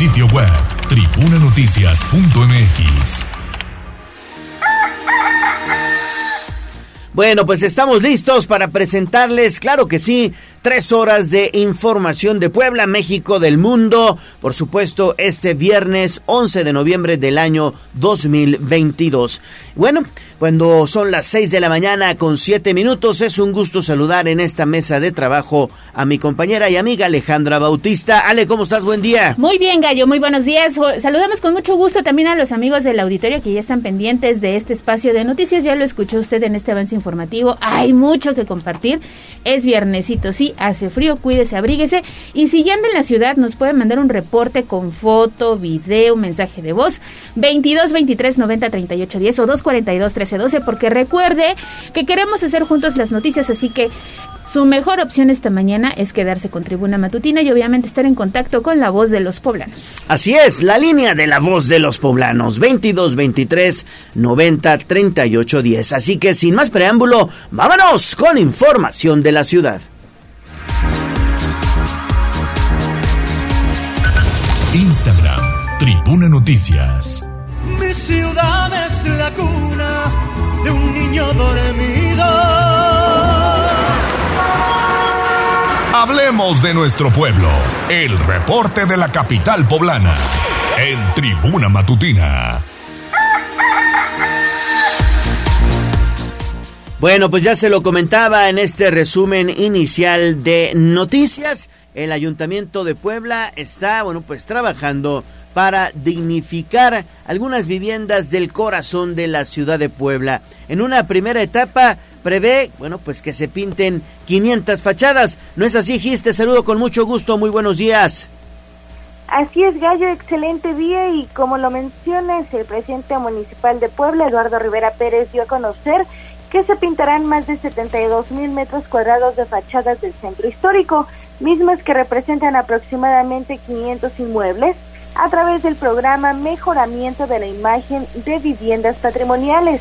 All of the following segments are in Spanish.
sitio web tribunanoticias.mx. Bueno, pues estamos listos para presentarles, claro que sí, tres horas de información de Puebla, México, del mundo, por supuesto, este viernes 11 de noviembre del año 2022. Bueno, cuando son las 6 de la mañana con 7 minutos, es un gusto saludar en esta mesa de trabajo a mi compañera y amiga Alejandra Bautista. Ale, ¿cómo estás? Buen día. Muy bien, Gallo, muy buenos días. Saludamos con mucho gusto también a los amigos del auditorio que ya están pendientes de este espacio de noticias. Ya lo escuchó usted en este avance informativo. Hay mucho que compartir. Es viernesito, sí, hace frío, cuídese, abríguese. Y si ya anda en la ciudad, nos puede mandar un reporte con foto, video, mensaje de voz. 22 23 90 38 10 o 242 13 12, porque recuerde que queremos hacer juntos las noticias, así que su mejor opción esta mañana es quedarse con Tribuna Matutina y obviamente estar en contacto con la voz de los poblanos. Así es, la línea de la voz de los poblanos, 22 23 90 38 10. Así que sin más preámbulo, vámonos con información de la ciudad. Instagram, Tribuna Noticias. Mi ciudad es la cuna niño dormido. Hablemos de nuestro pueblo. El reporte de la capital poblana. En Tribuna Matutina. Bueno, pues ya se lo comentaba en este resumen inicial de noticias. El Ayuntamiento de Puebla está, bueno, pues trabajando para dignificar algunas viviendas del corazón de la ciudad de Puebla. En una primera etapa prevé, bueno, pues que se pinten 500 fachadas. ¿No es así, Gis? Te saludo con mucho gusto. Muy buenos días. Así es, Gallo, excelente día y como lo mencionas, el presidente municipal de Puebla, Eduardo Rivera Pérez, dio a conocer que se pintarán más de 72 mil metros cuadrados de fachadas del centro histórico, mismas que representan aproximadamente 500 inmuebles a través del programa Mejoramiento de la Imagen de Viviendas Patrimoniales.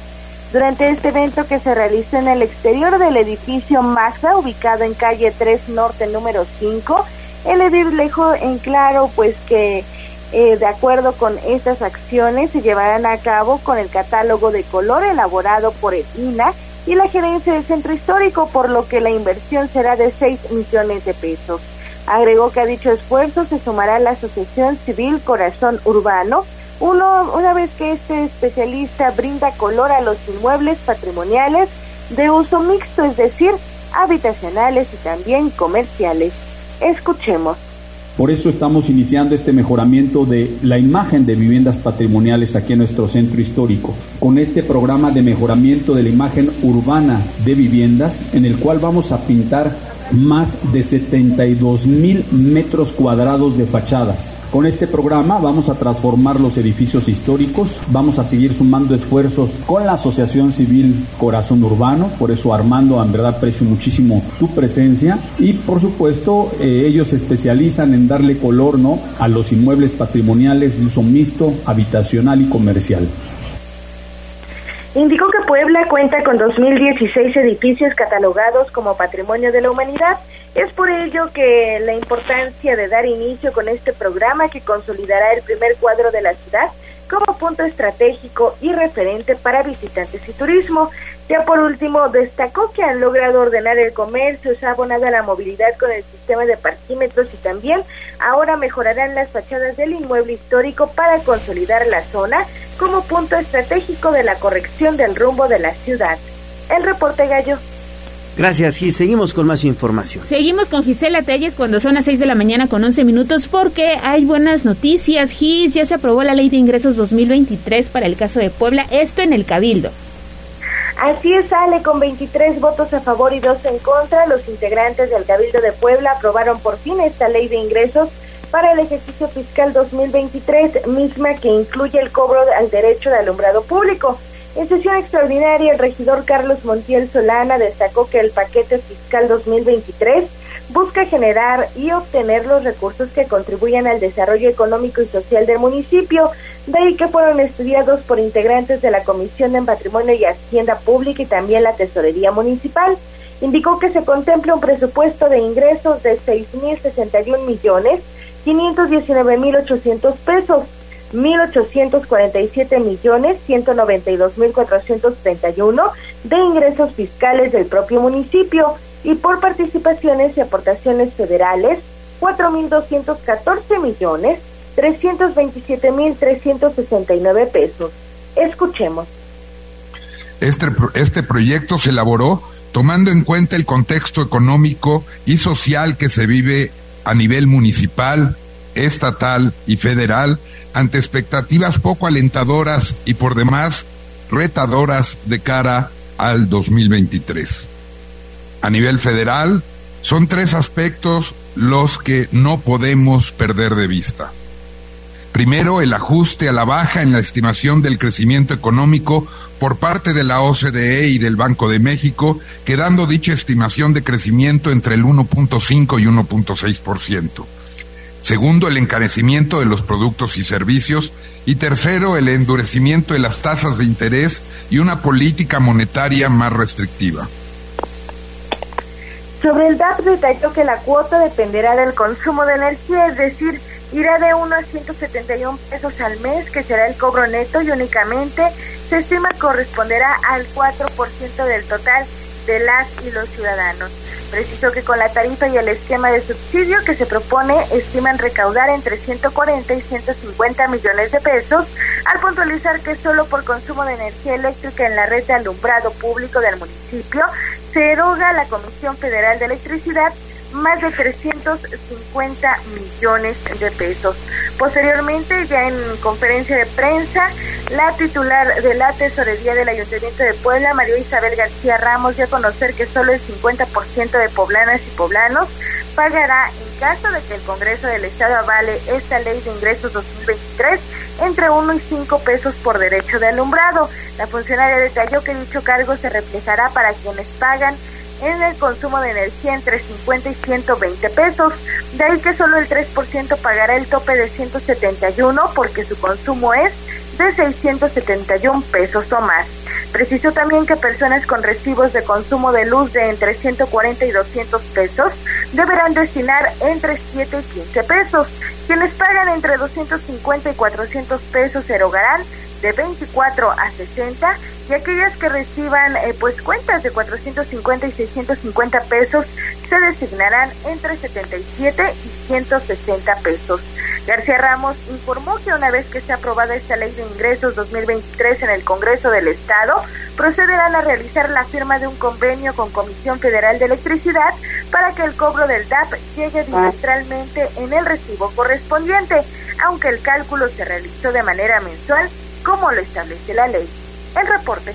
Durante este evento que se realizó en el exterior del edificio Magda, ubicado en calle 3 Norte número 5, el edil dejó en claro pues que eh, de acuerdo con estas acciones se llevarán a cabo con el catálogo de color elaborado por el INA y la gerencia del centro histórico, por lo que la inversión será de 6 millones de pesos. Agregó que a dicho esfuerzo se sumará la Asociación Civil Corazón Urbano, uno, una vez que este especialista brinda color a los inmuebles patrimoniales de uso mixto, es decir, habitacionales y también comerciales. Escuchemos. Por eso estamos iniciando este mejoramiento de la imagen de viviendas patrimoniales aquí en nuestro centro histórico, con este programa de mejoramiento de la imagen urbana de viviendas, en el cual vamos a pintar más de 72 mil metros cuadrados de fachadas. Con este programa vamos a transformar los edificios históricos, vamos a seguir sumando esfuerzos con la Asociación Civil Corazón Urbano, por eso Armando, en verdad aprecio muchísimo tu presencia y por supuesto eh, ellos se especializan en darle color ¿no? a los inmuebles patrimoniales de uso mixto, habitacional y comercial. Indicó que Puebla cuenta con 2.016 edificios catalogados como Patrimonio de la Humanidad. Es por ello que la importancia de dar inicio con este programa que consolidará el primer cuadro de la ciudad como punto estratégico y referente para visitantes y turismo. Ya por último, destacó que han logrado ordenar el comercio, se ha abonado a la movilidad con el sistema de parquímetros y también ahora mejorarán las fachadas del inmueble histórico para consolidar la zona como punto estratégico de la corrección del rumbo de la ciudad. El reporte Gallo. Gracias, Gis. Seguimos con más información. Seguimos con Gisela Telles cuando son las 6 de la mañana con 11 minutos porque hay buenas noticias. Gis, ya se aprobó la ley de ingresos 2023 para el caso de Puebla, esto en el Cabildo. Así es, sale con 23 votos a favor y 2 en contra. Los integrantes del Cabildo de Puebla aprobaron por fin esta ley de ingresos para el ejercicio fiscal 2023, misma que incluye el cobro al derecho de alumbrado público. En sesión extraordinaria, el regidor Carlos Montiel Solana destacó que el paquete fiscal 2023 busca generar y obtener los recursos que contribuyan al desarrollo económico y social del municipio, de ahí que fueron estudiados por integrantes de la Comisión de Patrimonio y Hacienda Pública y también la Tesorería Municipal. Indicó que se contempla un presupuesto de ingresos de 6.061 millones 519.800 pesos. 1.847 millones 192 mil 431 de ingresos fiscales del propio municipio y por participaciones y aportaciones federales 4.214 millones 327 mil 369 pesos. Escuchemos. Este, este proyecto se elaboró tomando en cuenta el contexto económico y social que se vive a nivel municipal, estatal y federal ante expectativas poco alentadoras y por demás retadoras de cara al 2023. A nivel federal, son tres aspectos los que no podemos perder de vista. Primero, el ajuste a la baja en la estimación del crecimiento económico por parte de la OCDE y del Banco de México, quedando dicha estimación de crecimiento entre el 1.5 y 1.6%. Segundo, el encarecimiento de los productos y servicios. Y tercero, el endurecimiento de las tasas de interés y una política monetaria más restrictiva. Sobre el DAP detalló que la cuota dependerá del consumo de energía, es decir, irá de 1 a 171 pesos al mes, que será el cobro neto y únicamente se estima corresponderá al 4% del total de las y los ciudadanos. Precisó que con la tarifa y el esquema de subsidio que se propone estiman recaudar entre 140 y 150 millones de pesos, al puntualizar que solo por consumo de energía eléctrica en la red de alumbrado público del municipio se eroga la Comisión Federal de Electricidad más de 350 millones de pesos. Posteriormente, ya en conferencia de prensa, la titular de la Tesorería del Ayuntamiento de Puebla, María Isabel García Ramos, dio a conocer que solo el 50% de poblanas y poblanos pagará en caso de que el Congreso del Estado avale esta ley de ingresos 2023 entre 1 y 5 pesos por derecho de alumbrado. La funcionaria detalló que dicho cargo se reflejará para quienes pagan en el consumo de energía entre 50 y 120 pesos. De ahí que solo el 3% pagará el tope de 171 porque su consumo es de 671 pesos o más. Precisó también que personas con recibos de consumo de luz de entre 140 y 200 pesos deberán destinar entre 7 y 15 pesos. Quienes pagan entre 250 y 400 pesos erogarán de 24 a 60 y aquellas que reciban eh, pues cuentas de 450 y 650 pesos se designarán entre 77 y 160 pesos. García Ramos informó que una vez que sea aprobada esta ley de ingresos 2023 en el Congreso del Estado, procederán a realizar la firma de un convenio con Comisión Federal de Electricidad para que el cobro del DAP llegue bimestralmente en el recibo correspondiente, aunque el cálculo se realizó de manera mensual como lo establece la ley. El reporte.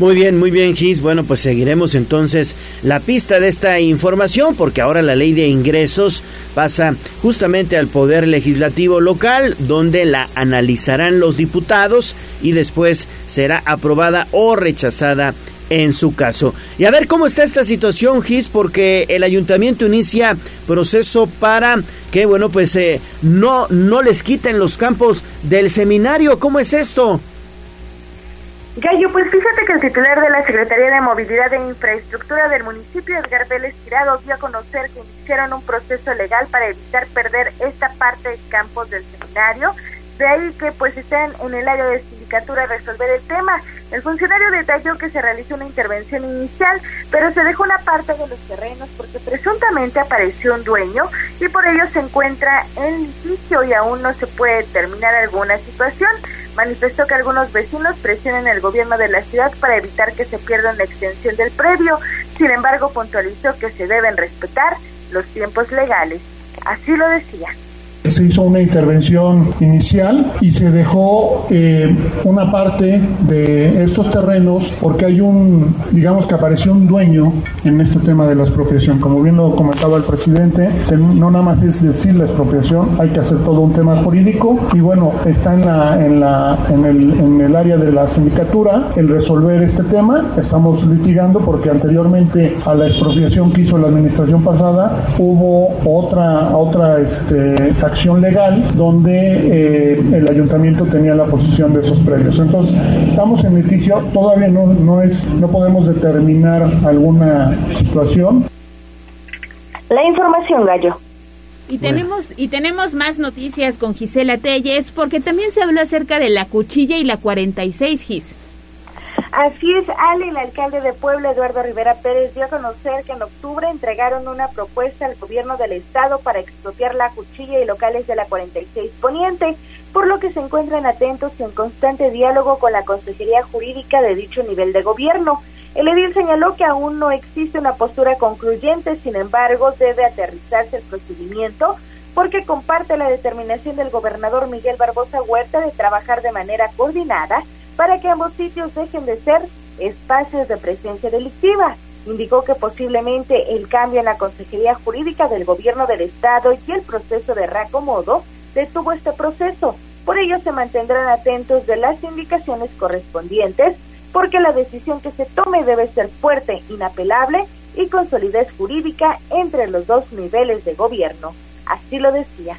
Muy bien, muy bien, Gis. Bueno, pues seguiremos entonces la pista de esta información porque ahora la ley de ingresos pasa justamente al Poder Legislativo local donde la analizarán los diputados y después será aprobada o rechazada en su caso. Y a ver cómo está esta situación, Gis, porque el ayuntamiento inicia proceso para que, bueno, pues eh, no, no les quiten los campos del seminario. ¿Cómo es esto? Gallo, pues fíjate que el titular de la Secretaría de Movilidad e Infraestructura del municipio, Edgar Vélez Tirado, dio a conocer que iniciaron un proceso legal para evitar perder esta parte de campos del seminario. De ahí que pues estén en el área de sindicatura a resolver el tema. El funcionario detalló que se realizó una intervención inicial, pero se dejó una parte de los terrenos porque presuntamente apareció un dueño y por ello se encuentra en litigio y aún no se puede determinar alguna situación. Manifestó que algunos vecinos presionan al gobierno de la ciudad para evitar que se pierda la extensión del predio. Sin embargo, puntualizó que se deben respetar los tiempos legales. Así lo decía. Se hizo una intervención inicial y se dejó eh, una parte de estos terrenos porque hay un, digamos que apareció un dueño en este tema de la expropiación. Como bien lo comentaba el presidente, no nada más es decir la expropiación, hay que hacer todo un tema jurídico y bueno, está en, la, en, la, en, el, en el área de la sindicatura el resolver este tema. Estamos litigando porque anteriormente a la expropiación que hizo la administración pasada hubo otra, otra este, acción legal donde eh, el ayuntamiento tenía la posición de esos predios. Entonces, estamos en litigio, todavía no, no, es, no podemos determinar alguna situación. La información, Gallo. Y tenemos, y tenemos más noticias con Gisela Telles, porque también se habló acerca de la cuchilla y la 46 Gis. Así es, Ale, el alcalde de Puebla, Eduardo Rivera Pérez, dio a conocer que en octubre entregaron una propuesta al gobierno del estado para expropiar la cuchilla y locales de la 46 Poniente, por lo que se encuentran atentos y en constante diálogo con la Consejería Jurídica de dicho nivel de gobierno. El edil señaló que aún no existe una postura concluyente, sin embargo, debe aterrizarse el procedimiento porque comparte la determinación del gobernador Miguel Barbosa Huerta de trabajar de manera coordinada para que ambos sitios dejen de ser espacios de presencia delictiva. Indicó que posiblemente el cambio en la Consejería Jurídica del Gobierno del Estado y el proceso de reacomodo detuvo este proceso. Por ello se mantendrán atentos de las indicaciones correspondientes porque la decisión que se tome debe ser fuerte, inapelable y con solidez jurídica entre los dos niveles de gobierno. Así lo decía.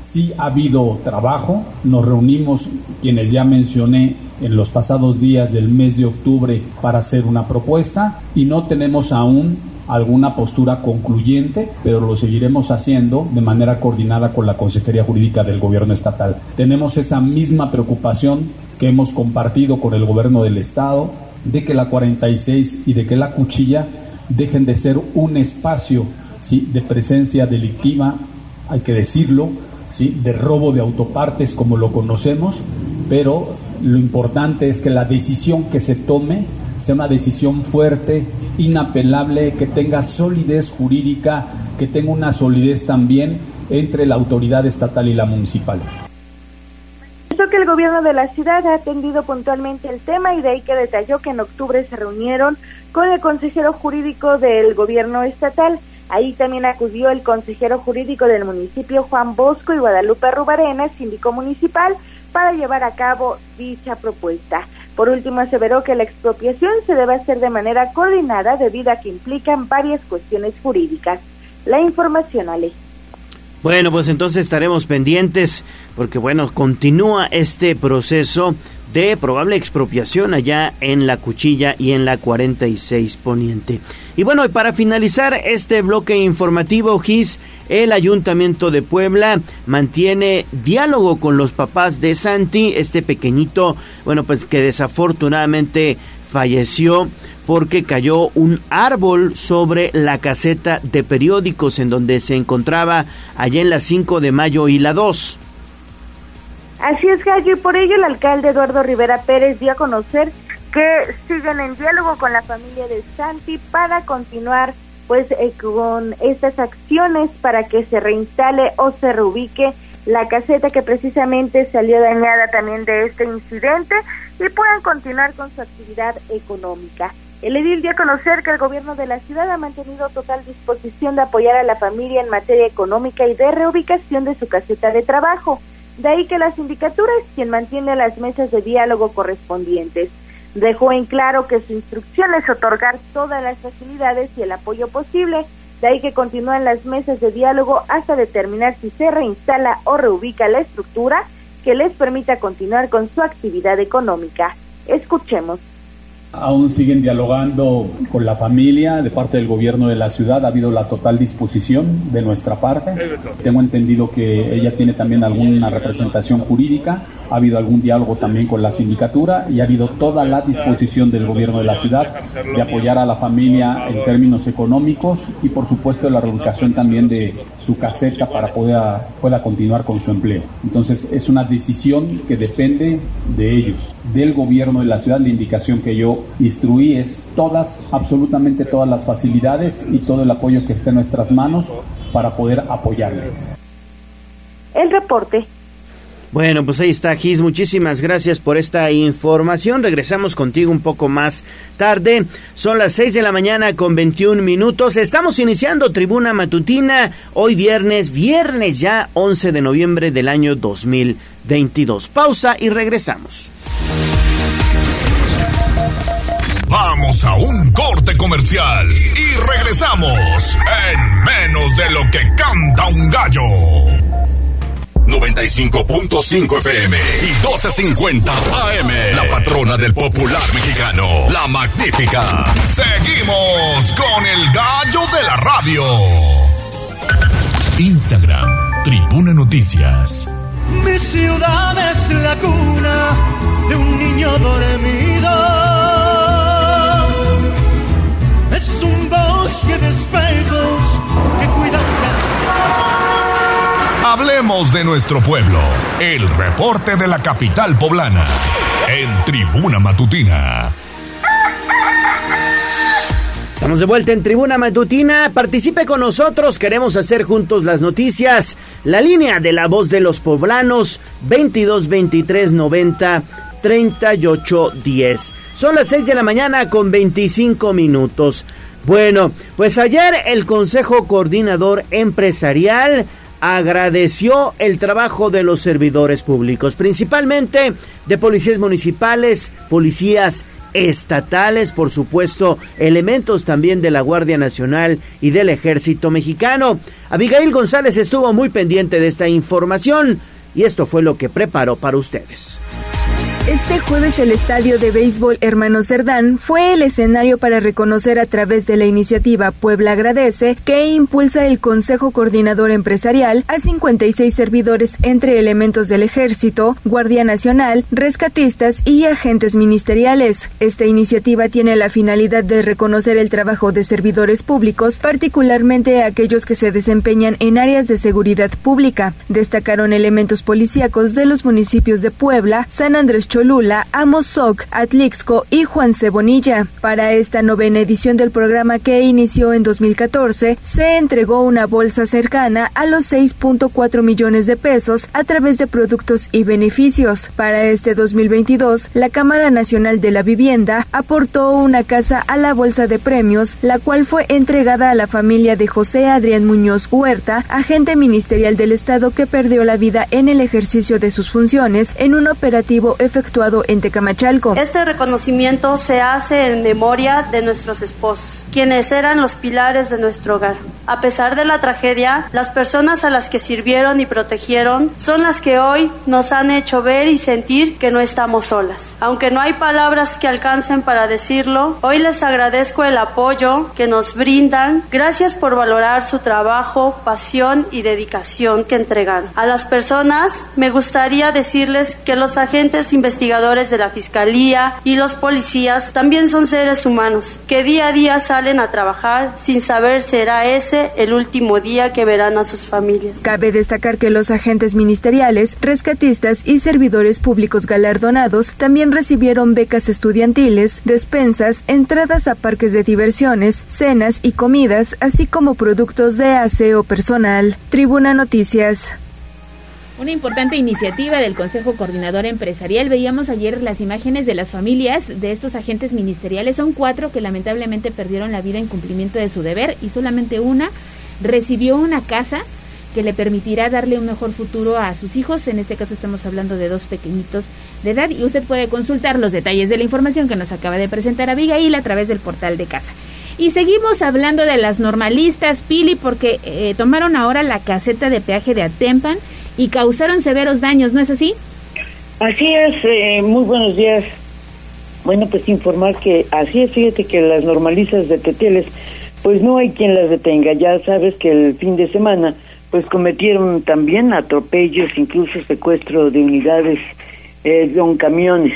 Sí ha habido trabajo, nos reunimos quienes ya mencioné en los pasados días del mes de octubre para hacer una propuesta y no tenemos aún alguna postura concluyente, pero lo seguiremos haciendo de manera coordinada con la Consejería Jurídica del Gobierno Estatal. Tenemos esa misma preocupación que hemos compartido con el Gobierno del Estado de que la 46 y de que la cuchilla dejen de ser un espacio de presencia delictiva, hay que decirlo, ¿sí? de robo de autopartes como lo conocemos, pero lo importante es que la decisión que se tome sea una decisión fuerte, inapelable, que tenga solidez jurídica, que tenga una solidez también entre la autoridad estatal y la municipal. Eso que el gobierno de la ciudad ha atendido puntualmente el tema y de ahí que detalló que en octubre se reunieron con el consejero jurídico del gobierno estatal. Ahí también acudió el consejero jurídico del municipio Juan Bosco y Guadalupe Rubarena, síndico municipal, para llevar a cabo dicha propuesta. Por último, aseveró que la expropiación se debe hacer de manera coordinada debido a que implican varias cuestiones jurídicas. La información, Ale. Bueno, pues entonces estaremos pendientes porque, bueno, continúa este proceso de probable expropiación allá en la Cuchilla y en la 46 Poniente. Y bueno, y para finalizar este bloque informativo, GIS, el Ayuntamiento de Puebla mantiene diálogo con los papás de Santi, este pequeñito, bueno, pues que desafortunadamente falleció porque cayó un árbol sobre la caseta de periódicos en donde se encontraba allá en la 5 de mayo y la 2. Así es, Gallo, y por ello el alcalde Eduardo Rivera Pérez dio a conocer que siguen en diálogo con la familia de Santi para continuar pues eh, con estas acciones para que se reinstale o se reubique la caseta que precisamente salió dañada también de este incidente y puedan continuar con su actividad económica. El edil dio a conocer que el gobierno de la ciudad ha mantenido total disposición de apoyar a la familia en materia económica y de reubicación de su caseta de trabajo. De ahí que la sindicatura es quien mantiene las mesas de diálogo correspondientes. Dejó en claro que su instrucción es otorgar todas las facilidades y el apoyo posible, de ahí que continúan las mesas de diálogo hasta determinar si se reinstala o reubica la estructura que les permita continuar con su actividad económica. Escuchemos. Aún siguen dialogando con la familia de parte del gobierno de la ciudad. Ha habido la total disposición de nuestra parte. Tengo entendido que ella tiene también alguna representación jurídica. Ha habido algún diálogo también con la sindicatura y ha habido toda la disposición del gobierno de la ciudad de apoyar a la familia en términos económicos y por supuesto la reubicación también de su caseta para poder pueda continuar con su empleo. Entonces es una decisión que depende de ellos, del gobierno de la ciudad. La indicación que yo instruí es todas, absolutamente todas las facilidades y todo el apoyo que esté en nuestras manos para poder apoyarle. El reporte bueno, pues ahí está Gis, muchísimas gracias por esta información. Regresamos contigo un poco más tarde. Son las 6 de la mañana con 21 minutos. Estamos iniciando Tribuna Matutina hoy viernes, viernes ya 11 de noviembre del año 2022. Pausa y regresamos. Vamos a un corte comercial y regresamos en menos de lo que canta un gallo. 95.5 FM y 12.50 AM. La patrona del popular mexicano, la magnífica. Seguimos con el gallo de la radio. Instagram, Tribuna Noticias. Mi ciudad es la cuna de un niño dormido. Es un bosque de espejos Hablemos de nuestro pueblo. El reporte de la capital poblana. En Tribuna Matutina. Estamos de vuelta en Tribuna Matutina. Participe con nosotros. Queremos hacer juntos las noticias. La línea de la voz de los poblanos 22 23 90 38 10. Son las 6 de la mañana con 25 minutos. Bueno, pues ayer el Consejo Coordinador Empresarial agradeció el trabajo de los servidores públicos, principalmente de policías municipales, policías estatales, por supuesto, elementos también de la Guardia Nacional y del Ejército Mexicano. Abigail González estuvo muy pendiente de esta información y esto fue lo que preparó para ustedes. Este jueves el estadio de béisbol Hermano Cerdán fue el escenario para reconocer a través de la iniciativa Puebla Agradece que impulsa el Consejo Coordinador Empresarial a 56 servidores entre elementos del Ejército, Guardia Nacional, rescatistas y agentes ministeriales. Esta iniciativa tiene la finalidad de reconocer el trabajo de servidores públicos, particularmente aquellos que se desempeñan en áreas de seguridad pública. Destacaron elementos policíacos de los municipios de Puebla, San Andrés Cholula, Amozoc, Atlixco y Juan Cebonilla. Para esta novena edición del programa que inició en 2014, se entregó una bolsa cercana a los 6.4 millones de pesos a través de productos y beneficios. Para este 2022, la Cámara Nacional de la Vivienda aportó una casa a la bolsa de premios, la cual fue entregada a la familia de José Adrián Muñoz Huerta, agente ministerial del Estado que perdió la vida en el ejercicio de sus funciones en un operativo efectuado en Tecamachalco. Este reconocimiento se hace en memoria de nuestros esposos, quienes eran los pilares de nuestro hogar. A pesar de la tragedia, las personas a las que sirvieron y protegieron son las que hoy nos han hecho ver y sentir que no estamos solas. Aunque no hay palabras que alcancen para decirlo, hoy les agradezco el apoyo que nos brindan. Gracias por valorar su trabajo, pasión y dedicación que entregaron. A las personas me gustaría decirles que los agentes investigadores de la Fiscalía y los policías también son seres humanos que día a día salen a trabajar sin saber será ese el último día que verán a sus familias. Cabe destacar que los agentes ministeriales, rescatistas y servidores públicos galardonados también recibieron becas estudiantiles, despensas, entradas a parques de diversiones, cenas y comidas, así como productos de aseo personal. Tribuna Noticias. Una importante iniciativa del Consejo Coordinador Empresarial. Veíamos ayer las imágenes de las familias de estos agentes ministeriales. Son cuatro que lamentablemente perdieron la vida en cumplimiento de su deber y solamente una recibió una casa que le permitirá darle un mejor futuro a sus hijos. En este caso estamos hablando de dos pequeñitos de edad y usted puede consultar los detalles de la información que nos acaba de presentar Abigail a través del portal de casa. Y seguimos hablando de las normalistas, Pili, porque eh, tomaron ahora la caseta de peaje de Atempan y causaron severos daños, ¿no es así? Así es, eh, muy buenos días. Bueno, pues informar que así es, fíjate que las normalistas de Teteles, pues no hay quien las detenga. Ya sabes que el fin de semana, pues cometieron también atropellos, incluso secuestro de unidades eh, con camiones.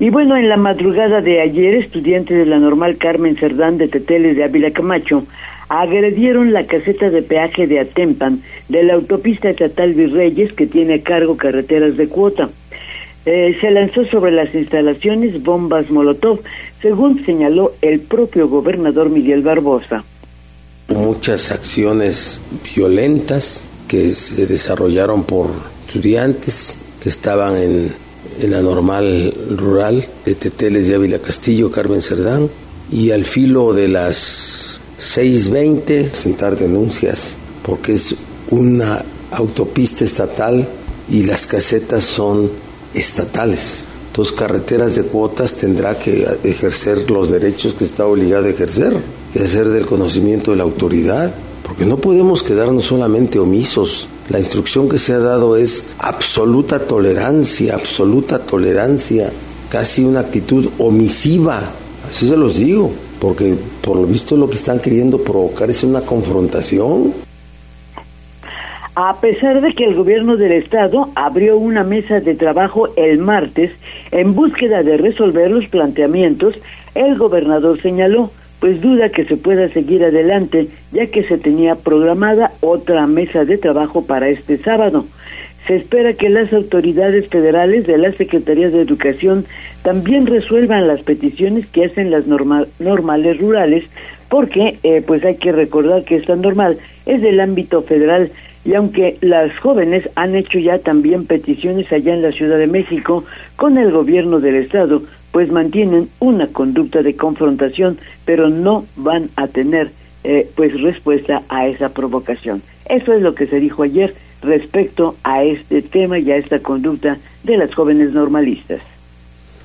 Y bueno, en la madrugada de ayer, estudiantes de la normal Carmen Cerdán de Teteles de Ávila Camacho agredieron la caseta de peaje de Atempan de la autopista estatal Virreyes que tiene a cargo carreteras de cuota. Eh, se lanzó sobre las instalaciones bombas Molotov, según señaló el propio gobernador Miguel Barbosa. Muchas acciones violentas que se desarrollaron por estudiantes que estaban en, en la normal rural de Teteles de Ávila Castillo, Carmen Cerdán, y al filo de las 620, sentar denuncias, porque es una autopista estatal y las casetas son estatales. Entonces, carreteras de cuotas tendrá que ejercer los derechos que está obligado a ejercer y hacer del conocimiento de la autoridad, porque no podemos quedarnos solamente omisos. La instrucción que se ha dado es absoluta tolerancia, absoluta tolerancia, casi una actitud omisiva, así se los digo porque por lo visto lo que están queriendo provocar es una confrontación. a pesar de que el gobierno del estado abrió una mesa de trabajo el martes en búsqueda de resolver los planteamientos, el gobernador señaló, pues duda que se pueda seguir adelante, ya que se tenía programada otra mesa de trabajo para este sábado. Se espera que las autoridades federales de la Secretaría de Educación también resuelvan las peticiones que hacen las normales rurales, porque eh, pues hay que recordar que esta normal es del ámbito federal y aunque las jóvenes han hecho ya también peticiones allá en la Ciudad de México con el gobierno del estado, pues mantienen una conducta de confrontación, pero no van a tener eh, pues respuesta a esa provocación. Eso es lo que se dijo ayer respecto a este tema y a esta conducta de las jóvenes normalistas.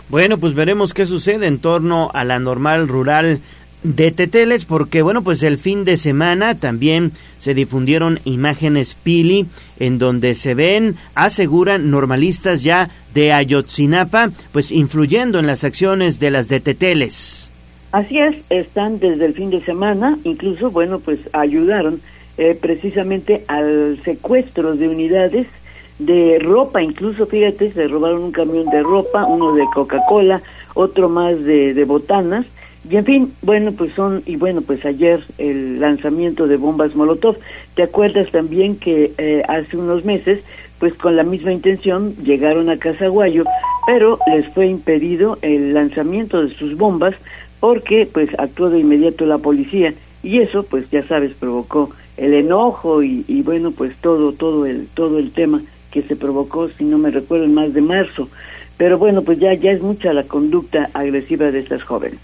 Bueno, pues veremos qué sucede en torno a la normal rural de Teteles porque bueno pues el fin de semana también se difundieron imágenes Pili en donde se ven aseguran normalistas ya de Ayotzinapa pues influyendo en las acciones de las de Teteles. Así es, están desde el fin de semana, incluso bueno pues ayudaron eh, precisamente al secuestro de unidades de ropa, incluso fíjate, se robaron un camión de ropa, uno de Coca-Cola, otro más de, de botanas, y en fin, bueno, pues son, y bueno, pues ayer el lanzamiento de bombas Molotov. ¿Te acuerdas también que eh, hace unos meses, pues con la misma intención, llegaron a Casaguayo, pero les fue impedido el lanzamiento de sus bombas porque pues actuó de inmediato la policía y eso pues ya sabes provocó el enojo y, y bueno pues todo todo el todo el tema que se provocó si no me recuerdo en más de marzo pero bueno pues ya ya es mucha la conducta agresiva de estas jóvenes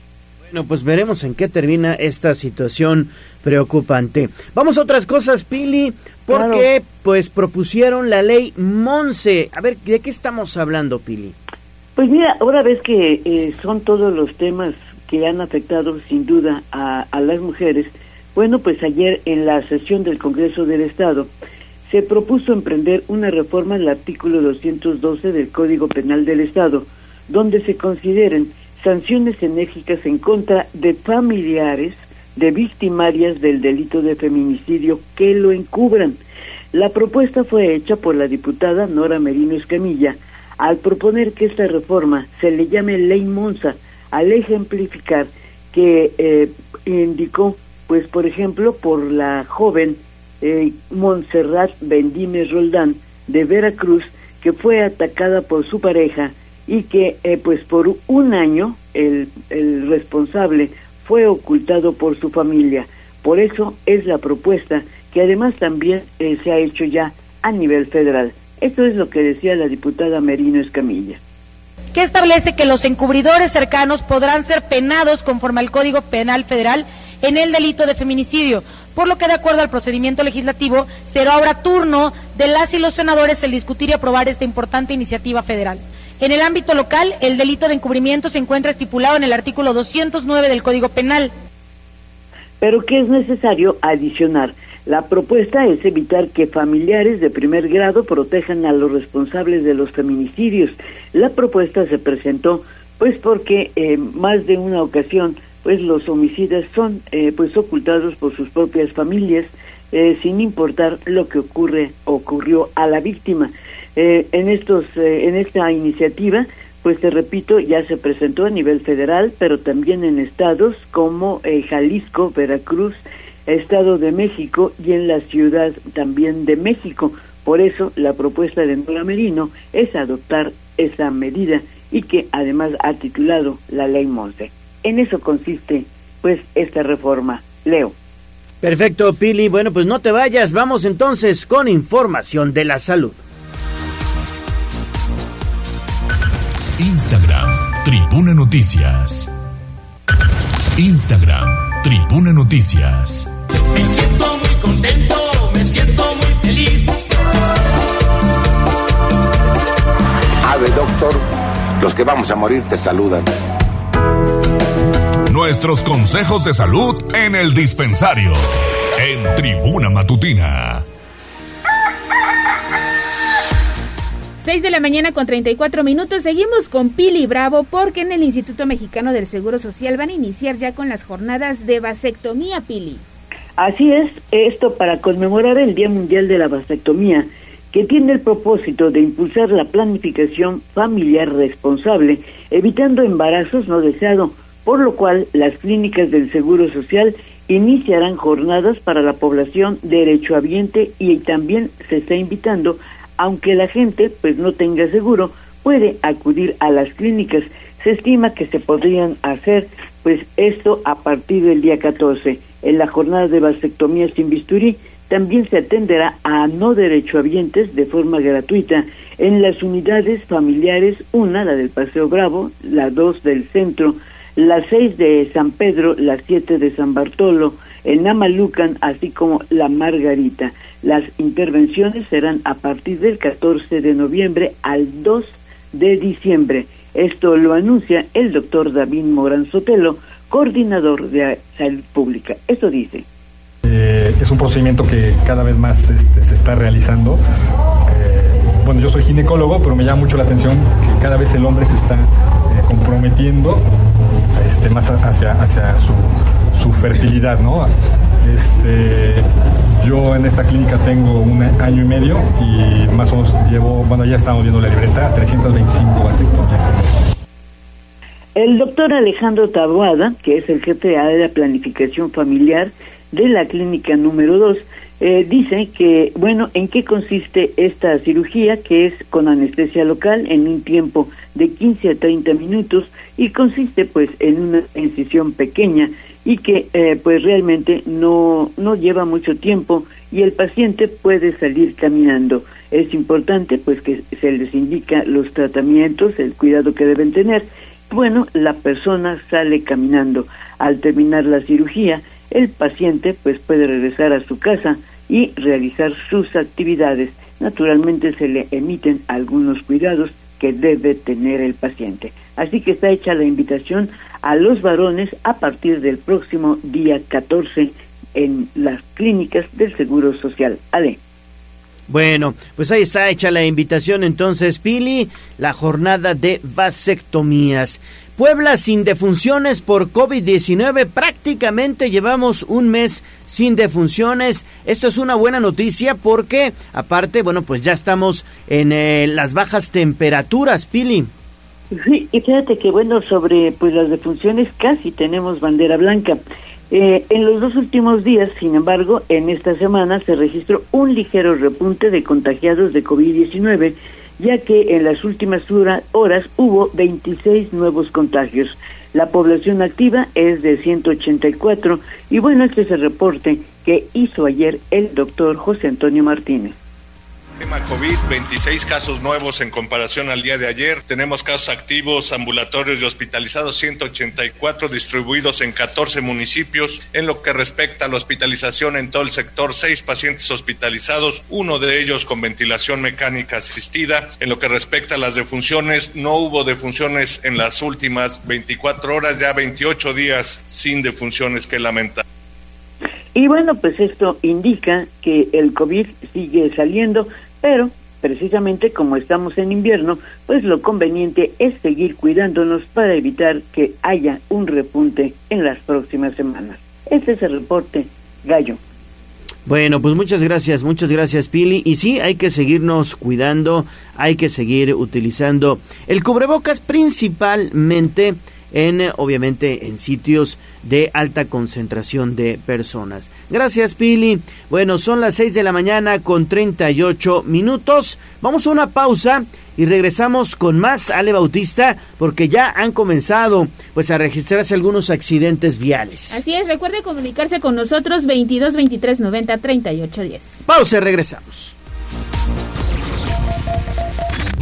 bueno, pues veremos en qué termina esta situación preocupante. Vamos a otras cosas, Pili, porque pues propusieron la ley Monse. A ver, ¿de qué estamos hablando, Pili? Pues mira, ahora ves que eh, son todos los temas que han afectado sin duda a, a las mujeres. Bueno, pues ayer en la sesión del Congreso del Estado se propuso emprender una reforma al artículo 212 del Código Penal del Estado, donde se consideren sanciones enérgicas en contra de familiares de victimarias del delito de feminicidio que lo encubran. La propuesta fue hecha por la diputada Nora Merino Escamilla al proponer que esta reforma se le llame ley Monza al ejemplificar que eh, indicó, pues por ejemplo, por la joven eh, Montserrat Bendime Roldán de Veracruz, que fue atacada por su pareja y que eh, pues por un año el, el responsable fue ocultado por su familia. Por eso es la propuesta que además también eh, se ha hecho ya a nivel federal. Esto es lo que decía la diputada Merino Escamilla. Que establece que los encubridores cercanos podrán ser penados conforme al Código Penal Federal en el delito de feminicidio, por lo que de acuerdo al procedimiento legislativo será ahora turno de las y los senadores el discutir y aprobar esta importante iniciativa federal. En el ámbito local, el delito de encubrimiento se encuentra estipulado en el artículo 209 del Código Penal. Pero ¿qué es necesario adicionar? La propuesta es evitar que familiares de primer grado protejan a los responsables de los feminicidios. La propuesta se presentó pues porque eh, más de una ocasión pues los homicidas son eh, pues ocultados por sus propias familias eh, sin importar lo que ocurre ocurrió a la víctima. Eh, en estos eh, en esta iniciativa pues te repito ya se presentó a nivel federal pero también en estados como eh, Jalisco Veracruz Estado de México y en la ciudad también de México por eso la propuesta de Nora Merino es adoptar esa medida y que además ha titulado la ley Monse en eso consiste pues esta reforma Leo Perfecto, Pili. Bueno, pues no te vayas. Vamos entonces con información de la salud. Instagram, Tribuna Noticias. Instagram, Tribuna Noticias. Me siento muy contento, me siento muy feliz. Ave, doctor, los que vamos a morir te saludan. Nuestros consejos de salud en el dispensario. En Tribuna Matutina. 6 de la mañana con 34 minutos. Seguimos con Pili Bravo porque en el Instituto Mexicano del Seguro Social van a iniciar ya con las jornadas de vasectomía, Pili. Así es, esto para conmemorar el Día Mundial de la Vasectomía, que tiene el propósito de impulsar la planificación familiar responsable, evitando embarazos no deseados, por lo cual las clínicas del Seguro Social iniciarán jornadas para la población derechohabiente y también se está invitando, aunque la gente pues no tenga seguro, puede acudir a las clínicas. Se estima que se podrían hacer pues esto a partir del día 14. En la jornada de vasectomía sin bisturí también se atenderá a no derechohabientes de forma gratuita en las unidades familiares, una, la del Paseo Bravo, la dos del centro, las seis de San Pedro, las siete de San Bartolo, en Namalucan, así como la Margarita. Las intervenciones serán a partir del 14 de noviembre al 2 de diciembre. Esto lo anuncia el doctor David Morán Sotelo, coordinador de salud pública. Esto dice. Eh, es un procedimiento que cada vez más este, se está realizando. Eh, bueno, yo soy ginecólogo, pero me llama mucho la atención que cada vez el hombre se está eh, comprometiendo más hacia, hacia su, su fertilidad, ¿no? Este, yo en esta clínica tengo un año y medio y más o menos llevo, bueno, ya estamos viendo la libreta, 325 vasectomías. El doctor Alejandro Taboada, que es el jefe de la planificación familiar de la clínica número 2, eh, dice que, bueno, ¿en qué consiste esta cirugía? Que es con anestesia local en un tiempo de 15 a 30 minutos y consiste pues en una incisión pequeña y que eh, pues realmente no, no lleva mucho tiempo y el paciente puede salir caminando. Es importante pues que se les indica los tratamientos, el cuidado que deben tener. Bueno, la persona sale caminando. Al terminar la cirugía, el paciente pues puede regresar a su casa y realizar sus actividades. Naturalmente se le emiten algunos cuidados que debe tener el paciente. Así que está hecha la invitación a los varones a partir del próximo día 14 en las clínicas del Seguro Social. Ale. Bueno, pues ahí está hecha la invitación entonces, Pili, la jornada de vasectomías. Puebla sin defunciones por COVID-19. Prácticamente llevamos un mes sin defunciones. Esto es una buena noticia porque, aparte, bueno, pues ya estamos en eh, las bajas temperaturas, Pili. Sí, y fíjate que, bueno, sobre pues las defunciones casi tenemos bandera blanca. Eh, en los dos últimos días, sin embargo, en esta semana se registró un ligero repunte de contagiados de COVID-19 ya que en las últimas horas hubo 26 nuevos contagios. La población activa es de 184 y bueno, este es el reporte que hizo ayer el doctor José Antonio Martínez. Tema COVID, 26 casos nuevos en comparación al día de ayer. Tenemos casos activos, ambulatorios y hospitalizados, 184 distribuidos en 14 municipios. En lo que respecta a la hospitalización en todo el sector, seis pacientes hospitalizados, uno de ellos con ventilación mecánica asistida. En lo que respecta a las defunciones, no hubo defunciones en las últimas 24 horas, ya 28 días sin defunciones que lamentar. Y bueno, pues esto indica que el COVID sigue saliendo, pero precisamente como estamos en invierno, pues lo conveniente es seguir cuidándonos para evitar que haya un repunte en las próximas semanas. Este es el reporte, Gallo. Bueno, pues muchas gracias, muchas gracias Pili. Y sí, hay que seguirnos cuidando, hay que seguir utilizando el cubrebocas principalmente en obviamente en sitios de alta concentración de personas. Gracias Pili. Bueno, son las 6 de la mañana con 38 minutos. Vamos a una pausa y regresamos con más Ale Bautista porque ya han comenzado pues a registrarse algunos accidentes viales. Así es, recuerde comunicarse con nosotros 22 23 90 38 10. Pausa y regresamos.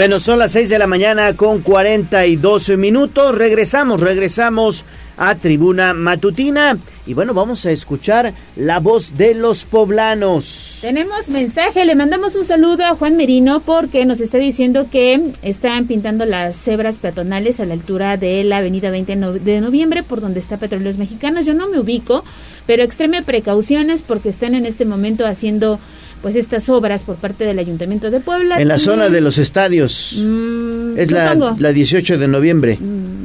Bueno, son las 6 de la mañana con 42 minutos. Regresamos, regresamos a Tribuna Matutina. Y bueno, vamos a escuchar la voz de los poblanos. Tenemos mensaje, le mandamos un saludo a Juan Merino porque nos está diciendo que están pintando las cebras peatonales a la altura de la avenida 20 de noviembre por donde está Petróleos Mexicanos. Yo no me ubico, pero extreme precauciones porque están en este momento haciendo pues estas obras por parte del Ayuntamiento de Puebla. En la zona de los estadios. Mm, es la, la, 18 de noviembre. Mm,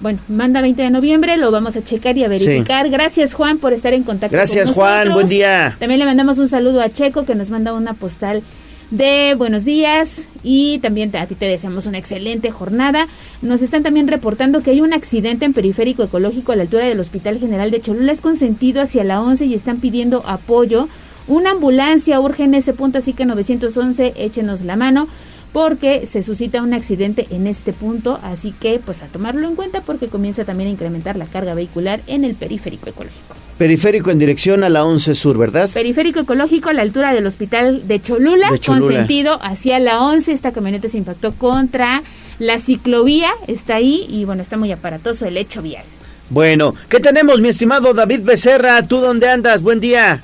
bueno, manda 20 de noviembre, lo vamos a checar y a verificar. Gracias Juan por estar en contacto Gracias Juan, buen día. También le mandamos un saludo a Checo que nos manda una postal de buenos días y también a ti te deseamos una excelente jornada. Nos están también reportando que hay un accidente en periférico ecológico a la altura del Hospital General de Cholula. Es consentido hacia la 11 y están pidiendo apoyo una ambulancia urge en ese punto, así que 911, échenos la mano porque se suscita un accidente en este punto, así que pues a tomarlo en cuenta porque comienza también a incrementar la carga vehicular en el periférico ecológico. Periférico en dirección a la 11 Sur, ¿verdad? Periférico ecológico a la altura del hospital de Cholula, con sentido hacia la 11. Esta camioneta se impactó contra la ciclovía, está ahí y bueno, está muy aparatoso el hecho vial. Bueno, ¿qué tenemos, mi estimado David Becerra? ¿Tú dónde andas? Buen día.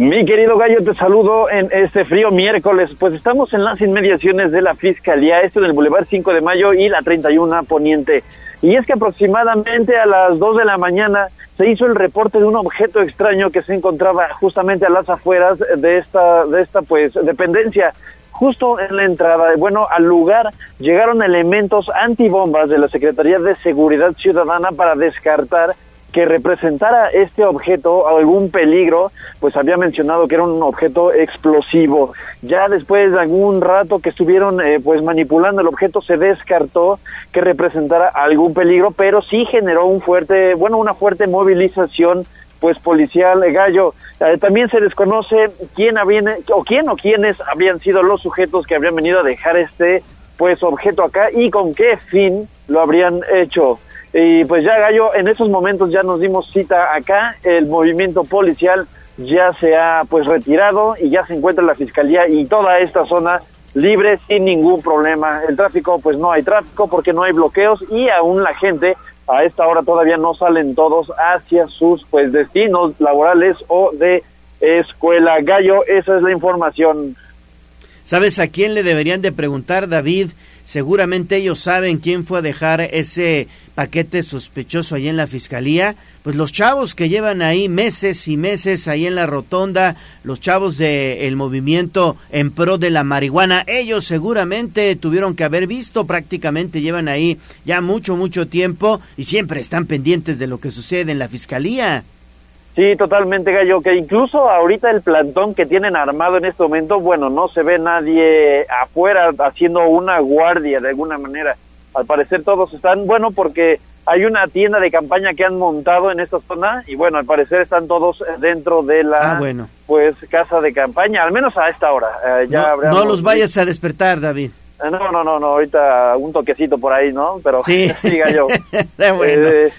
Mi querido Gallo, te saludo en este frío miércoles. Pues estamos en las inmediaciones de la Fiscalía, esto en el Boulevard 5 de Mayo y la 31 Poniente. Y es que aproximadamente a las 2 de la mañana se hizo el reporte de un objeto extraño que se encontraba justamente a las afueras de esta, de esta pues dependencia. Justo en la entrada, bueno, al lugar llegaron elementos antibombas de la Secretaría de Seguridad Ciudadana para descartar que representara este objeto algún peligro, pues había mencionado que era un objeto explosivo. Ya después de algún rato que estuvieron eh, pues manipulando el objeto se descartó que representara algún peligro, pero sí generó un fuerte, bueno, una fuerte movilización pues policial gallo. Eh, también se desconoce quién habían o quién o quiénes habían sido los sujetos que habían venido a dejar este pues objeto acá y con qué fin lo habrían hecho. Y pues ya Gallo, en esos momentos ya nos dimos cita acá, el movimiento policial ya se ha pues retirado y ya se encuentra la fiscalía y toda esta zona libre sin ningún problema. El tráfico pues no hay tráfico porque no hay bloqueos y aún la gente a esta hora todavía no salen todos hacia sus pues destinos laborales o de escuela. Gallo, esa es la información. ¿Sabes a quién le deberían de preguntar, David? Seguramente ellos saben quién fue a dejar ese paquete sospechoso ahí en la fiscalía. Pues los chavos que llevan ahí meses y meses ahí en la rotonda, los chavos del movimiento en pro de la marihuana, ellos seguramente tuvieron que haber visto, prácticamente llevan ahí ya mucho, mucho tiempo y siempre están pendientes de lo que sucede en la fiscalía. Sí, totalmente, Gallo, que incluso ahorita el plantón que tienen armado en este momento, bueno, no se ve nadie afuera haciendo una guardia de alguna manera. Al parecer todos están, bueno, porque hay una tienda de campaña que han montado en esta zona y bueno, al parecer están todos dentro de la ah, bueno. pues casa de campaña, al menos a esta hora. Eh, ya no, no los vayas a despertar, David. Eh, no, no, no, no, ahorita un toquecito por ahí, ¿no? Pero sí, sí Gallo. bueno. Eh,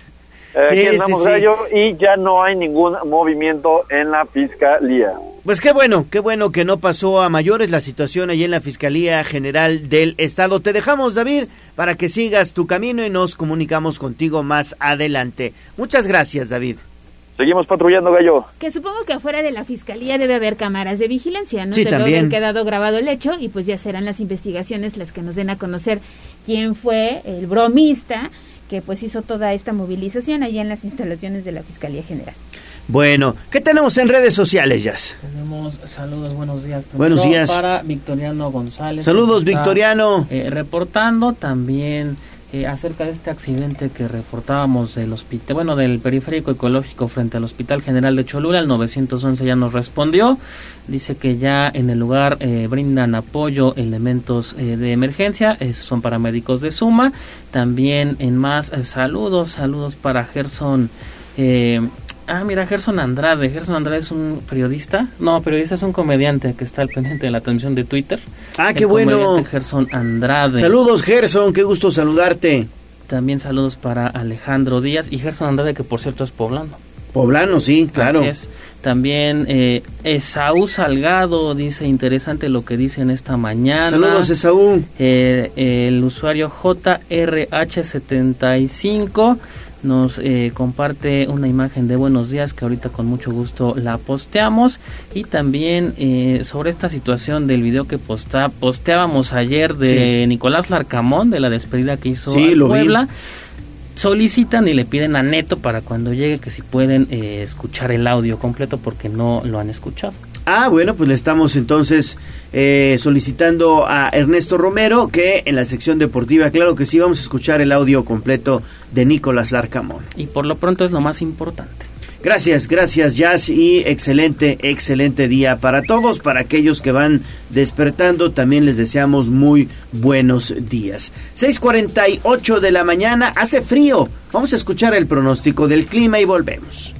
aquí andamos, Gallo, y ya no hay ningún movimiento en la fiscalía. Pues qué bueno, qué bueno que no pasó a mayores la situación allí en la Fiscalía General del Estado. Te dejamos, David, para que sigas tu camino y nos comunicamos contigo más adelante. Muchas gracias, David. Seguimos patrullando, Gallo. Que supongo que afuera de la fiscalía debe haber cámaras de vigilancia, ¿no? Sí, Debe también. haber quedado grabado el hecho y pues ya serán las investigaciones las que nos den a conocer quién fue el bromista que pues hizo toda esta movilización allá en las instalaciones de la Fiscalía General. Bueno, ¿qué tenemos en redes sociales, Jazz? Tenemos saludos, buenos días. Buenos Primero días. Para Victoriano González. Saludos, Victoriano. eh, reportando también eh, acerca de este accidente que reportábamos del hospital, bueno, del periférico ecológico frente al Hospital General de Cholula, el 911 ya nos respondió, dice que ya en el lugar eh, brindan apoyo elementos eh, de emergencia, son paramédicos de Suma, también en más saludos, saludos para Gerson. Ah, mira, Gerson Andrade. Gerson Andrade es un periodista. No, periodista es un comediante que está al pendiente de la atención de Twitter. Ah, El qué bueno. Gerson Andrade. Saludos, Gerson, qué gusto saludarte. También saludos para Alejandro Díaz y Gerson Andrade, que por cierto es poblano. Poblano, sí, claro. Así es. También eh, Esaú Salgado dice interesante lo que dicen esta mañana. Saludos, Esaú. Eh, el usuario JRH75 nos eh, comparte una imagen de buenos días que ahorita con mucho gusto la posteamos y también eh, sobre esta situación del video que posta, posteábamos ayer de Nicolás Larcamón de la despedida que hizo Sí, vi. Puebla solicitan y le piden a Neto para cuando llegue que si pueden eh, escuchar el audio completo porque no lo han escuchado. Ah, bueno, pues le estamos entonces eh, solicitando a Ernesto Romero que en la sección deportiva, claro que sí, vamos a escuchar el audio completo de Nicolás Larcamón. Y por lo pronto es lo más importante. Gracias, gracias Jazz y excelente, excelente día para todos, para aquellos que van despertando, también les deseamos muy buenos días. 6.48 de la mañana, hace frío, vamos a escuchar el pronóstico del clima y volvemos.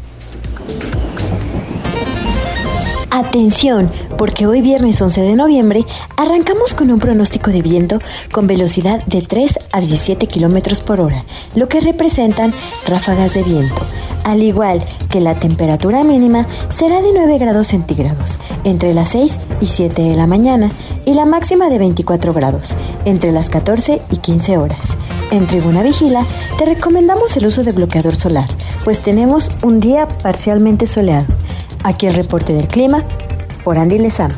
Atención, porque hoy viernes 11 de noviembre arrancamos con un pronóstico de viento con velocidad de 3 a 17 kilómetros por hora, lo que representan ráfagas de viento. Al igual que la temperatura mínima será de 9 grados centígrados entre las 6 y 7 de la mañana y la máxima de 24 grados entre las 14 y 15 horas. En Tribuna Vigila te recomendamos el uso de bloqueador solar, pues tenemos un día parcialmente soleado. Aquí el reporte del clima por Andy Lezama.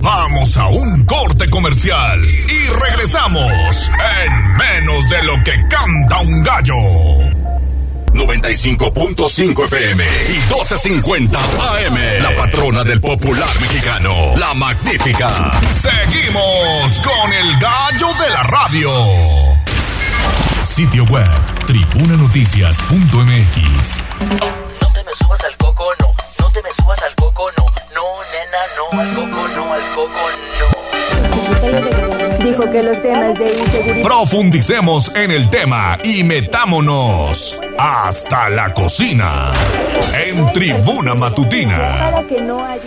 Vamos a un corte comercial y regresamos en menos de lo que canta un gallo. 95.5 FM y 12.50 AM. La patrona del popular mexicano, la magnífica. Seguimos con el gallo de la radio. Sitio web, tribunanoticias.mx. No te me subas al coco, no. No te me subas al coco, no. No, nena, no. Al coco, no. Al coco, no. Dijo que los temas de inseguridad... Profundicemos en el tema y metámonos hasta la cocina. En Tribuna Matutina. Para que no haya...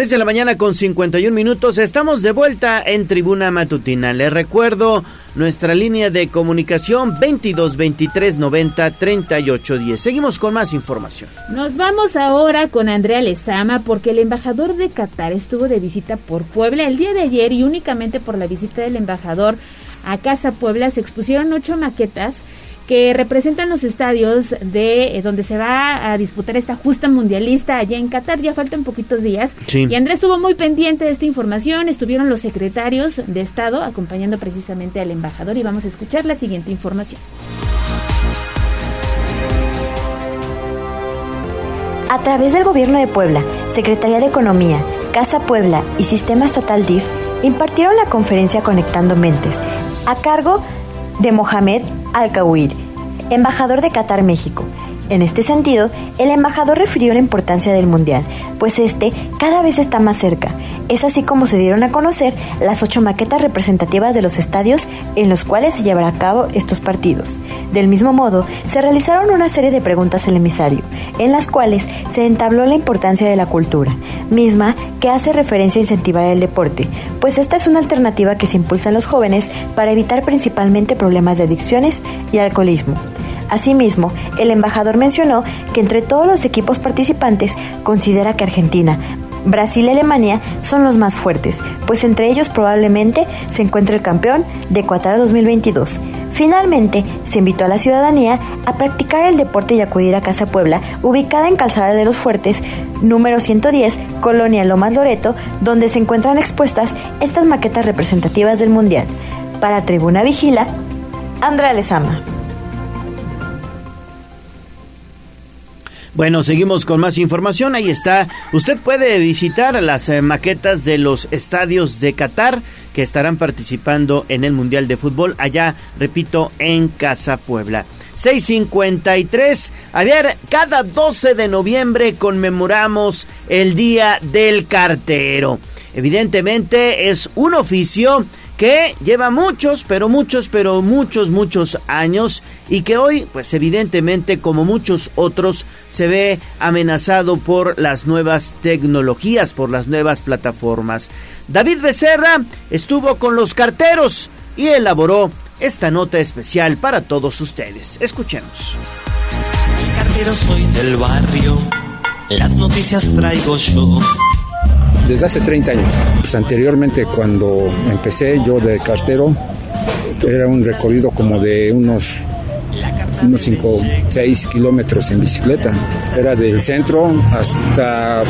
6 de la mañana con 51 minutos. Estamos de vuelta en Tribuna Matutina. Les recuerdo nuestra línea de comunicación 22 23 90 38 10. Seguimos con más información. Nos vamos ahora con Andrea Lezama porque el embajador de Qatar estuvo de visita por Puebla el día de ayer y únicamente por la visita del embajador a Casa Puebla se expusieron ocho maquetas que representan los estadios de eh, donde se va a disputar esta justa mundialista allá en Qatar. Ya faltan poquitos días. Sí. Y Andrés estuvo muy pendiente de esta información. Estuvieron los secretarios de Estado acompañando precisamente al embajador y vamos a escuchar la siguiente información. A través del Gobierno de Puebla, Secretaría de Economía, Casa Puebla y Sistema Estatal DIF impartieron la conferencia Conectando Mentes, a cargo de Mohamed Al-Kawir, embajador de Qatar México. En este sentido, el embajador refirió la importancia del Mundial, pues este cada vez está más cerca. Es así como se dieron a conocer las ocho maquetas representativas de los estadios en los cuales se llevará a cabo estos partidos. Del mismo modo, se realizaron una serie de preguntas al emisario, en las cuales se entabló la importancia de la cultura, misma que hace referencia a incentivar el deporte, pues esta es una alternativa que se impulsa en los jóvenes para evitar principalmente problemas de adicciones y alcoholismo. Asimismo, el embajador mencionó que entre todos los equipos participantes considera que Argentina, Brasil y Alemania son los más fuertes, pues entre ellos probablemente se encuentra el campeón de Qatar 2022. Finalmente, se invitó a la ciudadanía a practicar el deporte y acudir a Casa Puebla, ubicada en Calzada de los Fuertes, número 110, Colonia Lomas Loreto, donde se encuentran expuestas estas maquetas representativas del Mundial. Para Tribuna Vigila, Andrea Lezama. Bueno, seguimos con más información. Ahí está. Usted puede visitar las eh, maquetas de los estadios de Qatar que estarán participando en el Mundial de Fútbol allá, repito, en Casa Puebla. 653. A ver, cada 12 de noviembre conmemoramos el Día del Cartero. Evidentemente es un oficio que lleva muchos, pero muchos, pero muchos, muchos años y que hoy, pues evidentemente, como muchos otros, se ve amenazado por las nuevas tecnologías, por las nuevas plataformas. David Becerra estuvo con los carteros y elaboró esta nota especial para todos ustedes. Escuchemos. Cartero soy del barrio, las noticias traigo yo desde hace 30 años. Pues anteriormente cuando empecé yo de cartero, era un recorrido como de unos unos 5, 6 kilómetros en bicicleta. Era del centro hasta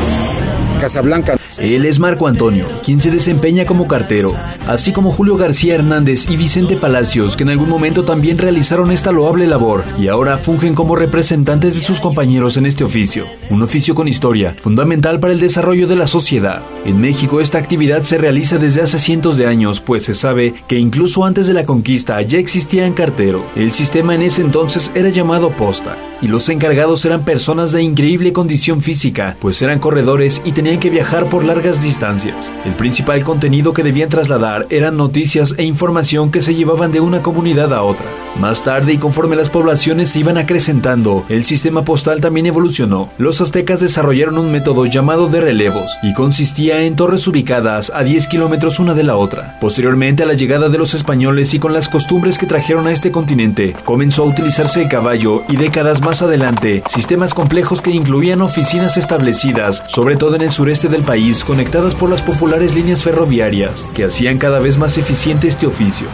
Casablanca. Él es Marco Antonio, quien se desempeña como cartero, así como Julio García Hernández y Vicente Palacios, que en algún momento también realizaron esta loable labor y ahora fungen como representantes de sus compañeros en este oficio, un oficio con historia, fundamental para el desarrollo de la sociedad. En México esta actividad se realiza desde hace cientos de años, pues se sabe que incluso antes de la conquista ya existía en cartero. El sistema en ese entonces era llamado posta, y los encargados eran personas de increíble condición física, pues eran corredores y tenían que viajar por largas distancias. El principal contenido que debían trasladar eran noticias e información que se llevaban de una comunidad a otra. Más tarde y conforme las poblaciones se iban acrecentando, el sistema postal también evolucionó. Los aztecas desarrollaron un método llamado de relevos y consistía en torres ubicadas a 10 kilómetros una de la otra. Posteriormente a la llegada de los españoles y con las costumbres que trajeron a este continente, comenzó a utilizarse el caballo y décadas más adelante, sistemas complejos que incluían oficinas establecidas, sobre todo en el sureste del país, conectadas por las populares líneas ferroviarias, que hacían cada vez más eficiente este oficio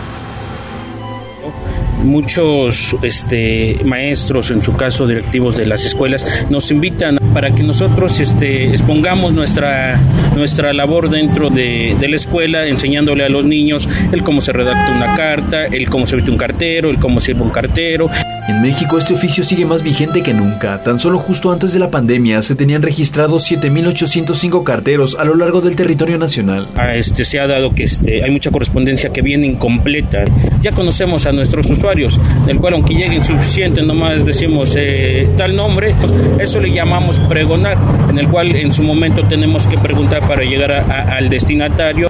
muchos este, maestros, en su caso directivos de las escuelas, nos invitan para que nosotros este, expongamos nuestra, nuestra labor dentro de, de, la escuela, enseñándole a los niños el cómo se redacta una carta, el cómo se viste un cartero, el cómo sirve un cartero. En México este oficio sigue más vigente que nunca. Tan solo justo antes de la pandemia se tenían registrados 7.805 carteros a lo largo del territorio nacional. A este, se ha dado que este, hay mucha correspondencia que viene incompleta. Ya conocemos a nuestros usuarios, del cual aunque llegue insuficiente, nomás decimos eh, tal nombre, pues eso le llamamos pregonar, en el cual en su momento tenemos que preguntar para llegar al destinatario.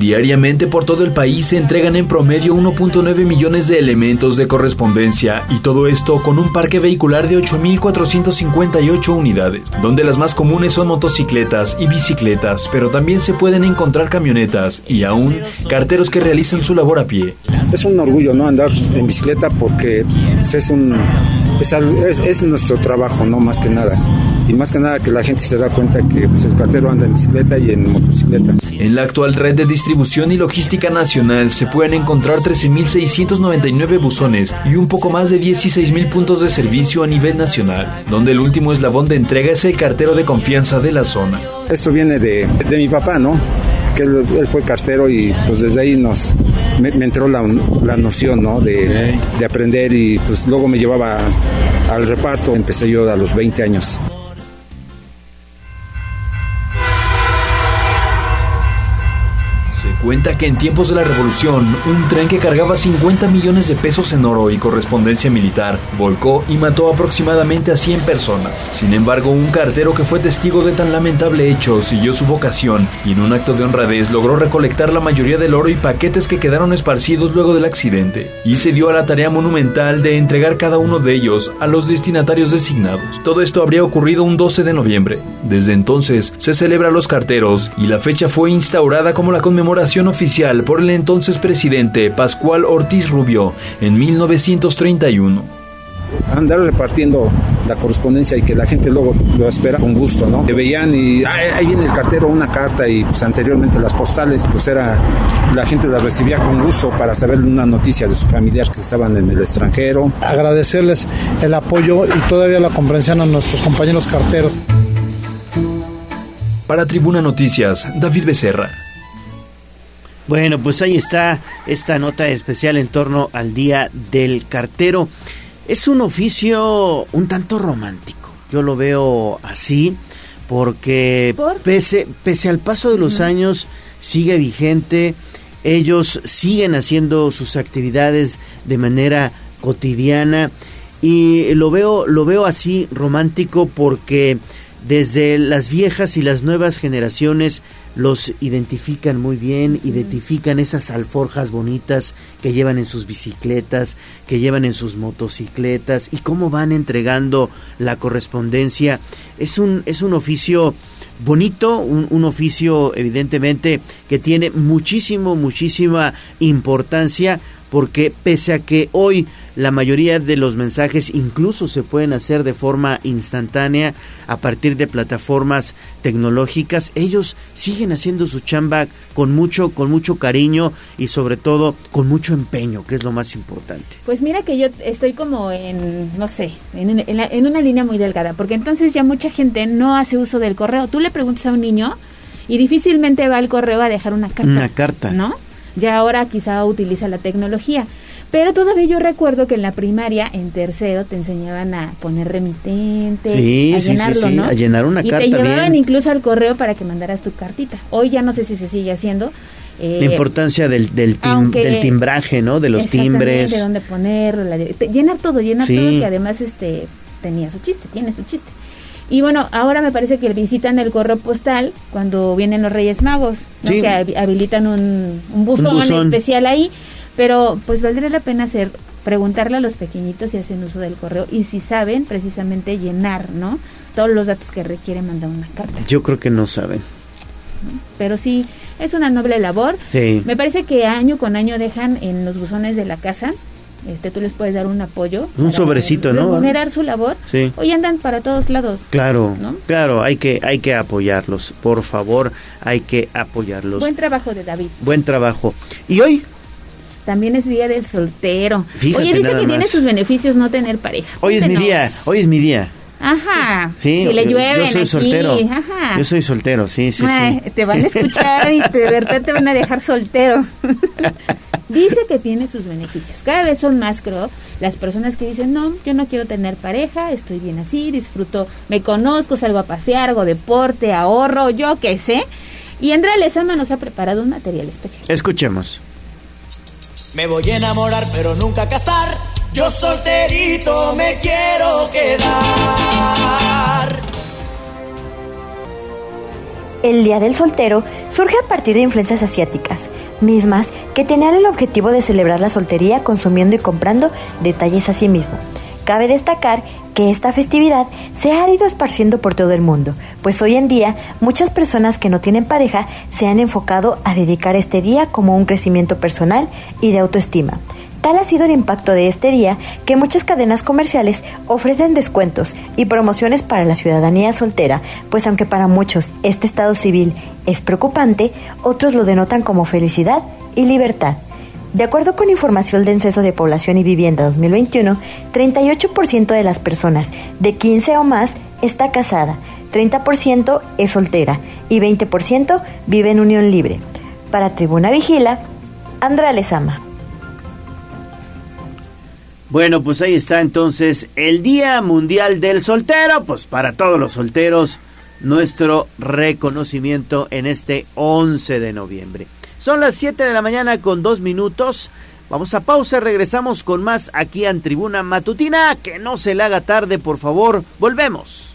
Diariamente por todo el país se entregan en promedio 1.9 millones de elementos de correspondencia y todo esto con un parque vehicular de 8.458 unidades, donde las más comunes son motocicletas y bicicletas, pero también se pueden encontrar camionetas y aún carteros que realizan su labor a pie. Es un orgullo no andar en bicicleta porque es un es, es, es nuestro trabajo, no más que nada y más que nada que la gente se da cuenta que pues, el cartero anda en bicicleta y en motocicleta. En la actual red de distribución y logística nacional se pueden encontrar 13.699 buzones y un poco más de 16.000 puntos de servicio a nivel nacional, donde el último eslabón de entrega es el cartero de confianza de la zona. Esto viene de, de mi papá, ¿no? Que él, él, fue cartero y pues desde ahí nos me, me entró la, la, noción, ¿no? De, okay. de aprender y pues luego me llevaba al reparto. Empecé yo a los 20 años. Cuenta que en tiempos de la revolución, un tren que cargaba 50 millones de pesos en oro y correspondencia militar volcó y mató aproximadamente a 100 personas. Sin embargo, un cartero que fue testigo de tan lamentable hecho siguió su vocación y en un acto de honradez logró recolectar la mayoría del oro y paquetes que quedaron esparcidos luego del accidente y se dio a la tarea monumental de entregar cada uno de ellos a los destinatarios designados. Todo esto habría ocurrido un 12 de noviembre. Desde entonces se celebra los carteros y la fecha fue instaurada como la conmemoración oficial por el entonces presidente Pascual Ortiz Rubio en 1931. Andar repartiendo la correspondencia y que la gente luego lo espera con gusto, ¿no? Que veían y ahí viene el cartero una carta y pues anteriormente las postales, pues era la gente las recibía con gusto para saber una noticia de sus familiares que estaban en el extranjero. Agradecerles el apoyo y todavía la comprensión a nuestros compañeros carteros. Para Tribuna Noticias, David Becerra. Bueno, pues ahí está esta nota especial en torno al Día del Cartero. Es un oficio un tanto romántico. Yo lo veo así porque ¿Por? pese, pese al paso de los años sigue vigente. Ellos siguen haciendo sus actividades de manera cotidiana y lo veo lo veo así romántico porque desde las viejas y las nuevas generaciones los identifican muy bien, identifican esas alforjas bonitas que llevan en sus bicicletas, que llevan en sus motocicletas y cómo van entregando la correspondencia. Es un, es un oficio bonito, un, un oficio evidentemente que tiene muchísimo, muchísima importancia porque pese a que hoy la mayoría de los mensajes incluso se pueden hacer de forma instantánea a partir de plataformas tecnológicas, ellos siguen haciendo su chamba con mucho con mucho cariño y sobre todo con mucho empeño, que es lo más importante. Pues mira que yo estoy como en, no sé, en, en, la- en una línea muy delgada, porque entonces ya mucha gente no hace uso del correo. Tú le preguntas a un niño y difícilmente va al correo a dejar una carta. Una carta. ¿No? Ya ahora quizá utiliza la tecnología. Pero todavía yo recuerdo que en la primaria, en tercero, te enseñaban a poner remitente, Sí, a sí, sí, llenarlo, sí, ¿no? a llenar una y carta te llevaban bien. incluso al correo para que mandaras tu cartita. Hoy ya no sé si se sigue haciendo. eh, La importancia del, del, tim- aunque- del timbraje, ¿no? De los timbres. de dónde ponerlo, la dire- te- llenar todo, llenar todo que además este tenía su chiste, tiene su chiste. Y bueno, ahora me parece que visitan el correo postal cuando vienen los Reyes Magos, ¿no? Sí. que hab- habilitan un, un buzón, buzón. especial ahí, pero pues valdría la pena hacer preguntarle a los pequeñitos si hacen uso del correo y si saben precisamente llenar, ¿no? Todos los datos que requiere mandar una carta. Yo creo que no saben. Pero sí, es una noble labor. Sí. Me parece que año con año dejan en los buzones de la casa, este, tú les puedes dar un apoyo. Un sobrecito, ¿no? Remunerar su labor. Sí. Hoy andan para todos lados. Claro, ¿No? claro, hay que, hay que apoyarlos. Por favor, hay que apoyarlos. Buen trabajo de David. Buen trabajo. Y hoy, También es día del soltero. Fíjate Oye, dice que tiene sus beneficios no tener pareja. hoy es mi día, hoy es mi día. Ajá. Sí, si le llueven yo soy aquí, soltero. Ajá. Yo soy soltero, sí, sí, Ay, sí. Te van a escuchar y te, de verdad te van a dejar soltero. Dice que tiene sus beneficios. Cada vez son más, creo, las personas que dicen, no, yo no quiero tener pareja, estoy bien así, disfruto, me conozco, salgo a pasear, hago deporte, ahorro, yo qué sé. Y Andrea Lezama nos ha preparado un material especial. Escuchemos. Me voy a enamorar pero nunca casar. Yo solterito me quiero quedar. El Día del Soltero surge a partir de influencias asiáticas, mismas que tenían el objetivo de celebrar la soltería consumiendo y comprando detalles a sí mismo. Cabe destacar que esta festividad se ha ido esparciendo por todo el mundo, pues hoy en día muchas personas que no tienen pareja se han enfocado a dedicar este día como un crecimiento personal y de autoestima. Tal ha sido el impacto de este día que muchas cadenas comerciales ofrecen descuentos y promociones para la ciudadanía soltera, pues aunque para muchos este estado civil es preocupante, otros lo denotan como felicidad y libertad. De acuerdo con información del Censo de Población y Vivienda 2021, 38% de las personas de 15 o más está casada, 30% es soltera y 20% vive en unión libre. Para Tribuna Vigila, Andrea Lezama. Bueno, pues ahí está entonces el Día Mundial del Soltero, pues para todos los solteros, nuestro reconocimiento en este 11 de noviembre. Son las 7 de la mañana con dos minutos. Vamos a pausa, regresamos con más aquí en Tribuna Matutina. Que no se le haga tarde, por favor. Volvemos.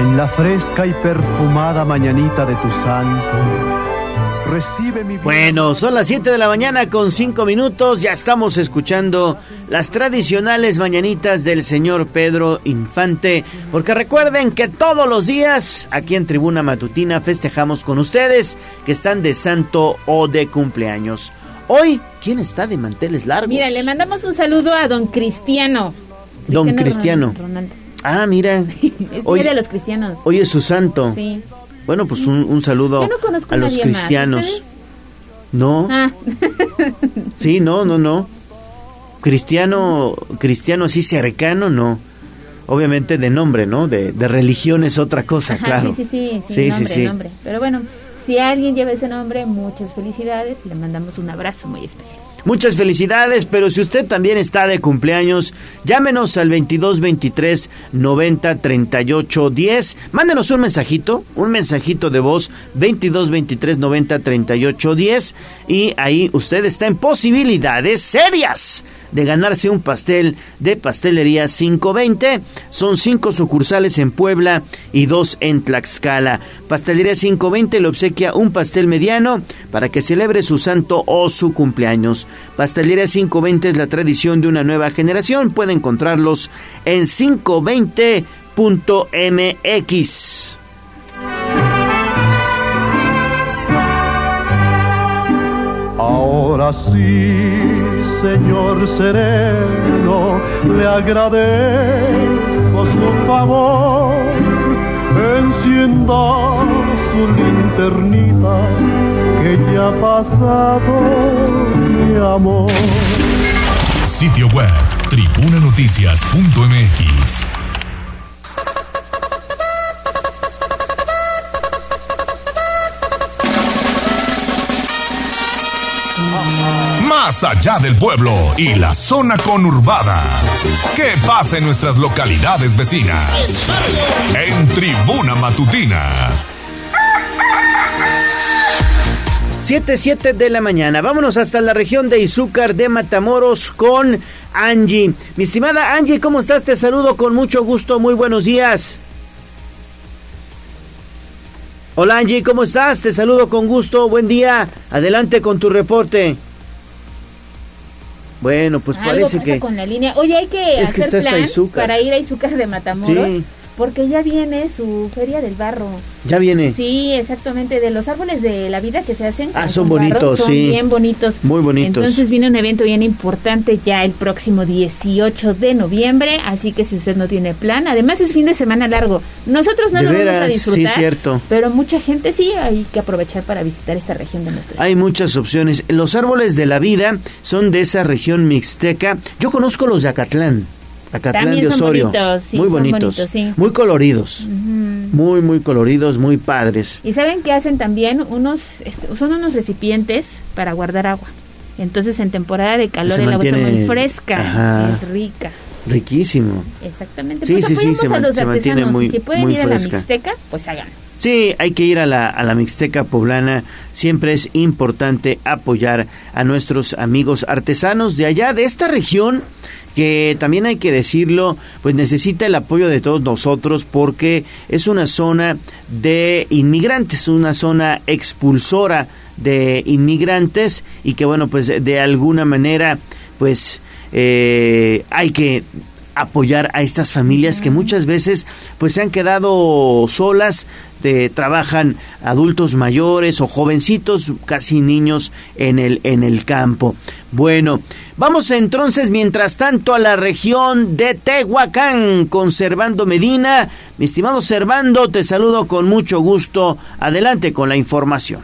En la fresca y perfumada mañanita de tu santo, recibe mi Bueno, son las 7 de la mañana con 5 minutos. Ya estamos escuchando las tradicionales mañanitas del señor Pedro Infante. Porque recuerden que todos los días aquí en Tribuna Matutina festejamos con ustedes que están de santo o de cumpleaños. Hoy, ¿quién está de manteles largos? Mira, le mandamos un saludo a don Cristiano. Don Cristiano Cristiano. Ron- Ronaldo. Ah, mira. Es Hoy, Día de los Cristianos. hoy es su santo. Sí. Bueno, pues un, un saludo no a los más. cristianos. No, Ah, sí, no, no, no. Cristiano, cristiano así cercano, no. Obviamente de nombre, ¿no? De, de religión es otra cosa, ajá, claro. Sí, sí, sí, sí, nombre, sí. nombre. Pero bueno, si alguien lleva ese nombre, muchas felicidades y le mandamos un abrazo muy especial. Muchas felicidades, pero si usted también está de cumpleaños, llámenos al 22 23 90 38 10. Mándenos un mensajito, un mensajito de voz 22 23 90 38 10 y ahí usted está en posibilidades serias de ganarse un pastel de pastelería 520. Son cinco sucursales en Puebla y dos en Tlaxcala. Pastelería 520 le obsequia un pastel mediano para que celebre su santo o su cumpleaños. Pastelería 520 es la tradición de una nueva generación. Puede encontrarlos en 520.mx. Ahora sí, Señor sereno, le agradezco su favor. Encienda su linternita, que ya ha pasado mi amor. Sitio web tribunanoticias.mx. Más allá del pueblo y la zona conurbada. ¿Qué pasa en nuestras localidades vecinas? En Tribuna Matutina. 7, 7 de la mañana. Vámonos hasta la región de Izúcar de Matamoros con Angie. Mi estimada Angie, ¿cómo estás? Te saludo con mucho gusto. Muy buenos días. Hola Angie, ¿cómo estás? Te saludo con gusto. Buen día. Adelante con tu reporte. Bueno, pues Algo parece pasa que... con la línea. Oye, hay que Es que hacer está hasta plan para ir a Izúcar de Matamoros. Sí. Porque ya viene su Feria del Barro. Ya viene. Sí, exactamente, de los árboles de la vida que se hacen. Ah, son barro, bonitos, son sí. bien bonitos. Muy bonitos. Entonces viene un evento bien importante ya el próximo 18 de noviembre, así que si usted no tiene plan, además es fin de semana largo. Nosotros no De lo vamos a veras, sí, disfrutar, cierto. pero mucha gente sí hay que aprovechar para visitar esta región de nuestra Hay muchas opciones. Los árboles de la vida son de esa región mixteca. Yo conozco los de Acatlán. Acatlán También de son Osorio. bonitos, sí, muy son bonitos. bonitos, sí. Muy coloridos. Muy, muy coloridos, muy padres. Y saben que hacen también unos, este, son unos recipientes para guardar agua. Entonces en temporada de calor el agua está muy mantiene- fresca, Ajá. es rica. Riquísimo. Exactamente. Sí, pues sí, sí, se a man- los se mantiene muy- si pueden muy ir a fresca. la Mixteca, pues hagan. Sí, hay que ir a la, a la Mixteca poblana. Siempre es importante apoyar a nuestros amigos artesanos de allá, de esta región, que también hay que decirlo, pues necesita el apoyo de todos nosotros porque es una zona de inmigrantes, una zona expulsora de inmigrantes y que bueno, pues de alguna manera, pues eh, hay que apoyar a estas familias que muchas veces pues se han quedado solas de, trabajan adultos mayores o jovencitos casi niños en el en el campo. Bueno vamos entonces mientras tanto a la región de Tehuacán con Servando Medina. Mi estimado Servando te saludo con mucho gusto. Adelante con la información.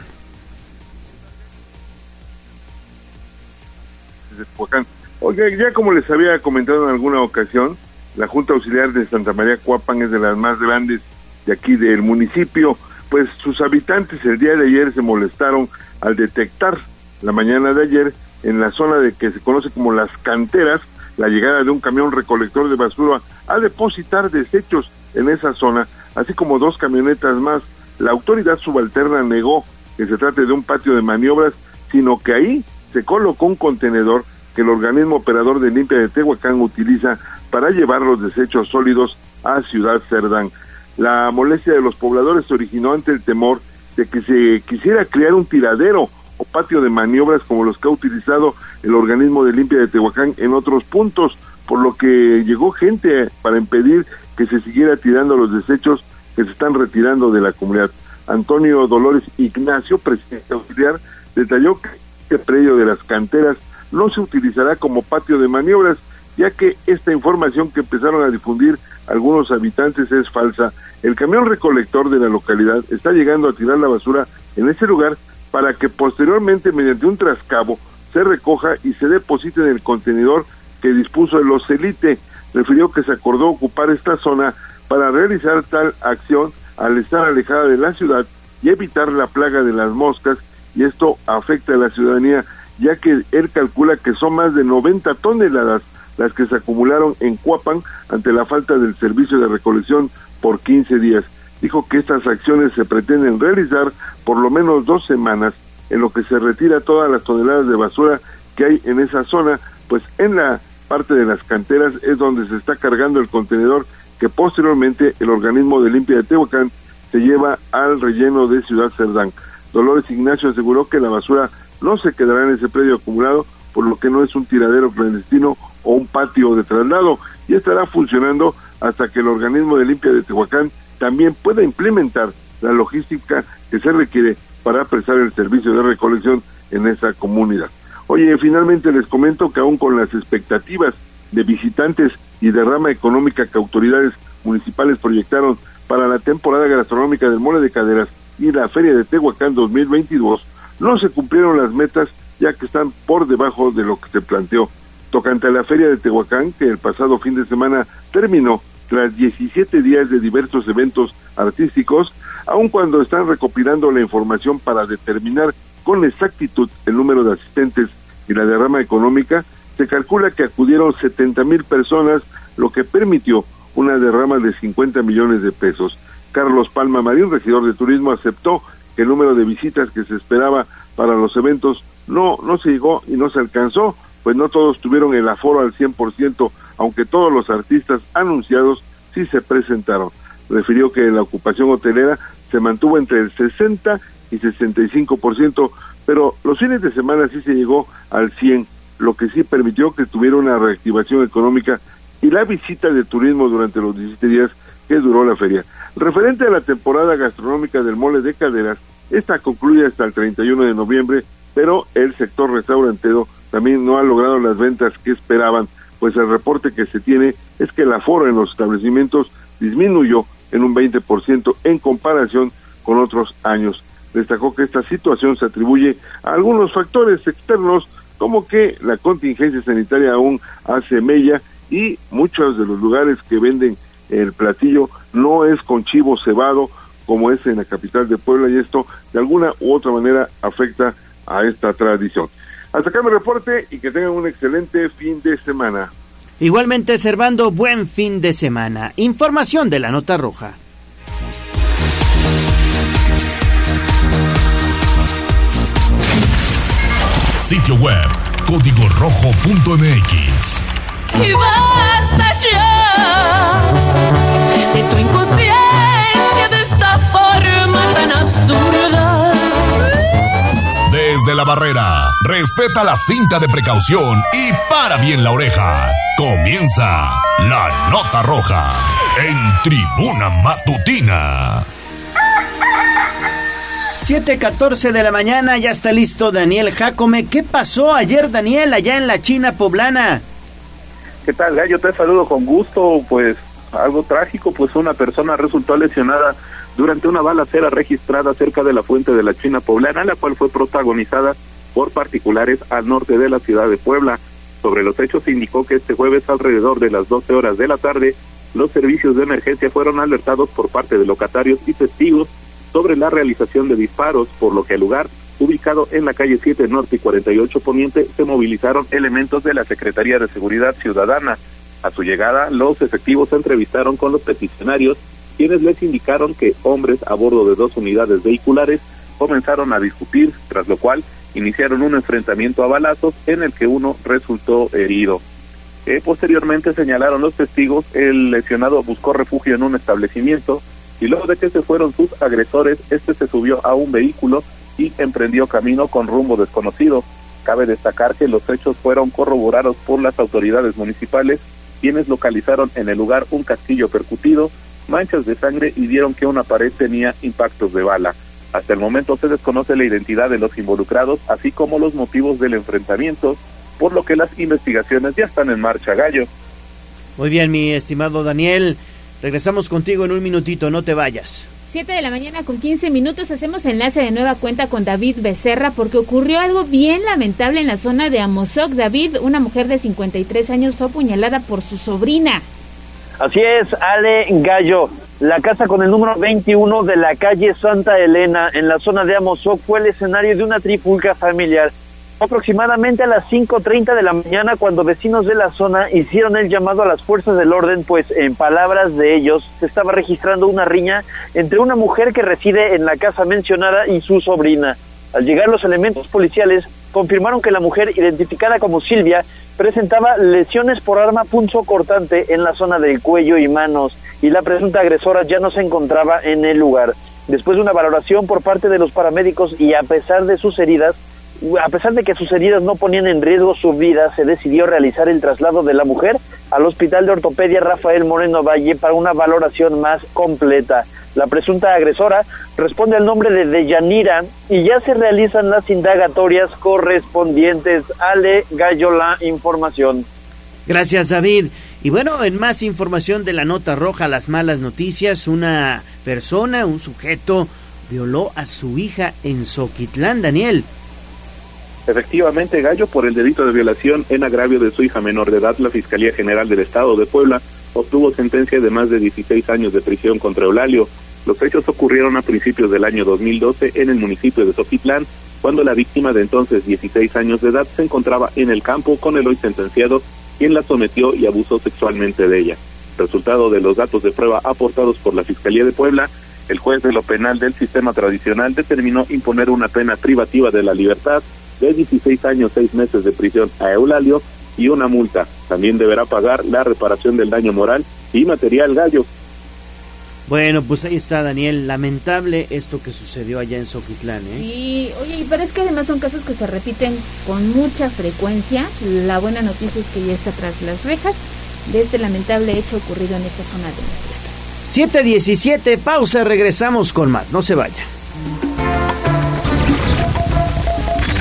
De Tehuacán. Oiga, ya como les había comentado en alguna ocasión, la Junta Auxiliar de Santa María Cuapan es de las más grandes de aquí del municipio, pues sus habitantes el día de ayer se molestaron al detectar la mañana de ayer en la zona de que se conoce como las canteras la llegada de un camión recolector de basura a depositar desechos en esa zona, así como dos camionetas más. La autoridad subalterna negó que se trate de un patio de maniobras, sino que ahí se colocó un contenedor que el organismo operador de limpia de Tehuacán utiliza para llevar los desechos sólidos a Ciudad Cerdán. La molestia de los pobladores se originó ante el temor de que se quisiera crear un tiradero o patio de maniobras como los que ha utilizado el organismo de limpia de Tehuacán en otros puntos, por lo que llegó gente para impedir que se siguiera tirando los desechos que se están retirando de la comunidad. Antonio Dolores Ignacio, presidente auxiliar, detalló que el predio de las canteras no se utilizará como patio de maniobras, ya que esta información que empezaron a difundir algunos habitantes es falsa. El camión recolector de la localidad está llegando a tirar la basura en ese lugar para que posteriormente mediante un trascabo se recoja y se deposite en el contenedor que dispuso el Ocelite. Refirió que se acordó ocupar esta zona para realizar tal acción al estar alejada de la ciudad y evitar la plaga de las moscas y esto afecta a la ciudadanía ya que él calcula que son más de 90 toneladas las que se acumularon en Cuapan ante la falta del servicio de recolección por 15 días. Dijo que estas acciones se pretenden realizar por lo menos dos semanas en lo que se retira todas las toneladas de basura que hay en esa zona, pues en la parte de las canteras es donde se está cargando el contenedor que posteriormente el organismo de limpia de Tehuacán se lleva al relleno de Ciudad Cerdán. Dolores Ignacio aseguró que la basura no se quedará en ese predio acumulado, por lo que no es un tiradero clandestino o un patio de traslado y estará funcionando hasta que el organismo de limpia de Tehuacán también pueda implementar la logística que se requiere para prestar el servicio de recolección en esa comunidad. Oye, finalmente les comento que aún con las expectativas de visitantes y derrama económica que autoridades municipales proyectaron para la temporada gastronómica del Mole de Caderas y la Feria de Tehuacán 2022, no se cumplieron las metas ya que están por debajo de lo que se planteó. Tocante a la Feria de Tehuacán, que el pasado fin de semana terminó tras 17 días de diversos eventos artísticos, aun cuando están recopilando la información para determinar con exactitud el número de asistentes y la derrama económica, se calcula que acudieron 70 mil personas, lo que permitió una derrama de 50 millones de pesos. Carlos Palma Marín, regidor de turismo, aceptó que el número de visitas que se esperaba para los eventos no, no se llegó y no se alcanzó, pues no todos tuvieron el aforo al 100%, aunque todos los artistas anunciados sí se presentaron. Refirió que la ocupación hotelera se mantuvo entre el 60 y 65%, pero los fines de semana sí se llegó al 100, lo que sí permitió que tuviera una reactivación económica y la visita de turismo durante los 17 días que duró la feria. Referente a la temporada gastronómica del mole de caderas, esta concluye hasta el 31 de noviembre, pero el sector restaurantero también no ha logrado las ventas que esperaban, pues el reporte que se tiene es que el aforo en los establecimientos disminuyó en un 20% en comparación con otros años. Destacó que esta situación se atribuye a algunos factores externos como que la contingencia sanitaria aún hace mella y muchos de los lugares que venden el platillo no es con chivo cebado como es en la capital de Puebla y esto de alguna u otra manera afecta a esta tradición. Hasta acá mi reporte y que tengan un excelente fin de semana. Igualmente, Servando, buen fin de semana. Información de la Nota Roja. Sitio web código rojo.mx. Y basta ya de tu inconsciencia de esta forma tan absurda. Desde la barrera, respeta la cinta de precaución y para bien la oreja. Comienza la nota roja en tribuna matutina. 7:14 de la mañana, ya está listo Daniel Jacome. ¿Qué pasó ayer, Daniel, allá en la China poblana? ¿Qué tal, Gallo? Te saludo con gusto. Pues algo trágico, pues una persona resultó lesionada durante una balacera registrada cerca de la fuente de la China poblana, la cual fue protagonizada por particulares al norte de la ciudad de Puebla. Sobre los hechos se indicó que este jueves alrededor de las 12 horas de la tarde, los servicios de emergencia fueron alertados por parte de locatarios y testigos sobre la realización de disparos, por lo que el lugar, ubicado en la calle 7 Norte y 48 Poniente, se movilizaron elementos de la Secretaría de Seguridad Ciudadana. A su llegada, los efectivos se entrevistaron con los peticionarios, quienes les indicaron que hombres a bordo de dos unidades vehiculares comenzaron a discutir, tras lo cual iniciaron un enfrentamiento a balazos en el que uno resultó herido. Eh, posteriormente señalaron los testigos, el lesionado buscó refugio en un establecimiento, y luego de que se fueron sus agresores, este se subió a un vehículo y emprendió camino con rumbo desconocido. Cabe destacar que los hechos fueron corroborados por las autoridades municipales, quienes localizaron en el lugar un castillo percutido, manchas de sangre y vieron que una pared tenía impactos de bala. Hasta el momento se desconoce la identidad de los involucrados, así como los motivos del enfrentamiento, por lo que las investigaciones ya están en marcha, Gallo. Muy bien, mi estimado Daniel. Regresamos contigo en un minutito, no te vayas. 7 de la mañana con 15 minutos hacemos enlace de nueva cuenta con David Becerra porque ocurrió algo bien lamentable en la zona de Amozoc. David, una mujer de 53 años, fue apuñalada por su sobrina. Así es, Ale Gallo. La casa con el número 21 de la calle Santa Elena, en la zona de Amozoc, fue el escenario de una trifulca familiar. Aproximadamente a las 5.30 de la mañana, cuando vecinos de la zona hicieron el llamado a las fuerzas del orden, pues en palabras de ellos, se estaba registrando una riña entre una mujer que reside en la casa mencionada y su sobrina. Al llegar los elementos policiales, confirmaron que la mujer, identificada como Silvia, presentaba lesiones por arma punzo cortante en la zona del cuello y manos, y la presunta agresora ya no se encontraba en el lugar. Después de una valoración por parte de los paramédicos y a pesar de sus heridas, a pesar de que sus heridas no ponían en riesgo su vida, se decidió realizar el traslado de la mujer al Hospital de Ortopedia Rafael Moreno Valle para una valoración más completa. La presunta agresora responde al nombre de Deyanira y ya se realizan las indagatorias correspondientes. Ale Gallo la información. Gracias, David. Y bueno, en más información de la nota roja, las malas noticias, una persona, un sujeto, violó a su hija en Soquitlán, Daniel. Efectivamente, Gallo, por el delito de violación en agravio de su hija menor de edad, la Fiscalía General del Estado de Puebla obtuvo sentencia de más de 16 años de prisión contra Eulalio. Los hechos ocurrieron a principios del año 2012 en el municipio de Soquitlán, cuando la víctima de entonces 16 años de edad se encontraba en el campo con el hoy sentenciado, quien la sometió y abusó sexualmente de ella. Resultado de los datos de prueba aportados por la Fiscalía de Puebla, el juez de lo penal del sistema tradicional determinó imponer una pena privativa de la libertad de 16 años, 6 meses de prisión a Eulalio y una multa. También deberá pagar la reparación del daño moral y material gallo. Bueno, pues ahí está, Daniel. Lamentable esto que sucedió allá en Soquitlán, ¿eh? Sí, oye, pero es que además son casos que se repiten con mucha frecuencia. La buena noticia es que ya está tras las rejas de este lamentable hecho ocurrido en esta zona de nuestro estado. 7.17, pausa, regresamos con más. No se vaya.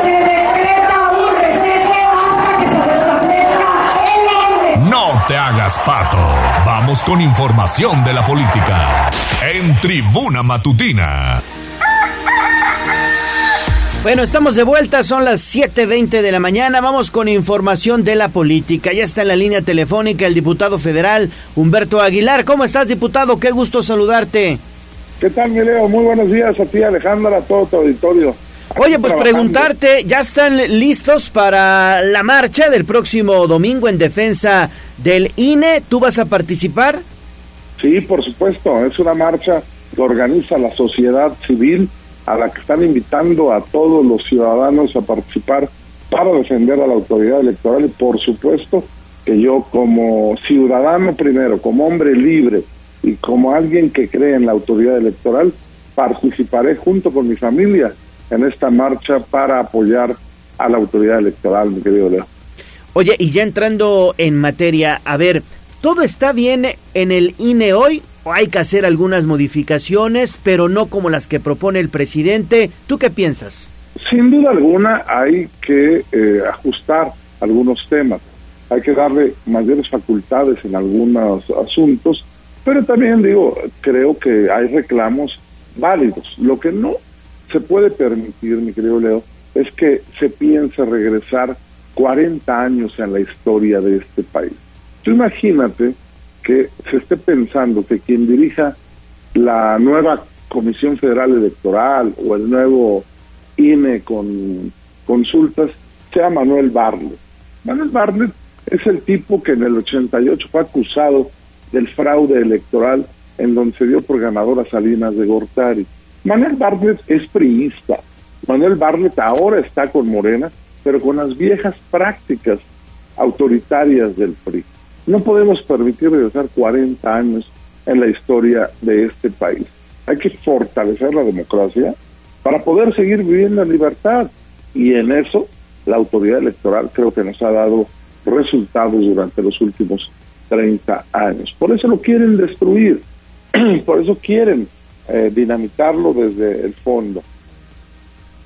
Se decreta un receso hasta que se restablezca el. No te hagas pato. Vamos con información de la política. En Tribuna Matutina. Bueno, estamos de vuelta, son las 7.20 de la mañana, vamos con información de la política. Ya está en la línea telefónica el diputado federal Humberto Aguilar. ¿Cómo estás, diputado? Qué gusto saludarte. ¿Qué tal, mi Leo? Muy buenos días a ti, Alejandra, a todo tu auditorio. Oye, pues preguntarte, ¿ya están listos para la marcha del próximo domingo en defensa del INE? ¿Tú vas a participar? Sí, por supuesto, es una marcha que organiza la sociedad civil a la que están invitando a todos los ciudadanos a participar para defender a la autoridad electoral y por supuesto que yo como ciudadano primero, como hombre libre y como alguien que cree en la autoridad electoral, participaré junto con mi familia en esta marcha para apoyar a la autoridad electoral, mi querido Leo. Oye, y ya entrando en materia, a ver, ¿todo está bien en el INE hoy? ¿O hay que hacer algunas modificaciones, pero no como las que propone el presidente? ¿Tú qué piensas? Sin duda alguna hay que eh, ajustar algunos temas, hay que darle mayores facultades en algunos asuntos, pero también digo, creo que hay reclamos válidos. Lo que no se puede permitir, mi querido Leo, es que se piense regresar 40 años en la historia de este país. Imagínate que se esté pensando que quien dirija la nueva Comisión Federal Electoral o el nuevo INE con consultas sea Manuel Barlet. Manuel Barlet es el tipo que en el 88 fue acusado del fraude electoral en donde se dio por ganadora Salinas de Gortari. Manuel Bartlett es priista Manuel Barlet ahora está con Morena, pero con las viejas prácticas autoritarias del PRI. No podemos permitir regresar 40 años en la historia de este país. Hay que fortalecer la democracia para poder seguir viviendo en libertad. Y en eso la autoridad electoral creo que nos ha dado resultados durante los últimos 30 años. Por eso lo quieren destruir, por eso quieren eh, dinamitarlo desde el fondo.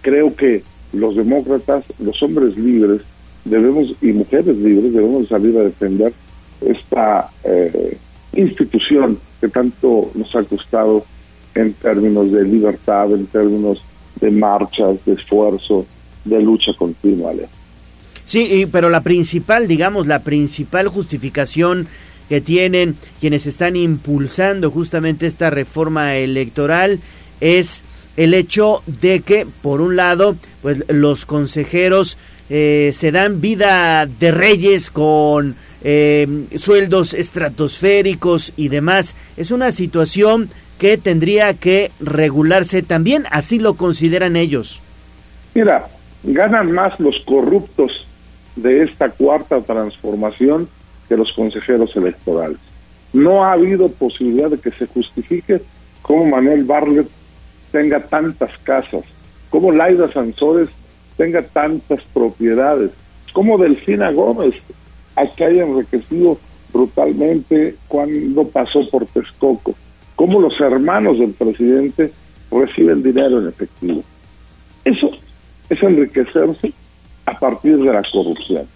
Creo que los demócratas, los hombres libres, debemos y mujeres libres debemos salir a defender esta eh, institución que tanto nos ha costado en términos de libertad, en términos de marchas, de esfuerzo, de lucha continua. Sí, pero la principal, digamos, la principal justificación que tienen quienes están impulsando justamente esta reforma electoral es el hecho de que, por un lado, pues los consejeros eh, se dan vida de reyes con eh, sueldos estratosféricos y demás. Es una situación que tendría que regularse también, así lo consideran ellos. Mira, ganan más los corruptos de esta cuarta transformación que los consejeros electorales. No ha habido posibilidad de que se justifique cómo Manuel Barlet tenga tantas casas, cómo Laida Sansores tenga tantas propiedades, cómo Delfina Gómez acá haya enriquecido brutalmente cuando pasó por Texcoco, cómo los hermanos del presidente reciben dinero en efectivo. Eso es enriquecerse a partir de la corrupción.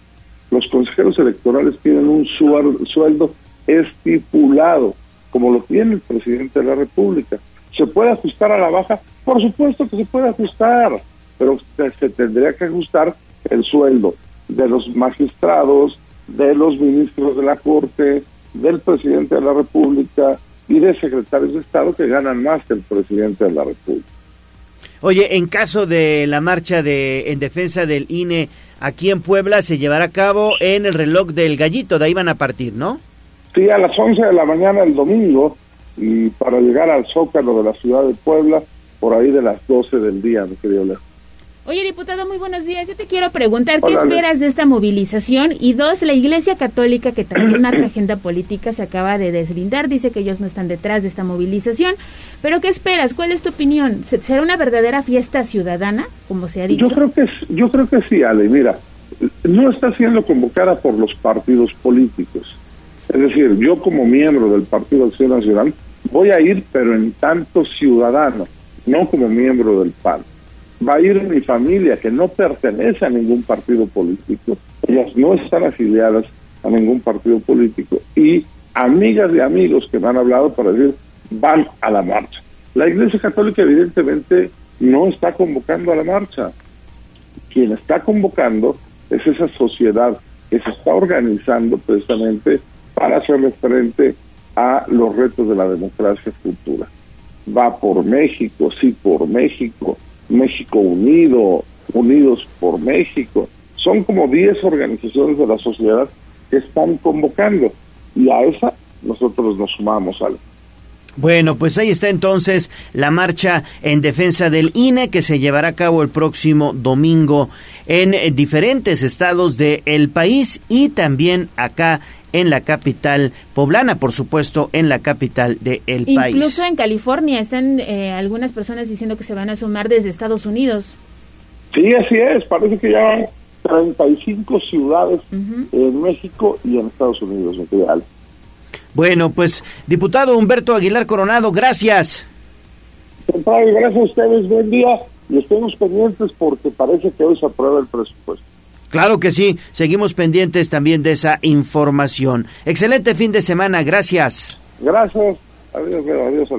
Los consejeros electorales tienen un sueldo estipulado, como lo tiene el presidente de la República. ¿Se puede ajustar a la baja? Por supuesto que se puede ajustar, pero se tendría que ajustar el sueldo de los magistrados, de los ministros de la Corte, del presidente de la República y de secretarios de Estado que ganan más que el presidente de la República. Oye, en caso de la marcha de en defensa del INE aquí en Puebla se llevará a cabo en el reloj del gallito, de ahí van a partir, ¿no? Sí, a las 11 de la mañana el domingo y para llegar al Zócalo de la ciudad de Puebla por ahí de las 12 del día, mi querido Leo. Oye, diputado, muy buenos días. Yo te quiero preguntar, ¿qué esperas de esta movilización? Y dos, la Iglesia Católica, que también marca agenda política, se acaba de deslindar, dice que ellos no están detrás de esta movilización. Pero ¿qué esperas? ¿Cuál es tu opinión? ¿Será una verdadera fiesta ciudadana, como se ha dicho? Yo creo que, yo creo que sí, Ale. Mira, no está siendo convocada por los partidos políticos. Es decir, yo como miembro del Partido Acción Nacional voy a ir, pero en tanto ciudadano, no como miembro del PAN va a ir mi familia, que no pertenece a ningún partido político. Ellas no están afiliadas a ningún partido político. Y amigas y amigos que me han hablado para decir, van a la marcha. La Iglesia Católica evidentemente no está convocando a la marcha. Quien está convocando es esa sociedad que se está organizando precisamente para hacerle frente a los retos de la democracia futura. Va por México, sí por México, México Unido, Unidos por México. Son como 10 organizaciones de la sociedad que están convocando y a esa nosotros nos sumamos al. Bueno, pues ahí está entonces la marcha en defensa del INE que se llevará a cabo el próximo domingo en diferentes estados del país y también acá en la capital poblana, por supuesto, en la capital del país. Incluso en California están eh, algunas personas diciendo que se van a sumar desde Estados Unidos. Sí, así es. Parece que ya hay 35 ciudades en México y en Estados Unidos, en Bueno, pues, diputado Humberto Aguilar Coronado, gracias. gracias a ustedes, buen día y estemos pendientes porque parece que hoy se aprueba el presupuesto. Claro que sí, seguimos pendientes también de esa información. Excelente fin de semana, gracias. Gracias, adiós, adiós.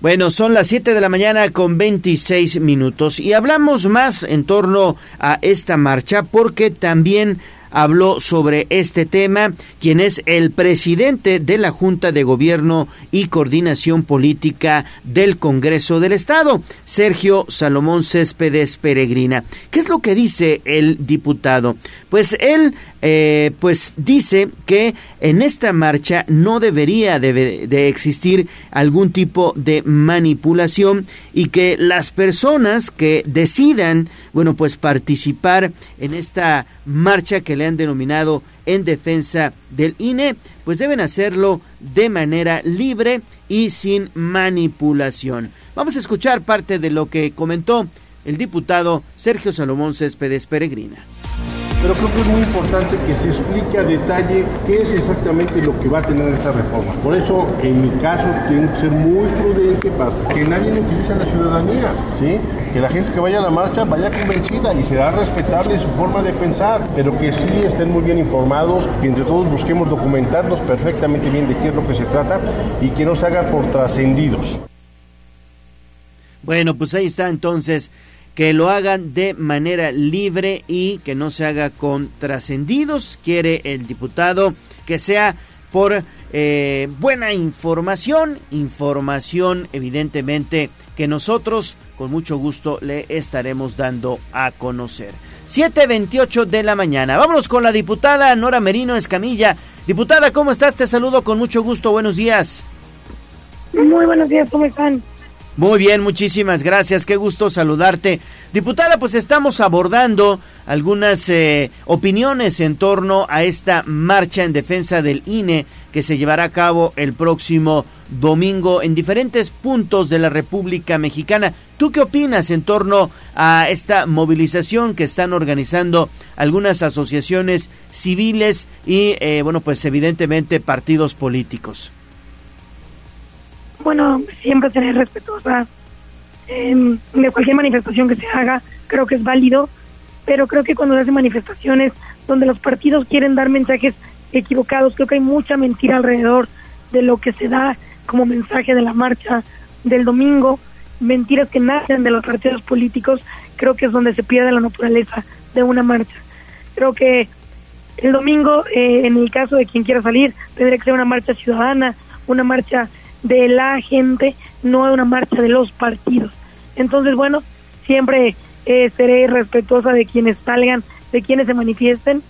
Bueno, son las 7 de la mañana con 26 minutos y hablamos más en torno a esta marcha porque también habló sobre este tema, quien es el presidente de la Junta de Gobierno y Coordinación Política del Congreso del Estado, Sergio Salomón Céspedes Peregrina. ¿Qué es lo que dice el diputado? Pues él eh, pues dice que en esta marcha no debería de, de, existir algún tipo de manipulación y que las personas que decidan, bueno, pues participar en esta marcha que le han denominado en defensa del INE, pues deben hacerlo de manera libre y sin manipulación. Vamos a escuchar parte de lo que comentó el diputado Sergio Salomón Céspedes Peregrina pero creo que es muy importante que se explique a detalle qué es exactamente lo que va a tener esta reforma. Por eso, en mi caso, tengo que ser muy prudente para que nadie me utilice la ciudadanía, ¿sí? Que la gente que vaya a la marcha vaya convencida y será respetable su forma de pensar, pero que sí estén muy bien informados, que entre todos busquemos documentarnos perfectamente bien de qué es lo que se trata y que no se haga por trascendidos. Bueno, pues ahí está entonces que lo hagan de manera libre y que no se haga con trascendidos. Quiere el diputado que sea por eh, buena información, información evidentemente que nosotros con mucho gusto le estaremos dando a conocer. 7.28 de la mañana. Vámonos con la diputada Nora Merino Escamilla. Diputada, ¿cómo estás? Te saludo con mucho gusto. Buenos días. Muy buenos días, ¿cómo están? Muy bien, muchísimas gracias, qué gusto saludarte. Diputada, pues estamos abordando algunas eh, opiniones en torno a esta marcha en defensa del INE que se llevará a cabo el próximo domingo en diferentes puntos de la República Mexicana. ¿Tú qué opinas en torno a esta movilización que están organizando algunas asociaciones civiles y, eh, bueno, pues evidentemente partidos políticos? Bueno, siempre seré respetuosa eh, de cualquier manifestación que se haga, creo que es válido, pero creo que cuando se hacen manifestaciones donde los partidos quieren dar mensajes equivocados, creo que hay mucha mentira alrededor de lo que se da como mensaje de la marcha del domingo, mentiras que nacen de los partidos políticos, creo que es donde se pierde la naturaleza de una marcha. Creo que el domingo, eh, en el caso de quien quiera salir, tendría que ser una marcha ciudadana, una marcha de la gente, no de una marcha de los partidos. Entonces, bueno, siempre eh, seré respetuosa de quienes salgan, de quienes se manifiesten,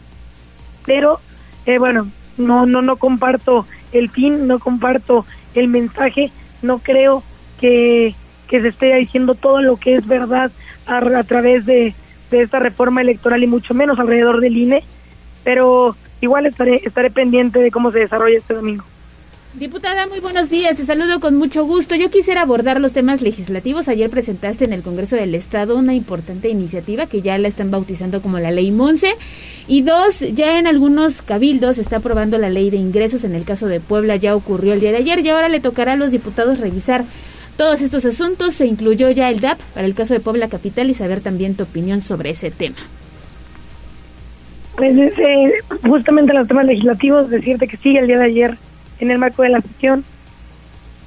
pero eh, bueno, no, no, no comparto el fin, no comparto el mensaje, no creo que, que se esté diciendo todo lo que es verdad a, a través de, de esta reforma electoral y mucho menos alrededor del INE, pero igual estaré, estaré pendiente de cómo se desarrolla este domingo. Diputada, muy buenos días. Te saludo con mucho gusto. Yo quisiera abordar los temas legislativos. Ayer presentaste en el Congreso del Estado una importante iniciativa que ya la están bautizando como la Ley Monse. Y dos, ya en algunos cabildos está aprobando la Ley de Ingresos. En el caso de Puebla ya ocurrió el día de ayer y ahora le tocará a los diputados revisar todos estos asuntos. Se incluyó ya el DAP para el caso de Puebla Capital y saber también tu opinión sobre ese tema. Pues eh, justamente los temas legislativos, decirte que sí, el día de ayer en el marco de la sesión,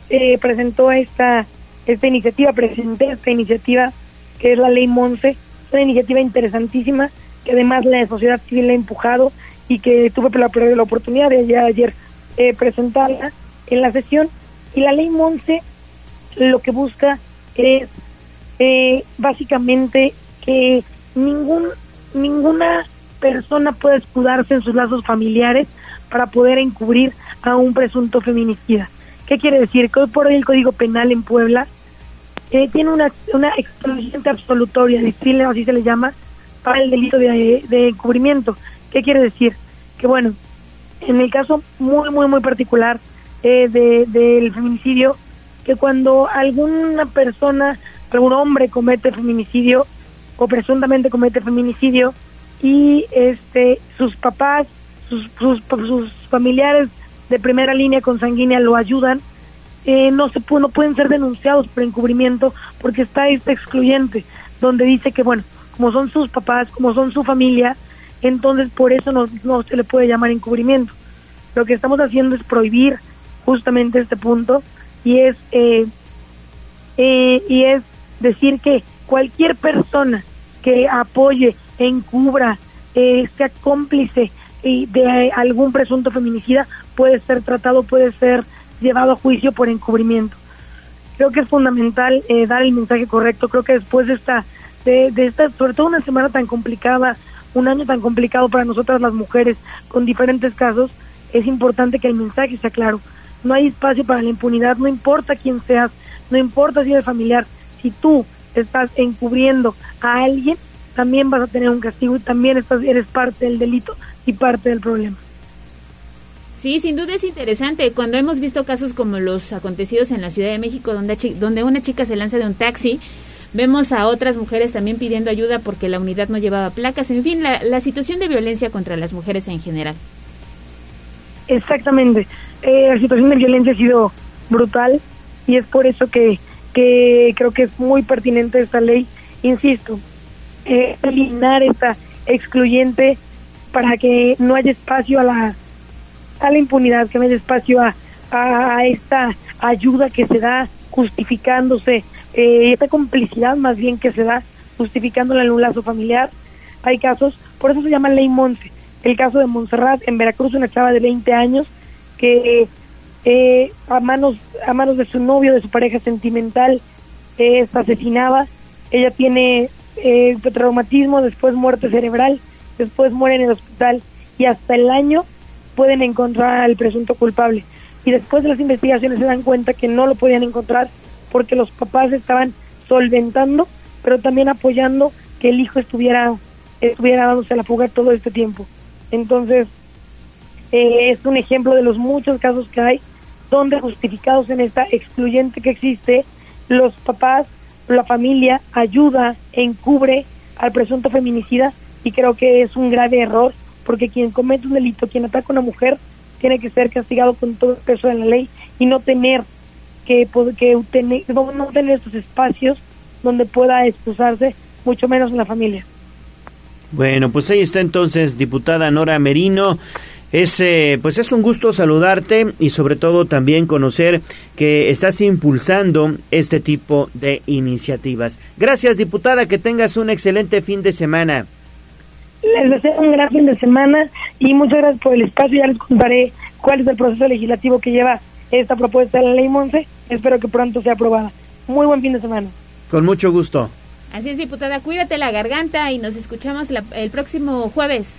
eh, presentó esta, esta iniciativa, presenté esta iniciativa que es la ley Monse, una iniciativa interesantísima que además la sociedad civil ha empujado y que tuve la, la oportunidad de ayer, ayer eh, presentarla en la sesión. Y la ley Monse lo que busca es eh, básicamente que ningún ninguna persona pueda escudarse en sus lazos familiares para poder encubrir a un presunto feminicida. ¿Qué quiere decir? Que hoy por hoy el Código Penal en Puebla eh, tiene una, una excluyente absolutoria, así se le llama, para el delito de, de encubrimiento. ¿Qué quiere decir? Que bueno, en el caso muy, muy, muy particular eh, de, del feminicidio, que cuando alguna persona, algún hombre comete feminicidio o presuntamente comete feminicidio y este sus papás, sus, sus, sus familiares de primera línea consanguínea lo ayudan, eh, no se no pueden ser denunciados por encubrimiento porque está este excluyente donde dice que bueno como son sus papás como son su familia entonces por eso no, no se le puede llamar encubrimiento. Lo que estamos haciendo es prohibir justamente este punto y es eh, eh, y es decir que cualquier persona que apoye encubra eh, sea cómplice y de algún presunto feminicida puede ser tratado, puede ser llevado a juicio por encubrimiento. Creo que es fundamental eh, dar el mensaje correcto. Creo que después de esta, de, de esta, sobre todo una semana tan complicada, un año tan complicado para nosotras las mujeres con diferentes casos, es importante que el mensaje sea claro. No hay espacio para la impunidad, no importa quién seas, no importa si eres familiar, si tú estás encubriendo a alguien, también vas a tener un castigo y también estás, eres parte del delito y parte del problema. Sí, sin duda es interesante. Cuando hemos visto casos como los acontecidos en la Ciudad de México, donde, donde una chica se lanza de un taxi, vemos a otras mujeres también pidiendo ayuda porque la unidad no llevaba placas. En fin, la, la situación de violencia contra las mujeres en general. Exactamente. Eh, la situación de violencia ha sido brutal y es por eso que, que creo que es muy pertinente esta ley. Insisto, eh, eliminar esta excluyente para que no haya espacio a la, a la impunidad, que no haya espacio a, a, esta ayuda que se da justificándose, eh, esta complicidad más bien que se da justificándole en un lazo familiar. Hay casos, por eso se llama ley Monse. El caso de Montserrat en Veracruz, una chava de 20 años que eh, a manos a manos de su novio, de su pareja sentimental, eh, es asesinada. Ella tiene eh, traumatismo, después muerte cerebral, después muere en el hospital y hasta el año pueden encontrar al presunto culpable. Y después de las investigaciones se dan cuenta que no lo podían encontrar porque los papás estaban solventando, pero también apoyando que el hijo estuviera estuviera dándose a la fuga todo este tiempo. Entonces, eh, es un ejemplo de los muchos casos que hay donde justificados en esta excluyente que existe, los papás, la familia ayuda, encubre al presunto feminicida y creo que es un grave error porque quien comete un delito, quien ataca a una mujer, tiene que ser castigado con todo el peso de la ley y no tener que, que no tener estos espacios donde pueda excusarse, mucho menos en la familia. Bueno, pues ahí está entonces, diputada Nora Merino. Es, eh, pues es un gusto saludarte y sobre todo también conocer que estás impulsando este tipo de iniciativas. Gracias, diputada, que tengas un excelente fin de semana. Les deseo un gran fin de semana y muchas gracias por el espacio. Ya les contaré cuál es el proceso legislativo que lleva esta propuesta de la ley Monse. Espero que pronto sea aprobada. Muy buen fin de semana. Con mucho gusto. Así es, diputada, cuídate la garganta y nos escuchamos la- el próximo jueves.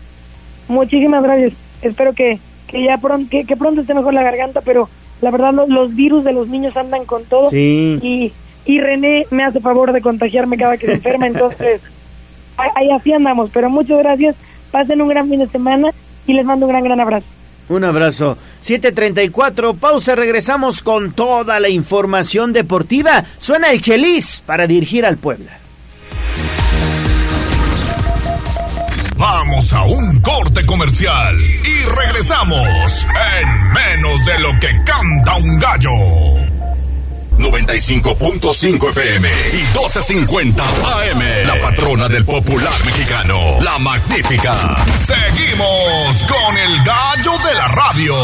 Muchísimas gracias. Espero que, que ya pronto, que, que pronto esté mejor la garganta, pero la verdad los, los virus de los niños andan con todo. Sí. Y, y René me hace favor de contagiarme cada que se enferma, entonces ahí así andamos. Pero muchas gracias. Pasen un gran fin de semana y les mando un gran, gran abrazo. Un abrazo. 734, pausa, regresamos con toda la información deportiva. Suena el Chelis para dirigir al Puebla. Vamos a un corte comercial y regresamos en menos de lo que canta un gallo. 95.5 FM y 1250 AM. La patrona del popular mexicano, la magnífica. Seguimos con el gallo de la radio.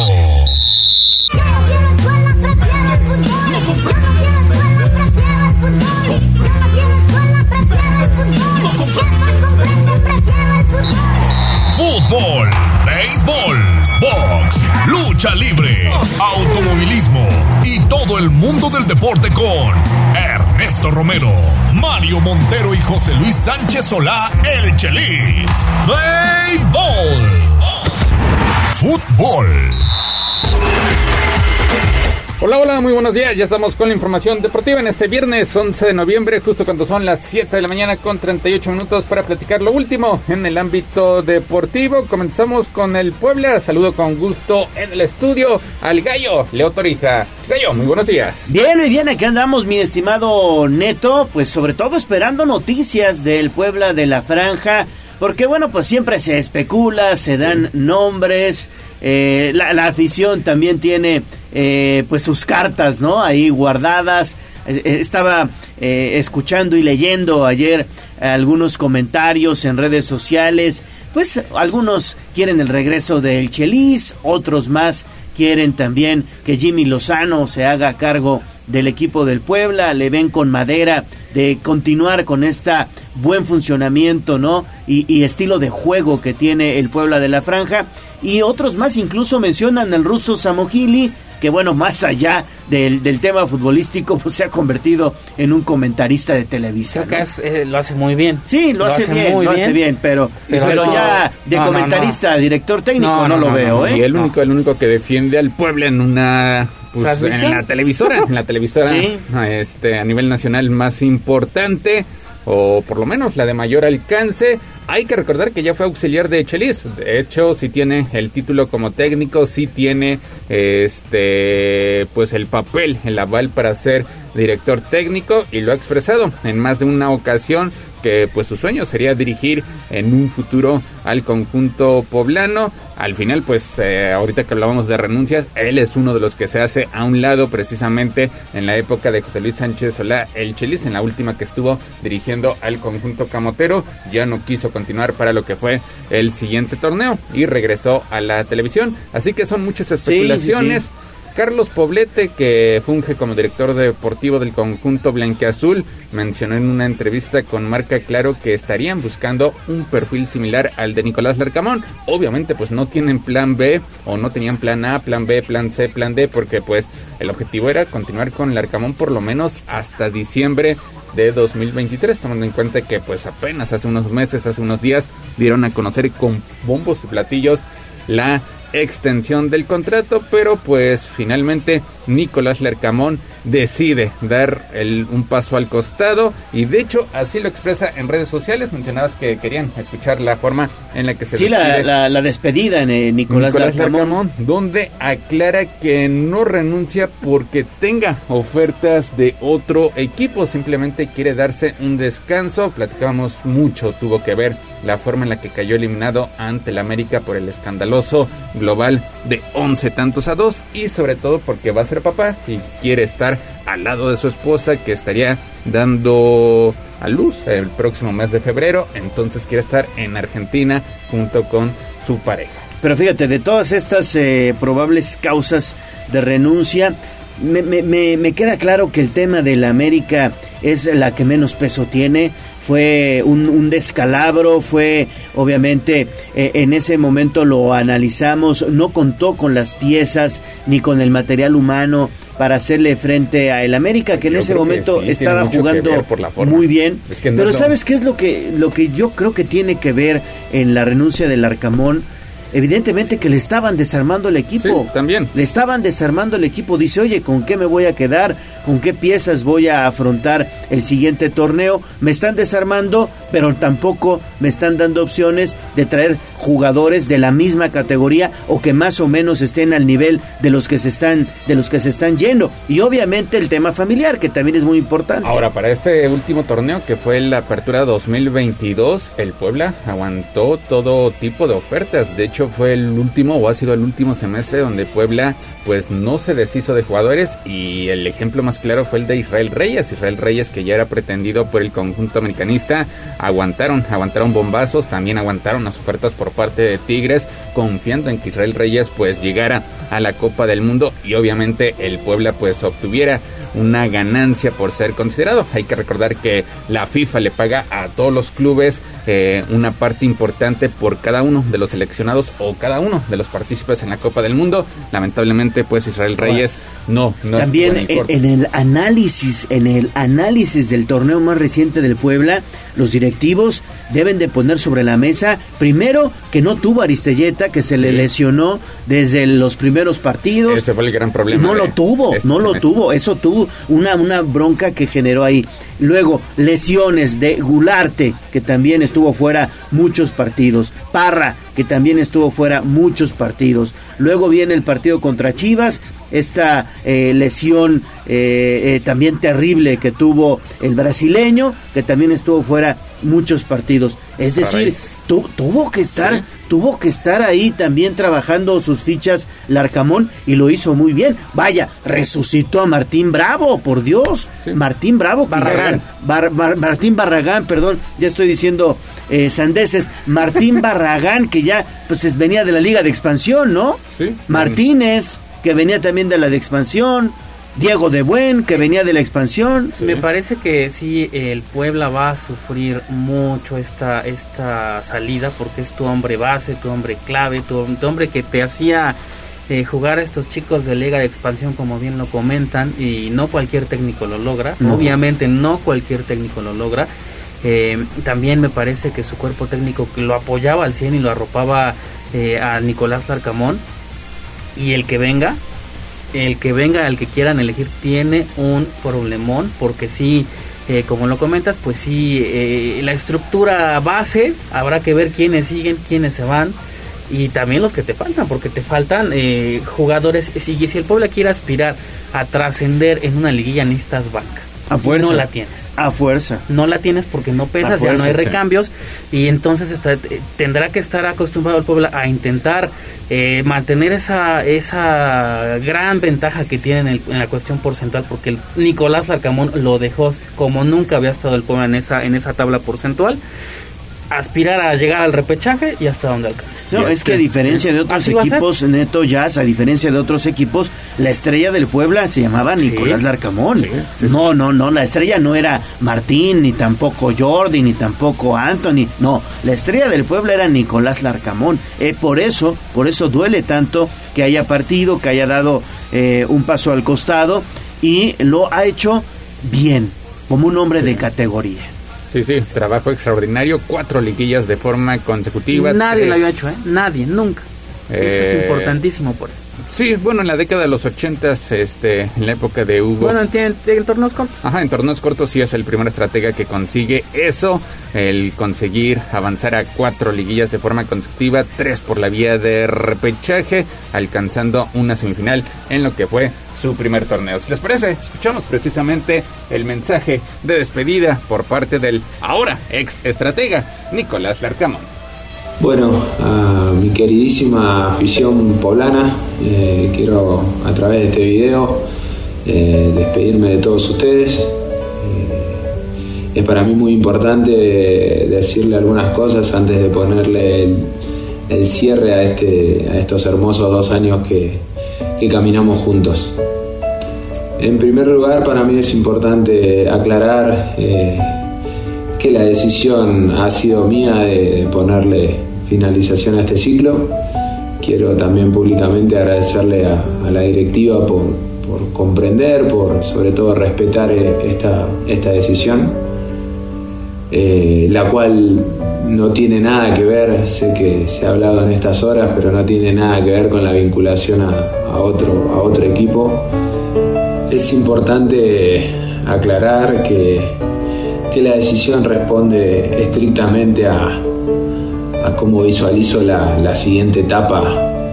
Fútbol, béisbol, box, lucha libre, automovilismo todo el mundo del deporte con Ernesto Romero, Mario Montero y José Luis Sánchez Solá, el Chelis. Béisbol. Fútbol. Hola, hola, muy buenos días. Ya estamos con la información deportiva en este viernes 11 de noviembre, justo cuando son las 7 de la mañana con 38 minutos para platicar lo último en el ámbito deportivo. Comenzamos con el Puebla. Saludo con gusto en el estudio al Gallo Leo Torija. Gallo, muy buenos días. Bien, muy bien, aquí andamos, mi estimado Neto, pues sobre todo esperando noticias del Puebla de la Franja, porque bueno, pues siempre se especula, se dan nombres, eh, la, afición también tiene eh, pues sus cartas, ¿no? Ahí guardadas. Eh, eh, estaba eh, escuchando y leyendo ayer algunos comentarios en redes sociales, pues algunos quieren el regreso del Chelis, otros más quieren también que Jimmy Lozano se haga cargo del equipo del Puebla, le ven con madera de continuar con esta buen funcionamiento, ¿no? Y, y estilo de juego que tiene el Puebla de la Franja. Y otros más incluso mencionan al ruso Samogili, que bueno, más allá del, del tema futbolístico, pues se ha convertido en un comentarista de televisión. Creo que es, eh, lo hace muy bien. Sí, lo, hace, bien, muy lo hace bien, pero, Pero pero, no- ya de no, no, comentarista, director técnico, no, lo veo, ¿eh? Y el único, el único que defiende al pueblo en una pues, en la televisora, en la televisora Sí. este a nivel nacional más importante o por lo menos la de mayor alcance. Hay que recordar que ya fue auxiliar de Chelis. De hecho, sí tiene el título como técnico, sí tiene este pues el papel, el aval para ser director técnico y lo ha expresado en más de una ocasión que pues su sueño sería dirigir en un futuro al conjunto poblano. Al final pues eh, ahorita que hablábamos de renuncias, él es uno de los que se hace a un lado precisamente en la época de José Luis Sánchez Solá, el Chelis, en la última que estuvo dirigiendo al conjunto camotero, ya no quiso continuar para lo que fue el siguiente torneo y regresó a la televisión. Así que son muchas especulaciones. sí. Carlos Poblete, que funge como director deportivo del conjunto Blanqueazul, mencionó en una entrevista con Marca Claro que estarían buscando un perfil similar al de Nicolás Larcamón. Obviamente, pues no tienen plan B o no tenían plan A, plan B, plan C, plan D, porque pues el objetivo era continuar con Larcamón por lo menos hasta diciembre de 2023, tomando en cuenta que pues apenas hace unos meses, hace unos días, dieron a conocer con bombos y platillos la extensión del contrato, pero pues finalmente Nicolás Lercamón decide dar el- un paso al costado y de hecho así lo expresa en redes sociales. Mencionabas que querían escuchar la forma en la que se Sí, la, la, la despedida en eh, Nicolás, Nicolás. Larcamón, donde aclara que no renuncia porque tenga ofertas de otro equipo, simplemente quiere darse un descanso. Platicábamos mucho, tuvo que ver la forma en la que cayó eliminado ante el América por el escandaloso global de 11 tantos a 2 y sobre todo porque va a ser papá y quiere estar al lado de su esposa que estaría dando a luz el próximo mes de febrero, entonces quiere estar en Argentina junto con su pareja. Pero fíjate, de todas estas eh, probables causas de renuncia, me, me- me- me queda claro que el tema de la América es la que menos peso tiene. Fue un, un descalabro, fue obviamente eh, en ese momento lo analizamos, no contó con las piezas ni con el material humano para hacerle frente a el América, que en ese momento sí, estaba jugando por la muy bien. Es que no Pero ¿sabes qué es lo que, lo que yo creo que tiene que ver en la renuncia del Arcamón? Evidentemente que le estaban desarmando el equipo. también. Le estaban desarmando el equipo. Dice, oye, ¿con qué me voy a quedar? ¿Con qué piezas voy a afrontar el siguiente torneo? Me están desarmando, pero tampoco me están dando opciones de traer jugadores de la misma categoría o que más o menos estén al nivel de los que se están, de los que se están yendo. Y obviamente el tema familiar, que también es muy importante. Ahora, para este último torneo que fue la Apertura 2022, el Puebla aguantó todo tipo de ofertas. De hecho, fue el último o ha sido el último semestre donde Puebla pues no se deshizo de jugadores y el ejemplo más claro fue el de Israel Reyes. Israel Reyes que ya era pretendido por el conjunto americanista, aguantaron, aguantaron bombazos, también aguantaron las ofertas por parte de Tigres, confiando en que Israel Reyes pues llegara a la Copa del Mundo y obviamente el Puebla pues obtuviera una ganancia por ser considerado. Hay que recordar que la FIFA le paga a todos los clubes eh, una parte importante por cada uno de los seleccionados o cada uno de los partícipes en la Copa del Mundo. Lamentablemente, pues Israel Reyes no, no También en el en, corte. en el análisis, en el análisis del torneo más reciente del Puebla, los directivos deben de poner sobre la mesa, primero, que no tuvo Aristelleta, que se le lesionó desde los primeros partidos. Este fue el gran problema. No lo tuvo, este no lo tuvo. Eso tuvo una, una bronca que generó ahí. Luego, lesiones de Gularte, que también estuvo fuera muchos partidos. Parra, que también estuvo fuera muchos partidos. Luego viene el partido contra Chivas, esta eh, lesión eh, eh, también terrible que tuvo el brasileño, que también estuvo fuera muchos partidos. Es decir, tu- tuvo que estar, Sí. tuvo que estar ahí también trabajando sus fichas Larcamón y lo hizo muy bien. Vaya, resucitó a Martín Bravo, por Dios. Martín Bravo. ya Barragán. está- Bar- Bar- Martín Barragán, perdón, ya estoy diciendo eh, sandeces. Martín Barragán, que ya pues es- venía de la Liga de Expansión, ¿no? Sí. Martínez, que venía también de la de Expansión. Diego de Buen, que venía de la expansión. Me parece que sí, el Puebla va a sufrir mucho esta, esta salida porque es tu hombre base, tu hombre clave, tu, tu hombre que te hacía eh, jugar a estos chicos de Liga de Expansión, como bien lo comentan, y no cualquier técnico lo logra. No. Obviamente no cualquier técnico lo logra. Eh, también me parece que su cuerpo técnico que lo apoyaba al 100 y lo arropaba eh, a Nicolás Larcamón. Y el que venga, el que venga, el que quieran elegir, tiene un problemón, porque sí, eh, como lo comentas, pues sí, eh, la estructura base, habrá que ver quiénes siguen, quiénes se van, y también los que te faltan, porque te faltan eh, jugadores, si, si el Puebla quiere aspirar a trascender en una liguilla, necesitas banca. A fuerza. No la tienes. A fuerza. No la tienes porque no pesas, ya no hay sí. recambios y entonces está- eh, tendrá que estar acostumbrado el Puebla a intentar eh, mantener esa esa gran ventaja que tiene en, el- en la cuestión porcentual porque el Nicolás Larcamón lo dejó como nunca había estado el Puebla en esa en esa tabla porcentual aspirar a llegar al repechaje y hasta donde alcance. No, es que a diferencia de otros equipos, Neto Jazz, a diferencia de otros equipos, la estrella del Puebla se llamaba Nicolás Larcamón. No, no, no, la estrella no era Martín, ni tampoco Jordi, ni tampoco Anthony. No, la estrella del Puebla era Nicolás Larcamón. Eh, por eso, por eso duele tanto que haya partido, que haya dado eh, un paso al costado y lo ha hecho bien, como un hombre de categoría. Sí, sí, trabajo extraordinario, cuatro liguillas de forma consecutiva. Nadie lo había hecho, ¿eh? Nadie, nunca. Eso Eh, es importantísimo por eso. Sí, bueno, en la década de los ochentas, este, en la época de Hugo. Bueno, en, en torneos cortos. Ajá, en torneos cortos sí es el primer estratega que consigue eso, el conseguir avanzar a cuatro liguillas de forma consecutiva, tres por la vía de repechaje, alcanzando una semifinal en lo que fue su primer torneo. Si les parece, escuchamos precisamente el mensaje de despedida por parte del ahora ex estratega Nicolás Larcamón. Bueno, a mi queridísima afición poblana, eh, quiero a través de este video eh, despedirme de todos ustedes. Eh, es para mí muy importante decirle algunas cosas antes de ponerle el, el cierre a, este, a estos hermosos dos años que, que caminamos juntos. En primer lugar, para mí es importante aclarar eh, que la decisión ha sido mía de ponerle finalización a este ciclo. Quiero también públicamente agradecerle a, a la directiva por, por comprender, por sobre todo respetar eh, esta, esta decisión, eh, la cual no tiene nada que ver, sé que se ha hablado en estas horas, pero no tiene nada que ver con la vinculación a, otro, a otro equipo. Es importante aclarar que, que la decisión responde estrictamente a, a cómo visualizo la, la siguiente etapa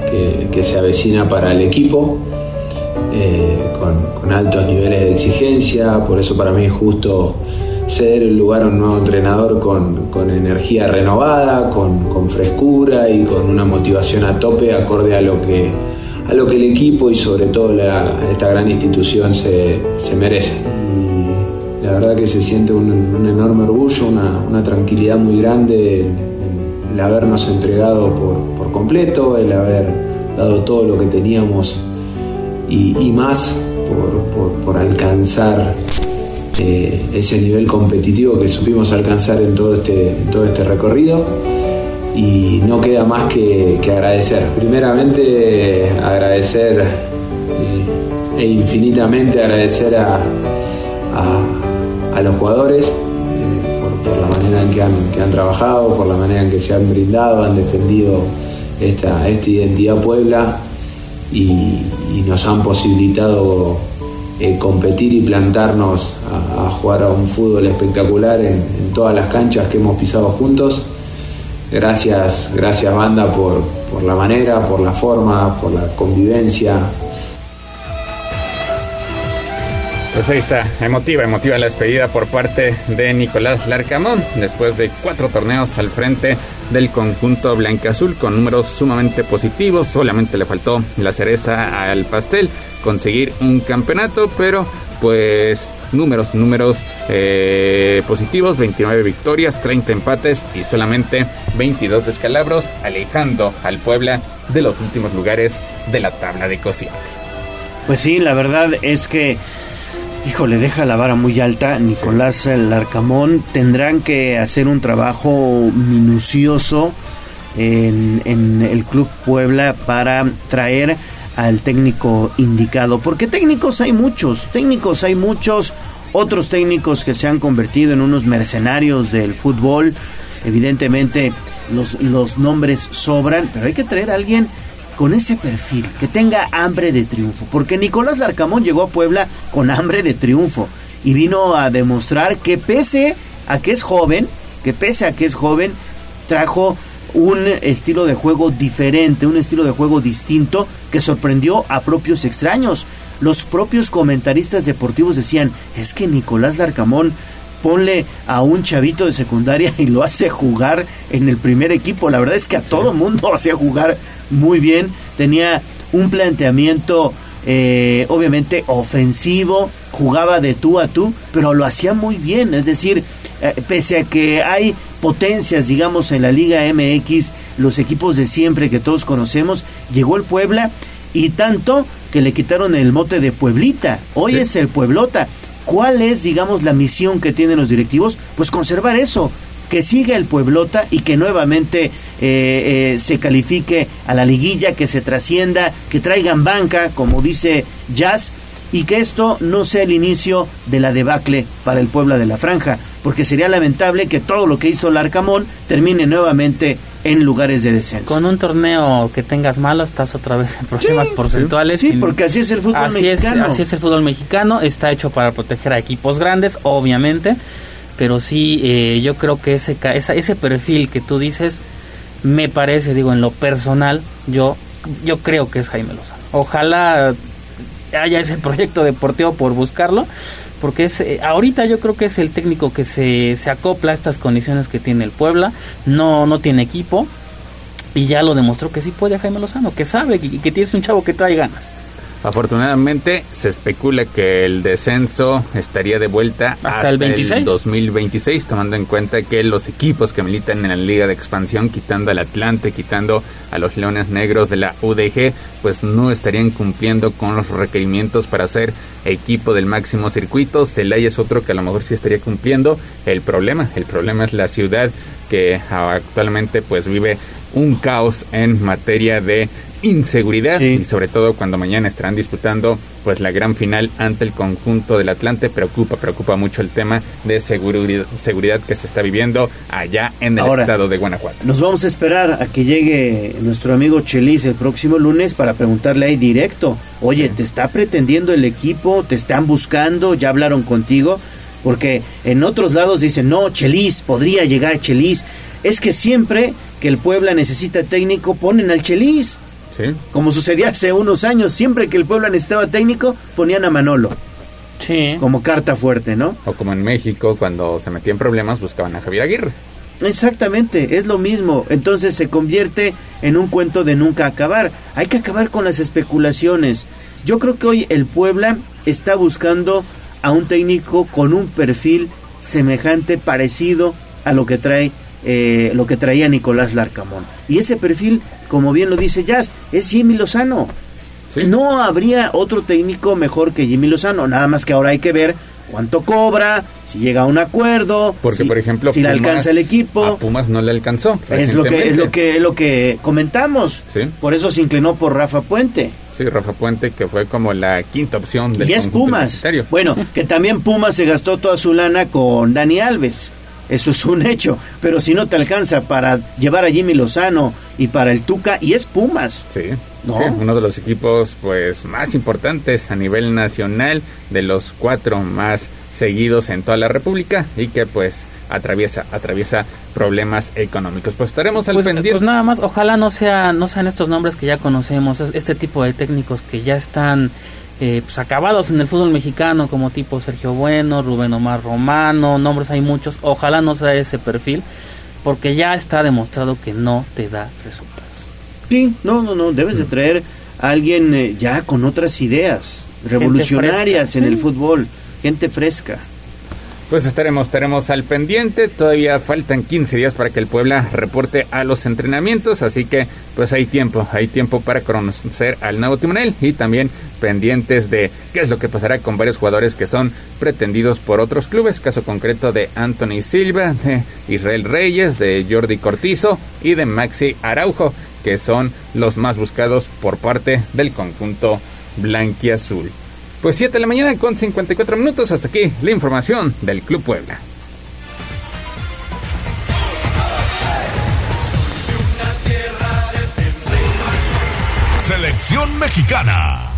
que, que se avecina para el equipo, eh, con altos niveles de exigencia, por eso para mí es justo ceder el lugar a un nuevo entrenador con, con energía renovada, con, con frescura y con una motivación a tope acorde a lo que, a lo que el equipo y sobre todo la- esta gran institución se, se merece. Y la verdad que se siente un, enorme orgullo, una, una tranquilidad muy grande el, habernos entregado por, por completo, el haber dado todo lo que teníamos y, más por- por alcanzar eh, ese nivel competitivo que supimos alcanzar en todo este, todo este recorrido y no queda más que, agradecer. Primeramente agradecer eh, e infinitamente agradecer a, a- los jugadores eh, por, la manera en que han, que han trabajado, por la manera en que se han brindado, han defendido esta, esta identidad Puebla y nos han posibilitado eh, competir y plantarnos a, jugar a un fútbol espectacular en, en todas las canchas que hemos pisado juntos. Gracias, gracias banda por, por la manera, por la forma, por la convivencia. Pues ahí está, emotiva, emotiva la despedida por parte de Nicolás Larcamón, después de cuatro torneos al frente del conjunto blanca-azul con números sumamente positivos, solamente le faltó la cereza al pastel, conseguir un campeonato, pero pues números, números eh, positivos, 29 victorias, 30 empates y solamente 22 descalabros, alejando al Puebla de los últimos lugares de la tabla de cociente. Pues sí, la verdad es que, híjole, deja la vara muy alta. Nicolás Larcamón tendrán que hacer un trabajo minucioso en, en el Club Puebla para traer al técnico indicado. Porque técnicos hay muchos, técnicos hay muchos, otros técnicos que se han convertido en unos mercenarios del fútbol. Evidentemente los, los nombres sobran, pero hay que traer a alguien con ese perfil, que tenga hambre de triunfo. Porque Nicolás Larcamón llegó a Puebla con hambre de triunfo y vino a demostrar que pese a que es joven, que pese a que es joven, trajo un estilo de juego diferente, un estilo de juego distinto que sorprendió a propios extraños. Los propios comentaristas deportivos decían, es que Nicolás Larcamón ponle a un chavito de secundaria y lo hace jugar en el primer equipo. La verdad es que a todo mundo hacía jugar muy bien. Tenía un planteamiento eh, obviamente ofensivo, jugaba de tú a tú, pero lo hacía muy bien. Es decir, eh, pese a que hay potencias, digamos, en la Liga MX, los equipos de siempre que todos conocemos, llegó el Puebla y tanto que le quitaron el mote de Pueblita. Hoy es el Pueblota. ¿Cuál es, digamos, la misión que tienen los directivos? Pues conservar eso, que siga el Pueblota y que nuevamente eh, eh, se califique a la liguilla, que se trascienda, que traigan banca, como dice Jazz, y que esto no sea el inicio de la debacle para el Puebla de la Franja, porque sería lamentable que todo lo que hizo Larcamón termine nuevamente en lugares de descenso. Con un torneo que tengas malo, estás otra vez en problemas porcentuales. Sí, porque así es el fútbol así mexicano. Es, así es el fútbol mexicano, está hecho para proteger a equipos grandes, obviamente, pero sí, eh, yo creo que ese, esa- ese perfil que tú dices, me parece, digo, en lo personal, yo, yo creo que es Jaime Lozano. Ojalá haya ese proyecto deportivo por buscarlo, porque es eh, ahorita yo creo que es el técnico que se, se acopla a estas condiciones que tiene el Puebla, no, no tiene equipo, y ya lo demostró que sí puede Jaime Lozano, que sabe que, que tienes un chavo que trae ganas. Afortunadamente se especula que el descenso estaría de vuelta Hasta el 26. 2026, tomando en cuenta que los equipos que militan en la Liga de Expansión, quitando al Atlante, quitando a los Leones Negros de la UDG, pues no estarían cumpliendo con los requerimientos para ser equipo del máximo circuito. Celaya es otro que a lo mejor sí estaría cumpliendo. El problema, el problema es la ciudad que actualmente pues vive un caos en materia de inseguridad y sobre todo cuando mañana estarán disputando pues la gran final ante el conjunto del Atlante preocupa preocupa mucho el tema de seguridad, seguridad que se está viviendo allá en el Ahora, estado de Guanajuato. Nos vamos a esperar a que llegue nuestro amigo Chelis el próximo lunes para preguntarle ahí directo, oye, ¿te está pretendiendo el equipo? ¿Te están buscando? ¿Ya hablaron contigo? Porque en otros lados dicen, no, Chelis, podría llegar Chelis. Es que siempre que el Puebla necesita técnico, ponen al Chelis. Sí. Como sucedía hace unos años, siempre que el Puebla necesitaba técnico, ponían a Manolo. Sí. Como carta fuerte, ¿no? O como en México cuando se metían problemas buscaban a Javier Aguirre. Exactamente, es lo mismo. Entonces se convierte en un cuento de nunca acabar. Hay que acabar con las especulaciones. Yo creo que hoy el Puebla está buscando a un técnico con un perfil semejante, parecido a lo que trae eh, lo que traía Nicolás Larcamón. Y ese perfil, como bien lo dice Jazz, es Jimmy Lozano. No habría otro técnico mejor que Jimmy Lozano, nada más que ahora hay que ver cuánto cobra, si llega a un acuerdo, Porque si, por ejemplo si le alcanza el equipo. A Pumas no le alcanzó. Es lo que es lo que lo que comentamos. Sí. Por eso se inclinó por Rafa Puente. Sí, Rafa Puente que fue como la quinta opción del Y es Pumas. Bueno, que también Pumas se gastó toda su lana con Dani Alves. Eso es un hecho. Pero si no te alcanza para llevar a Jimmy Lozano y para el Tuca, y es Pumas. Sí. ¿No? Sí, uno de los equipos pues más importantes a nivel nacional, de los cuatro más seguidos en toda la República y que pues atraviesa atraviesa problemas económicos. Pues estaremos al Pues, pendiente. pues nada más, ojalá no sea, no sean estos nombres que ya conocemos, es- este tipo de técnicos que ya están eh, pues acabados en el fútbol mexicano, como tipo Sergio Bueno, Rubén Omar Romano, nombres hay muchos, ojalá no sea ese perfil, porque ya está demostrado que no te da resultados. Sí, no, no, no. Debes de traer a alguien eh, ya con otras ideas revolucionarias en el fútbol. Gente fresca. Pues estaremos, estaremos al pendiente. Todavía faltan 15 días para que el Puebla reporte a los entrenamientos, así que pues hay tiempo, hay tiempo para conocer al nuevo timonel y también pendientes de qué es lo que pasará con varios jugadores que son pretendidos por otros clubes, caso concreto de Anthony Silva, de Israel Reyes, de Jordi Cortizo y de Maxi Araujo, que son los más buscados por parte del conjunto blanquiazul. Pues 7 de la mañana con 54 minutos. Hasta aquí la información del Club Puebla. Selección mexicana.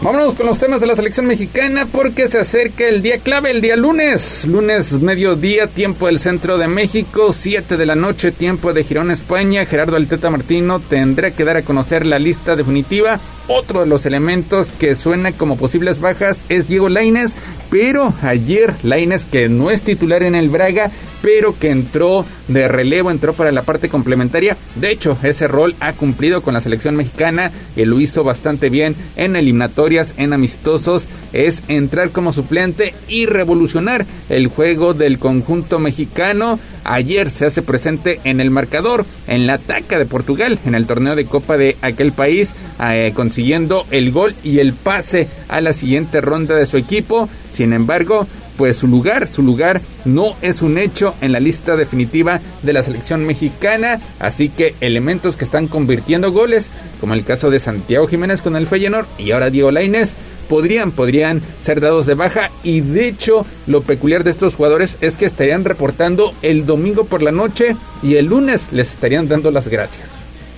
Vámonos con los temas de la selección mexicana porque se acerca el día clave, el día lunes. Lunes, mediodía, tiempo del centro de México, 7 de la noche, tiempo de Girón, España. Gerardo Alteta Martino tendrá que dar a conocer la lista definitiva. Otro de los elementos que suena como posibles bajas es Diego Laines, pero ayer Laines, que no es titular en el Braga, pero que entró de relevo, entró para la parte complementaria. De hecho, ese rol ha cumplido con la selección mexicana y lo hizo bastante bien en eliminatorias, en amistosos. Es entrar como suplente y revolucionar el juego del conjunto mexicano. Ayer se hace presente en el marcador, en la ataca de Portugal, en el torneo de Copa de aquel país, eh, consiguiendo el gol y el pase a la siguiente ronda de su equipo. Sin embargo, pues su lugar, su lugar no es un hecho en la lista definitiva de la selección mexicana, así que elementos que están convirtiendo goles, como el caso de Santiago Jiménez con el Feyenoord y ahora Diego Lainez, podrían, podrían ser dados de baja. Y de hecho lo peculiar de estos jugadores es que estarían reportando el domingo por la noche y el lunes les estarían dando las gracias.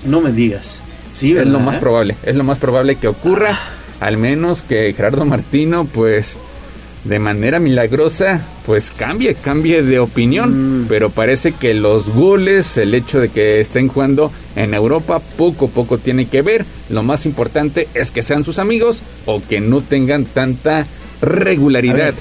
No me digas. Sí, es lo más probable, es lo más probable que ocurra, al menos que Gerardo Martino pues de manera milagrosa pues cambie, cambie de opinión, pero parece que los goles, el hecho de que estén jugando en Europa poco a poco tiene que ver, lo más importante es que sean sus amigos o que no tengan tanta regularidad.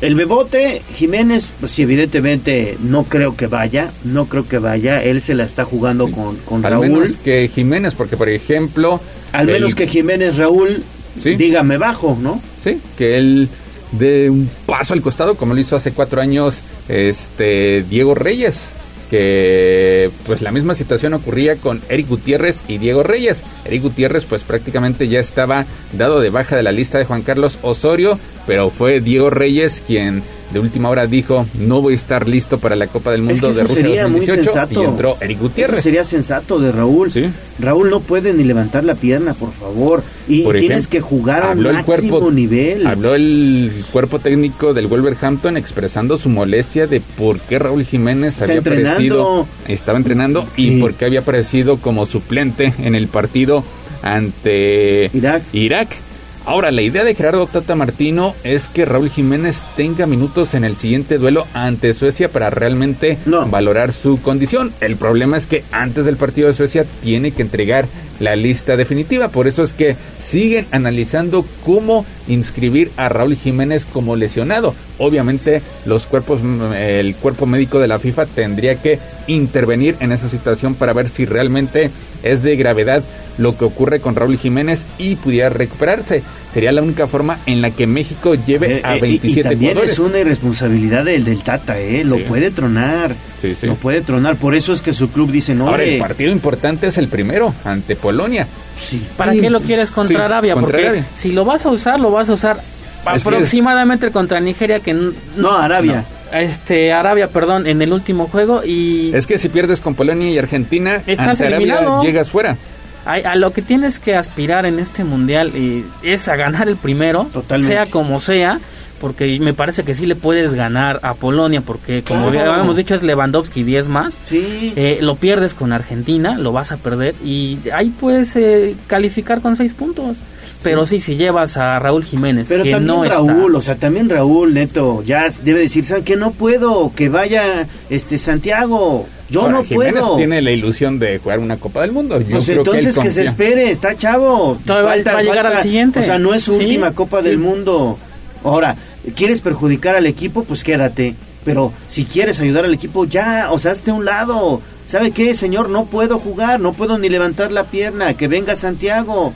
El Bebote Jiménez, pues sí, evidentemente no creo que vaya, no creo que vaya, él se la está jugando con, con Al Raúl. menos que Jiménez, porque por ejemplo... Al el- menos que Jiménez Raúl diga me bajo, ¿no? Sí, que él dé un paso al costado, como lo hizo hace cuatro años este Diego Reyes, que pues la misma situación ocurría con Eric Gutiérrez y Diego Reyes. Eric Gutiérrez pues prácticamente ya estaba dado de baja de la lista de Juan Carlos Osorio, pero fue Diego Reyes quien de última hora dijo no voy a estar listo para la Copa del Es Mundo que de Rusia sería muy 2018 sensato. y entró Eric Gutiérrez. Eso sería sensato de Raúl. Raúl no puede ni levantar la pierna, por favor. Y Por tienes ejemplo, que jugar a un máximo cuerpo- nivel. Habló el cuerpo técnico del Wolverhampton expresando su molestia de por qué Raúl Jiménez Está había entrenando. aparecido, estaba entrenando y por qué había aparecido como suplente en el partido ante Irak. Ahora, la idea de Gerardo Tata Martino es que Raúl Jiménez tenga minutos en el siguiente duelo ante Suecia para realmente valorar su condición. El problema es que antes del partido de Suecia tiene que entregar la lista definitiva. Por eso es que siguen analizando cómo inscribir a Raúl Jiménez como lesionado. Obviamente los cuerpos, mm, el cuerpo médico de la FIFA tendría que intervenir en esa situación para ver si realmente es de gravedad lo que ocurre con Raúl Jiménez y pudiera recuperarse. Sería la única forma en la que México lleve Eh, a eh, y- 27 y, también jugadores. es una irresponsabilidad del, del Tata, ¿eh? Lo Sí. puede tronar. Sí, sí. Lo puede tronar. Por eso es que su club dice, no, Ahora, el hombre, partido importante es el primero, ante Polonia. Sí. ¿Para qué lo quieres contra Sí, Arabia? contra Porque Arabia. si lo vas a usar, lo vas a usar Es aproximadamente contra Nigeria que No, Arabia. no, este Arabia, perdón, en el último juego y Es que si pierdes con Polonia y Argentina, Estás ante Arabia eliminado. llegas fuera. A, a lo que tienes que aspirar en este mundial es a ganar el primero, Totalmente. sea como sea, porque me parece que sí le puedes ganar a Polonia, porque como Claro. ya habíamos dicho es Lewandowski 10 más, Sí. Eh, lo pierdes con Argentina, lo vas a perder y ahí puedes eh, calificar con 6 puntos. Pero sí, si llevas a Raúl Jiménez, Pero que también no Raúl, está. o sea, también Raúl, neto, ya debe decir, ¿saben qué? No puedo, que vaya este Santiago. Yo Ahora, no Jiménez puedo. tiene la ilusión de jugar una Copa del Mundo. Yo Pues creo entonces que, se espere, está chavo. Todavía va a llegar al siguiente. O sea, no es su Sí, última Copa sí. del Mundo. Ahora, ¿quieres perjudicar al equipo? Pues quédate. Pero si quieres ayudar al equipo, ya, o sea, hazte a un lado. ¿Sabe qué, señor? No puedo jugar, no puedo ni levantar la pierna. Que venga Santiago.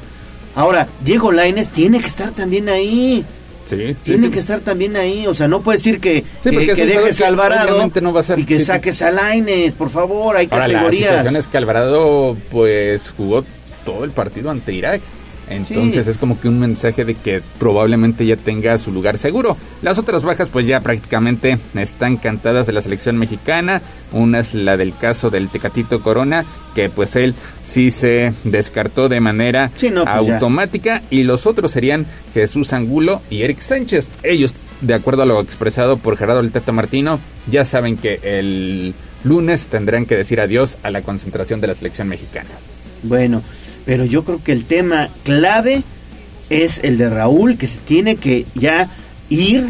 Ahora, Diego Laines tiene que estar también ahí. Sí, Tiene que estar también ahí, o sea, no puede decir que, que, que dejes a Alvarado obviamente no va a ser y que saques a Laines, por favor, hay Ahora, la categorías. situación es que Alvarado, pues, jugó todo el partido ante Irak. Entonces Sí. es como que un mensaje de que probablemente ya tenga su lugar seguro. Las otras bajas pues ya prácticamente están cantadas de la selección mexicana. Una es la del caso del Tecatito Corona, que pues él sí se descartó de manera Sí, no, pues ya. automática. Y los otros serían Jesús Angulo y Eric Sánchez. Ellos, de acuerdo a lo expresado por Gerardo El Tata Martino, ya saben que el lunes tendrán que decir adiós a la concentración de la selección mexicana. Bueno, pero yo creo que el tema clave es el de Raúl, que se tiene que ya ir,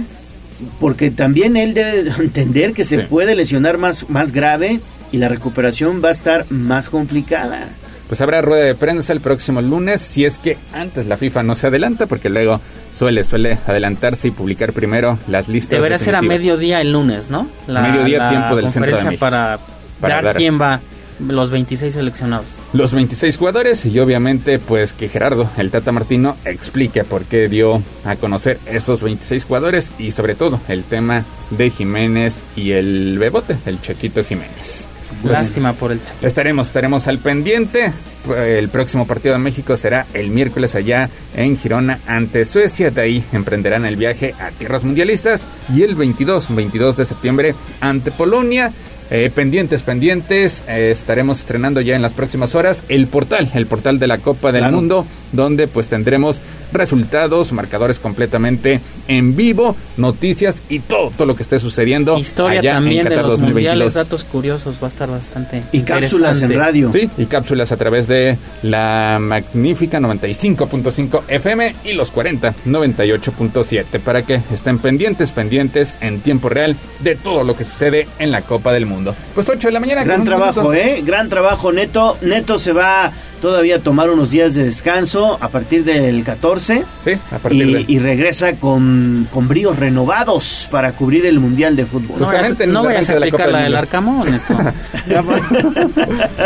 porque también él debe entender que se Sí. puede lesionar más, más grave y la recuperación va a estar más complicada. Pues habrá rueda de prensa el próximo lunes, si es que antes la FIFA no se adelanta, porque luego suele, suele adelantarse y publicar primero las listas. Debería ser a mediodía el lunes, ¿no? Mediodía, tiempo del centro de conferencia México. Para, Para dar, dar- quién va, los 26 seleccionados. Los 26 jugadores y obviamente pues que Gerardo, el Tata Martino, explique por qué dio a conocer esos 26 jugadores y sobre todo el tema de Jiménez y el Bebote, el Chequito Jiménez. Pues, Lástima por el Chaquito. Estaremos, estaremos al pendiente. El próximo partido de México será el miércoles allá en Girona ante Suecia. De ahí emprenderán el viaje a tierras mundialistas. Y el 22, 22 de septiembre ante Polonia. Eh, pendientes, pendientes. eh, estaremos estrenando ya en las próximas horas el portal, el portal de la Copa del Claro. Mundo, donde pues tendremos resultados, marcadores completamente en vivo, noticias y todo, todo lo que esté sucediendo Historia allá también en de Qatar los 2022. mundiales, datos curiosos, va a estar bastante Y cápsulas en radio. Sí, y cápsulas a través de la magnífica 95.5 FM y los 40 98.7 para que estén pendientes, pendientes en tiempo real de todo lo que sucede en la Copa del Mundo. Pues 8 de la mañana. Gran trabajo, minuto. ¿eh? Gran trabajo, Neto. Neto se va todavía tomar unos días de descanso a partir del 14. Sí, a partir y, de- y regresa con, con bríos renovados para cubrir el Mundial de Fútbol. No vayas, no vayas a de aplicar Copa la del del. Arcamón, Neto. Ya voy.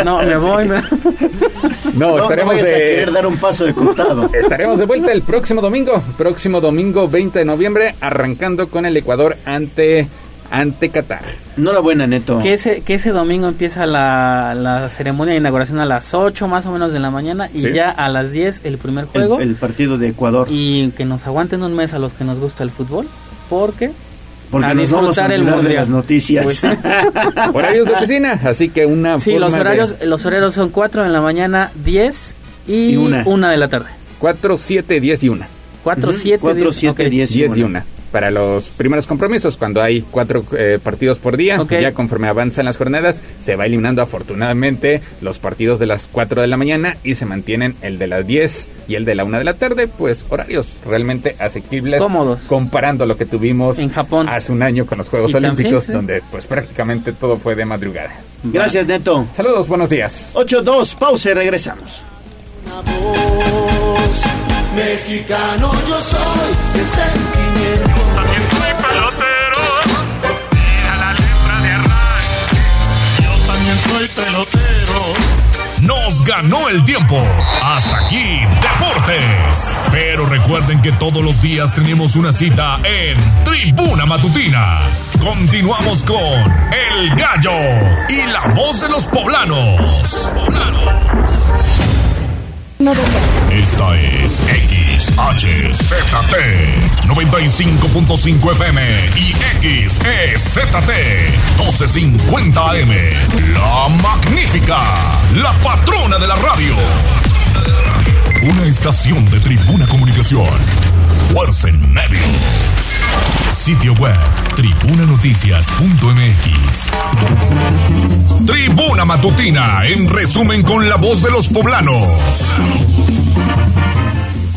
no, me voy. me- No, No, no estaremos vayas a de... querer dar un paso de costado. Estaremos de vuelta el próximo domingo, próximo domingo 20 de noviembre, arrancando con el Ecuador ante, ante Qatar. Enhorabuena, Neto. Que ese, que ese domingo empieza la, la ceremonia de inauguración a las 8 más o menos de la mañana y Sí. ya a las 10 el primer El, juego. el partido de Ecuador. Y que nos aguanten un mes a los que nos gusta el fútbol, porque Porque a nos vamos a disfrutar el olvidar de las noticias. Pues sí. Horarios de oficina, así que una Sí, forma los de- horarios, los horarios son 4 en la mañana, 10 y, Y una. 1 de la tarde. 4, 7, 10 y 1. 4, Ujú, 7, 4, 10, 7, ok. 10 y 10 y una. 1. Para los primeros compromisos, cuando hay cuatro eh, partidos por día, Ok. ya conforme avanzan las jornadas, se va eliminando afortunadamente los partidos de las 4 de la mañana y se mantienen el de las 10 y el de la 1 de la tarde, pues horarios realmente asequibles. Cómodos. Comparando lo que tuvimos En Japón. hace un año con los Juegos Y también, Olímpicos, sí. donde pues prácticamente todo fue de madrugada. Gracias, Neto. Saludos, buenos días. 8-2, pausa y regresamos. Mexicano yo soy de sentimiento. También soy pelotero. Mira la letra de arranque. Yo también soy pelotero. Nos ganó el tiempo. Hasta aquí, Deportes. Pero recuerden que todos los días tenemos una cita en Tribuna Matutina. Continuamos con El Gallo y la voz de los poblanos. Esta es XHZT 95.5 FM y XEZT 1250 AM. La magnífica, la patrona de la radio. Una estación de Tribuna Comunicación. Fuerza en Medios. Sitio web tribunanoticias.mx. Tribuna Matutina, en resumen con la voz de los poblanos.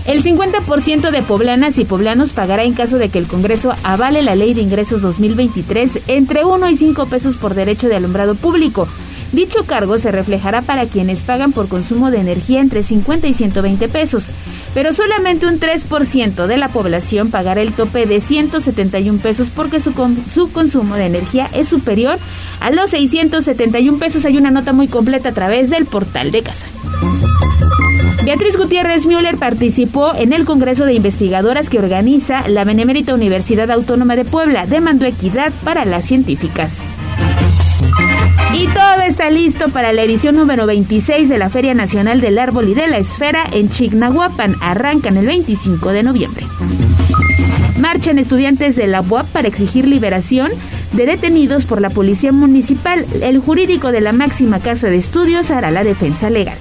El 50% de poblanas y poblanos pagará en caso de que el Congreso avale la Ley de Ingresos 2023 entre 1 y 5 pesos por derecho de alumbrado público. Dicho cargo se reflejará para quienes pagan por consumo de energía entre 50 y 120 pesos, pero solamente un 3% de la población pagará el tope de 171 pesos porque su, su consumo de energía es superior a los 671 pesos. Hay una nota muy completa a través del portal de casa. Beatriz Gutiérrez Müller participó en el Congreso de Investigadoras que organiza la Benemérita Universidad Autónoma de Puebla. Demandó equidad para las científicas. Y todo está listo para la edición número 26 de la Feria Nacional del Árbol y de la Esfera en Chignahuapan. Arrancan el 25 de noviembre. Marchan estudiantes de la UAP para exigir liberación de detenidos por la Policía Municipal. El jurídico de la máxima casa de estudios hará la defensa legal.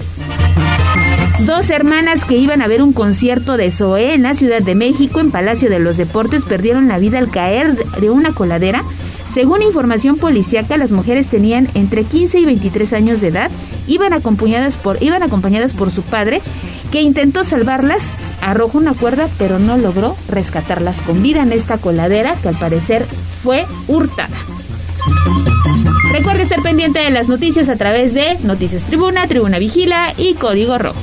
Dos hermanas que iban a ver un concierto de Zoé en la Ciudad de México, en Palacio de los Deportes, perdieron la vida al caer de una coladera. Según información policíaca, las mujeres tenían entre 15 y 23 años de edad, iban acompañadas por, iban acompañadas por su padre, que intentó salvarlas, arrojó una cuerda, pero no logró rescatarlas con vida en esta coladera, que al parecer fue hurtada. Recuerde estar pendiente de las noticias a través de Noticias Tribuna, Tribuna Vigila y Código Rojo.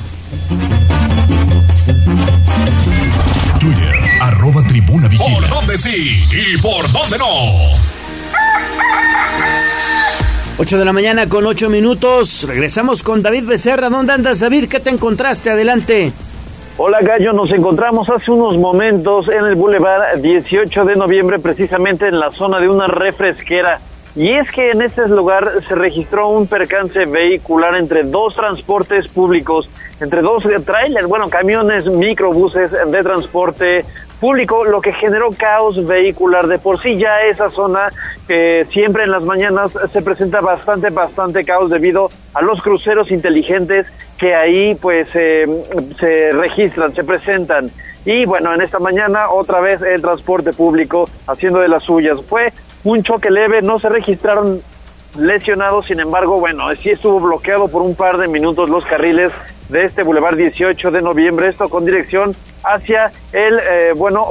Twitter, arroba tribuna vigila. ¿Por dónde sí y por dónde no? 8 de la mañana con 8 minutos. Regresamos con David Becerra. ¿Dónde andas, David? ¿Qué te encontraste? Adelante. Hola Gallo, nos encontramos hace unos momentos en el Boulevard 18 de noviembre, precisamente en la zona de una refresquera. Y es que en este lugar se registró un percance vehicular entre dos transportes públicos, entre dos trailers, bueno, camiones, microbuses de transporte público, lo que generó caos vehicular. De por sí ya esa zona que siempre en las mañanas se presenta bastante, bastante caos debido a los cruceros inteligentes que ahí pues eh, se registran, se presentan. Y bueno, en esta mañana otra vez el transporte público haciendo de las suyas. Fue un choque leve, no se registraron lesionados, sin embargo, bueno, sí estuvo bloqueado por un par de minutos los carriles de este Boulevard 18 de noviembre, esto con dirección hacia el, eh, bueno,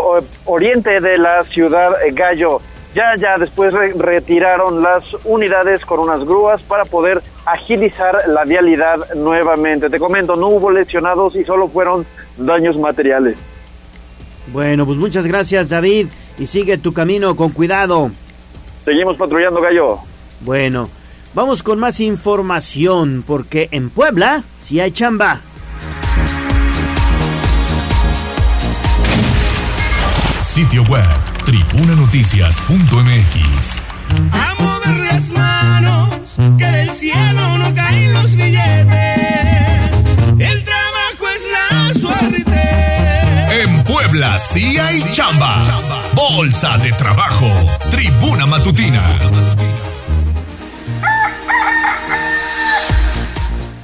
oriente de la ciudad eh, Gallo. Ya, ya después re- retiraron las unidades con unas grúas para poder agilizar la vialidad nuevamente. Te comento, no hubo lesionados y solo fueron daños materiales. Bueno, pues muchas gracias, David. Y sigue tu camino con cuidado. Seguimos patrullando, Gallo. Bueno, vamos con más información, porque en Puebla sí hay chamba. Sitio web, tribunanoticias.mx. A mover las manos, que del cielo no caen los billetes. El trabajo es la suerte. En Puebla sí hay chamba. Bolsa de trabajo, tribuna matutina.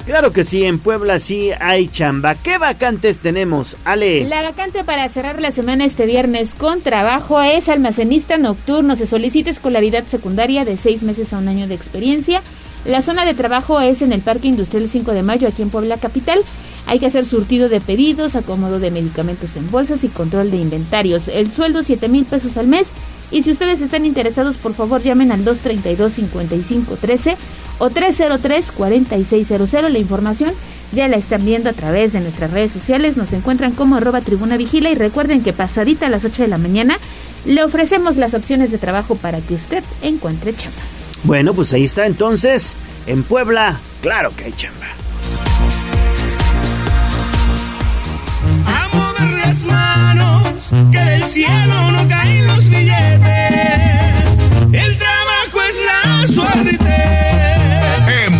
Claro que sí, en Puebla sí hay chamba. ¿Qué vacantes tenemos, Ale? La vacante para cerrar la semana este viernes con trabajo es almacenista nocturno. Se solicita escolaridad secundaria de seis meses a un año de experiencia. La zona de trabajo es en el Parque Industrial 5 de Mayo, aquí en Puebla Capital. Hay que hacer surtido de pedidos, acomodo de medicamentos en bolsas y control de inventarios. El sueldo 7 mil pesos al mes. Y si ustedes están interesados, por favor llamen al 232-5513 o 303-4600. La información ya la están viendo a través de nuestras redes sociales. Nos encuentran como arroba tribuna vigila y recuerden que pasadita a las 8 de la mañana le ofrecemos las opciones de trabajo para que usted encuentre chamba. Bueno, pues ahí está entonces. En Puebla, claro que hay chamba. A mover las manos, que del cielo no caen los billetes. El trabajo es la suerte.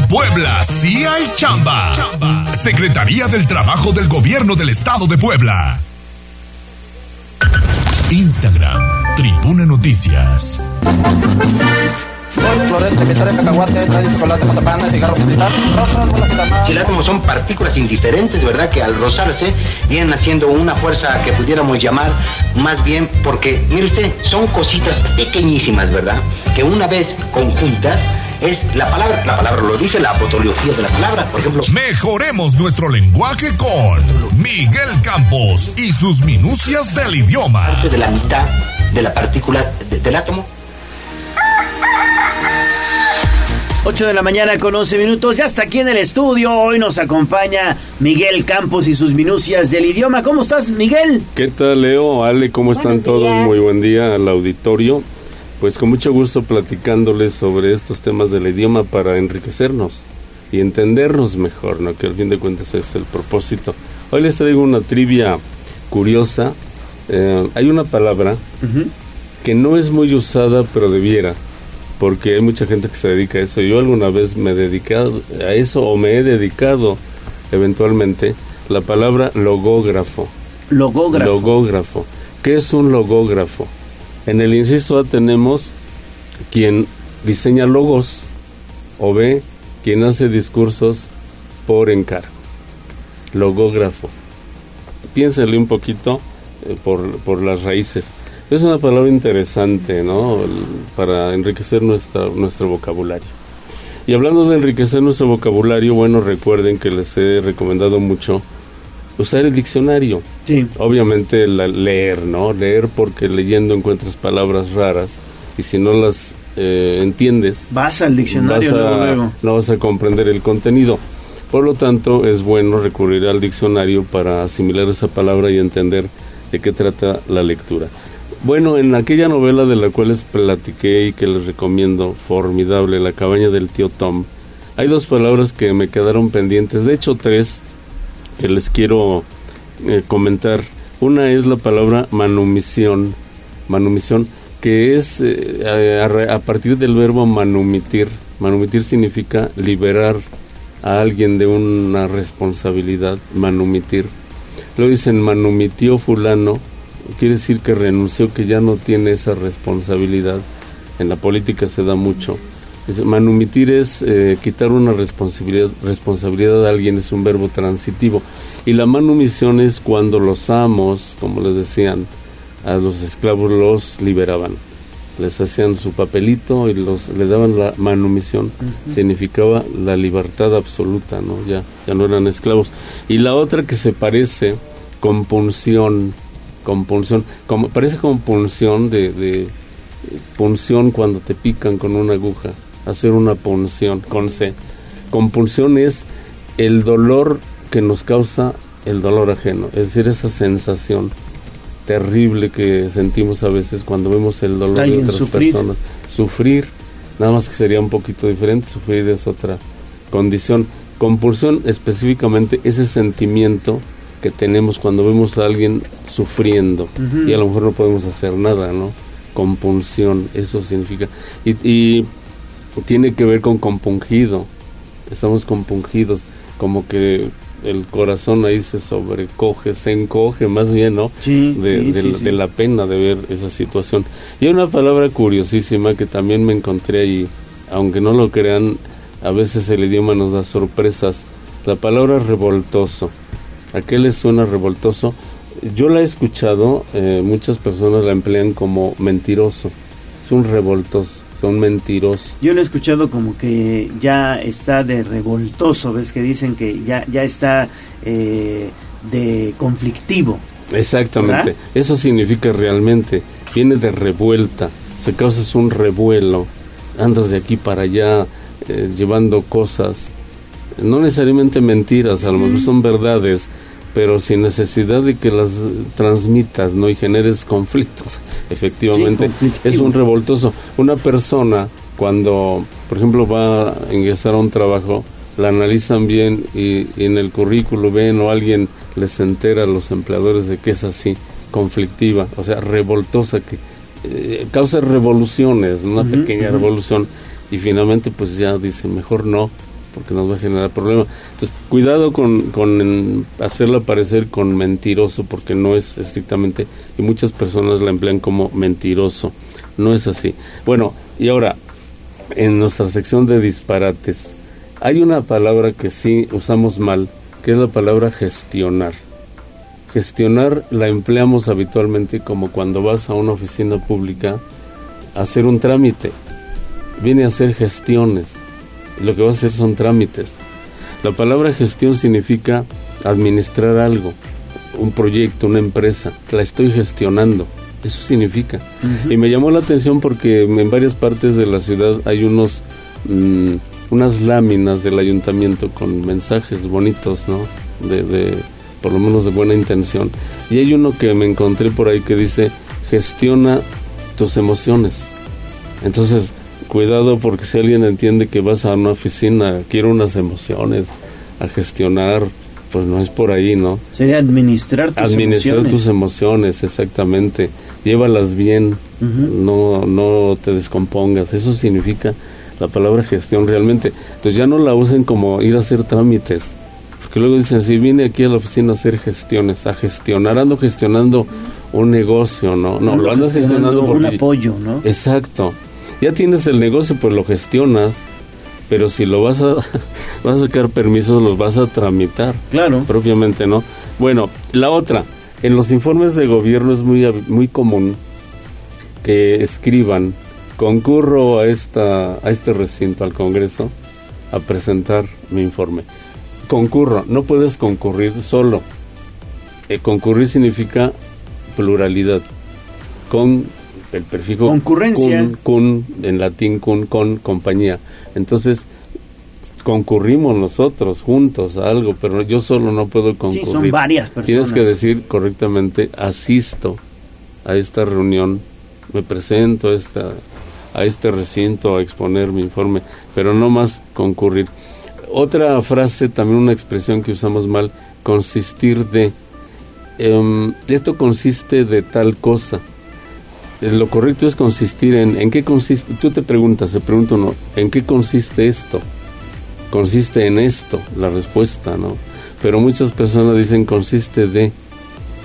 Puebla sí hay chamba. Secretaría del Trabajo del Gobierno del Estado de Puebla. Instagram, Tribuna Noticias. Chile como son partículas indiferentes, ¿verdad? Que al rozarse vienen haciendo una fuerza que pudiéramos llamar más bien porque, mire usted, son cositas pequeñísimas, ¿verdad? Que una vez conjuntas es la palabra, la palabra lo dice, la apotología de la palabra, por ejemplo. Mejoremos nuestro lenguaje con Miguel Campos y sus minucias del idioma. Parte de la mitad de la partícula de- del átomo 8 de la mañana con 11 minutos, ya está aquí en el estudio. Hoy nos acompaña Miguel Campos y sus minucias del idioma. ¿Cómo estás, Miguel? ¿Qué tal, Leo? Ale, ¿cómo están todos? Muy buen día al auditorio. Pues con mucho gusto platicándoles sobre estos temas del idioma para enriquecernos. y entendernos mejor, ¿no? Que al fin de cuentas es el propósito. Hoy les traigo una trivia curiosa. Eh, hay una palabra que no es muy usada, pero debiera, porque hay mucha gente que se dedica a eso. Yo alguna vez me he dedicado a eso o me he dedicado eventualmente la palabra logógrafo. Logógrafo. Logógrafo. ¿Qué es un logógrafo? En el inciso A tenemos quien diseña logos o B, quien hace discursos por encargo. Logógrafo. Piénsenle un poquito eh, por, por las raíces. Es una palabra interesante, ¿no? Para enriquecer nuestra, nuestro vocabulario. Y hablando de enriquecer nuestro vocabulario, bueno, recuerden que les he recomendado mucho usar el diccionario. Sí. Obviamente la- leer, ¿no? Leer porque leyendo encuentras palabras raras y si no las eh, entiendes... Vas al diccionario vas a- luego, luego. no vas a comprender el contenido. Por lo tanto, es bueno recurrir al diccionario para asimilar esa palabra y entender de qué trata la lectura. Bueno, en aquella novela de la cual les platiqué y que les recomiendo, formidable, La cabaña del tío Tom, hay dos palabras que me quedaron pendientes, de hecho tres, que les quiero eh, comentar. Una es la palabra manumisión, manumisión, que es eh, a, a- partir del verbo manumitir. Manumitir significa liberar a alguien de una responsabilidad, manumitir. Lo dicen manumitió fulano, quiere decir que renunció, que ya no tiene esa responsabilidad. En la política se da mucho. Manumitir es eh, quitar una responsabilidad, responsabilidad a alguien, es un verbo transitivo. Y la manumisión es cuando los amos, como les decían, a los esclavos los liberaban. Les hacían su papelito y los le daban la manumisión. Significaba la libertad absoluta, ¿no? Ya, ya no eran esclavos. Y la otra que se parece, compunción, compunción, como, parece compunción de, de punción cuando te pican con una aguja, hacer una punción con C. Compulsión es el dolor que nos causa el dolor ajeno, es decir, esa sensación terrible que sentimos a veces cuando vemos el dolor de otras sufrir. personas. Sufrir, nada más que sería un poquito diferente, sufrir es otra condición. Compulsión específicamente ese sentimiento que tenemos cuando vemos a alguien sufriendo y a lo mejor no podemos hacer nada, ¿no? Compulsión, eso significa. Y, y tiene que ver con compungido. Estamos compungidos, como que el corazón ahí se sobrecoge, se encoge más bien, ¿no? Sí, de, sí, de sí, la- sí. de la pena de ver esa situación. Y hay una palabra curiosísima que también me encontré ahí, aunque no lo crean, a veces el idioma nos da sorpresas. La palabra revoltoso. ¿A qué les suena revoltoso? Yo la he escuchado, eh, muchas personas la emplean como mentiroso. Es un revoltoso, son mentirosos. Yo lo he escuchado como que ya está de revoltoso, ves que dicen que ya, ya está eh, de conflictivo. Exactamente, ¿Verdad? eso significa realmente, viene de revuelta, se causas un revuelo, andas de aquí para allá eh, llevando cosas, no necesariamente mentiras, a lo mejor son verdades, pero sin necesidad de que las transmitas, ¿no? Y generes conflictos. Efectivamente, Sí, es un revoltoso. Una persona, cuando, por ejemplo, va a ingresar a un trabajo, la analizan bien y, y en el currículo ven o alguien les entera a los empleadores de que es así, conflictiva, o sea, revoltosa, que eh, causa revoluciones, una pequeña revolución, y finalmente pues ya dice, mejor no, porque nos va a generar problemas. Entonces, cuidado con, con hacerla parecer con mentiroso, porque no es estrictamente, y muchas personas la emplean como mentiroso, no es así. Bueno, y ahora, en nuestra sección de disparates, hay una palabra que sí usamos mal, que es la palabra gestionar. Gestionar la empleamos habitualmente como cuando vas a una oficina pública a hacer un trámite. Viene a hacer gestiones. Lo que va a hacer son trámites. La palabra gestión significa administrar algo, un proyecto, una empresa. La estoy gestionando. Eso significa. Ujú. Y me llamó la atención porque en varias partes de la ciudad hay unos mm, unas láminas del ayuntamiento con mensajes bonitos, ¿no? De, de por lo menos de buena intención. Y hay uno que me encontré por ahí que dice gestiona tus emociones. Entonces cuidado porque si alguien entiende que vas a una oficina, quiere unas emociones, a gestionar, pues no es por ahí, ¿no? Sería administrar tus Administrar emociones. tus emociones, exactamente. Llévalas bien, no, no te descompongas. Eso significa la palabra gestión realmente. Entonces ya no la usen como ir a hacer trámites. Porque luego dicen, si vine aquí a la oficina a hacer gestiones, a gestionar, ando gestionando un negocio, ¿no? No, lo andas gestionando un porque- apoyo, ¿no? Exacto. Ya tienes el negocio, pues lo gestionas, pero si lo vas a, vas a sacar permisos, los vas a tramitar. Claro. Propiamente, ¿no? Bueno, la otra, en los informes de gobierno es muy, muy común que escriban, concurro a, esta, a este recinto, al Congreso, a presentar mi informe. Concurro, no puedes concurrir solo. Eh, concurrir significa pluralidad. Con el prefijo Concurrencia. En latín con, compañía. Entonces, concurrimos nosotros juntos a algo, pero yo solo no puedo concurrir. son varias Tienes que personas. decir correctamente, asisto a esta reunión, me presento a, esta, a este recinto a exponer mi informe, pero no más concurrir. Otra frase, también una expresión que usamos mal, consistir de. Em, esto consiste de tal cosa. Eh, Lo correcto es consistir en. ¿En qué consiste? Tú te preguntas, se pregunta uno, ¿en qué consiste esto? Consiste en esto, la respuesta, ¿no? Pero muchas personas dicen consiste de.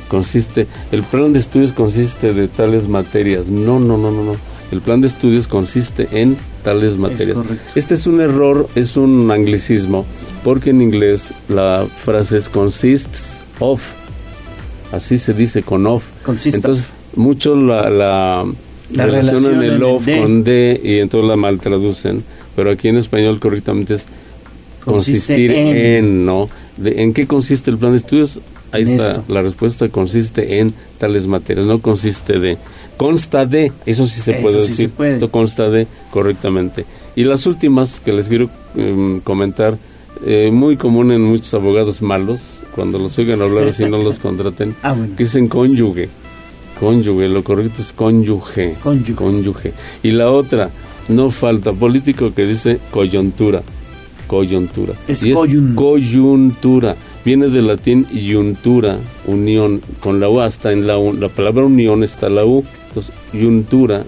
Consiste. El plan de estudios consiste de tales materias. No, no, no, no, no. El plan de estudios consiste en tales materias. correcto. este es un error, es un anglicismo, porque en inglés la frase es consists of. Así se dice con of. Consist of. Entonces, muchos la, la, La relacionan el of de. con de y entonces la mal traducen. Pero aquí en español correctamente es Consiste consistir en. en, ¿no? De- ¿En qué consiste el plan de estudios? Ahí está, esto. la respuesta consiste en tales materias, no consiste de. Consta de, eso sí se Eso puede sí decir, se puede. esto consta de correctamente. Y las últimas que les quiero em, comentar, eh, muy común en muchos abogados malos, cuando los oigan hablar así no los contraten, Ah, bueno. que dicen cónyuge. Cónyuge, lo correcto es cónyuge. Cónyuge. Y la otra, no falta político que dice coyuntura. Coyuntura. Es Y coyun- coyuntura. Viene del latín yuntura, unión, con la U hasta en la U. La palabra unión está la U. Entonces, yuntura,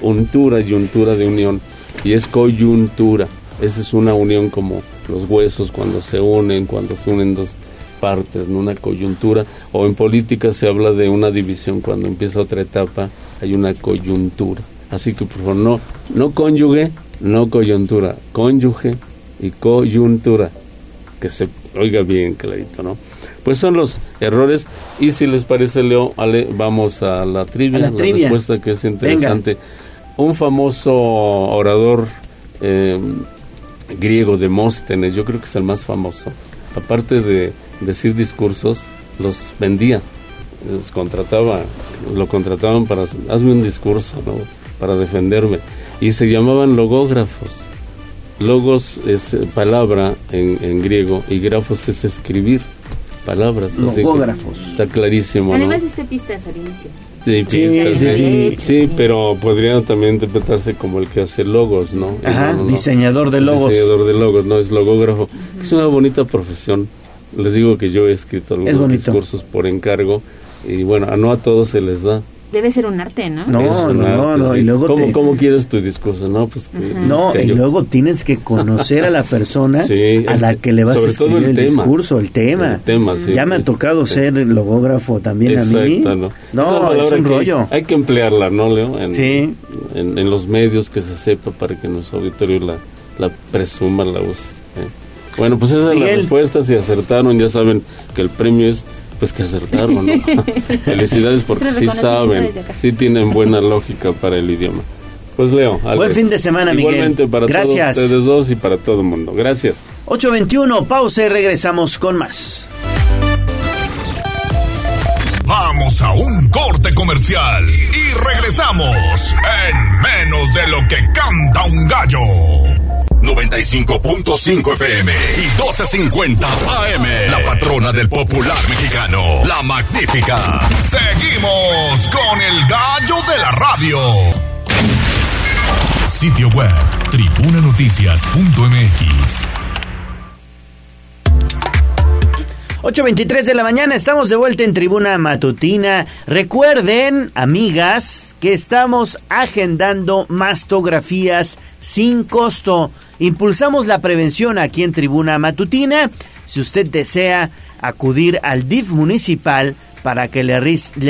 untura, yuntura de unión. Y es coyuntura. Esa es una unión como los huesos cuando se unen, cuando se unen dos partes, ¿no? una coyuntura. O en política se habla de una división cuando empieza otra etapa, hay una coyuntura. Así que por favor, no, no cónyuge, no coyuntura, cónyuge y coyuntura. Que se oiga bien clarito, ¿no? Pues son los errores. Y si les parece, Leo, Ale, vamos a la trivia, A la trivia. respuesta que es interesante. Un famoso orador eh, griego, Demóstenes, yo creo que es el más famoso. Aparte de decir discursos, los vendía, los contrataba, lo contrataban para hazme un discurso, ¿no? para defenderme. Y se llamaban logógrafos. Logos es eh, palabra en, en griego y grafos es escribir palabras. Logógrafos. Está clarísimo, ¿no? Además, este pistas al inicio. Sí, Sí, sí, sí, sí. Sí, pero podría también interpretarse como el que hace logos, ¿no? Ajá, No, no, no. diseñador de logos. Diseñador de logos, no, es logógrafo. Es una bonita profesión. Les digo que yo he escrito algunos discursos por encargo y bueno, a no a todos se les da. Debe ser un arte, ¿no? No, Es un no, no, arte, no, sí. y luego ¿Cómo, te- cómo quieres tu discurso? No, pues que No, y luego tienes que conocer a la persona Sí, a la que le vas a escribir el el, tema. discurso, el tema. El tema, sí, ya me ha tocado sí. ser logógrafo también a mí. Exacto, ¿no? No, es un rollo. Hay que emplearla, ¿no, Leo? En, Sí. En, en los medios que se sepa para que nuestro auditorio la, la presuma, la use. ¿eh? Bueno, pues esas son las respuestas. Si acertaron, ya saben que el premio es pues que acertaron, ¿no? Felicidades porque sí saben, sí tienen buena lógica para el idioma. Pues Leo, Ale. Buen fin de semana, Miguel. Igualmente para Gracias. todos ustedes dos y para todo el mundo. Gracias. 821, pausa y regresamos con más. Vamos a un corte comercial y regresamos en menos de lo que canta un gallo. 95.5 FM y 12.50 AM. La patrona del popular mexicano, la magnífica. Seguimos con el gallo de la radio. Sitio web, tribunanoticias.mx. 8.23 de la mañana, estamos de vuelta en Tribuna Matutina. Recuerden, amigas, que estamos agendando mastografías sin costo. Impulsamos la prevención aquí en Tribuna Matutina. Si usted desea acudir al DIF municipal para que le,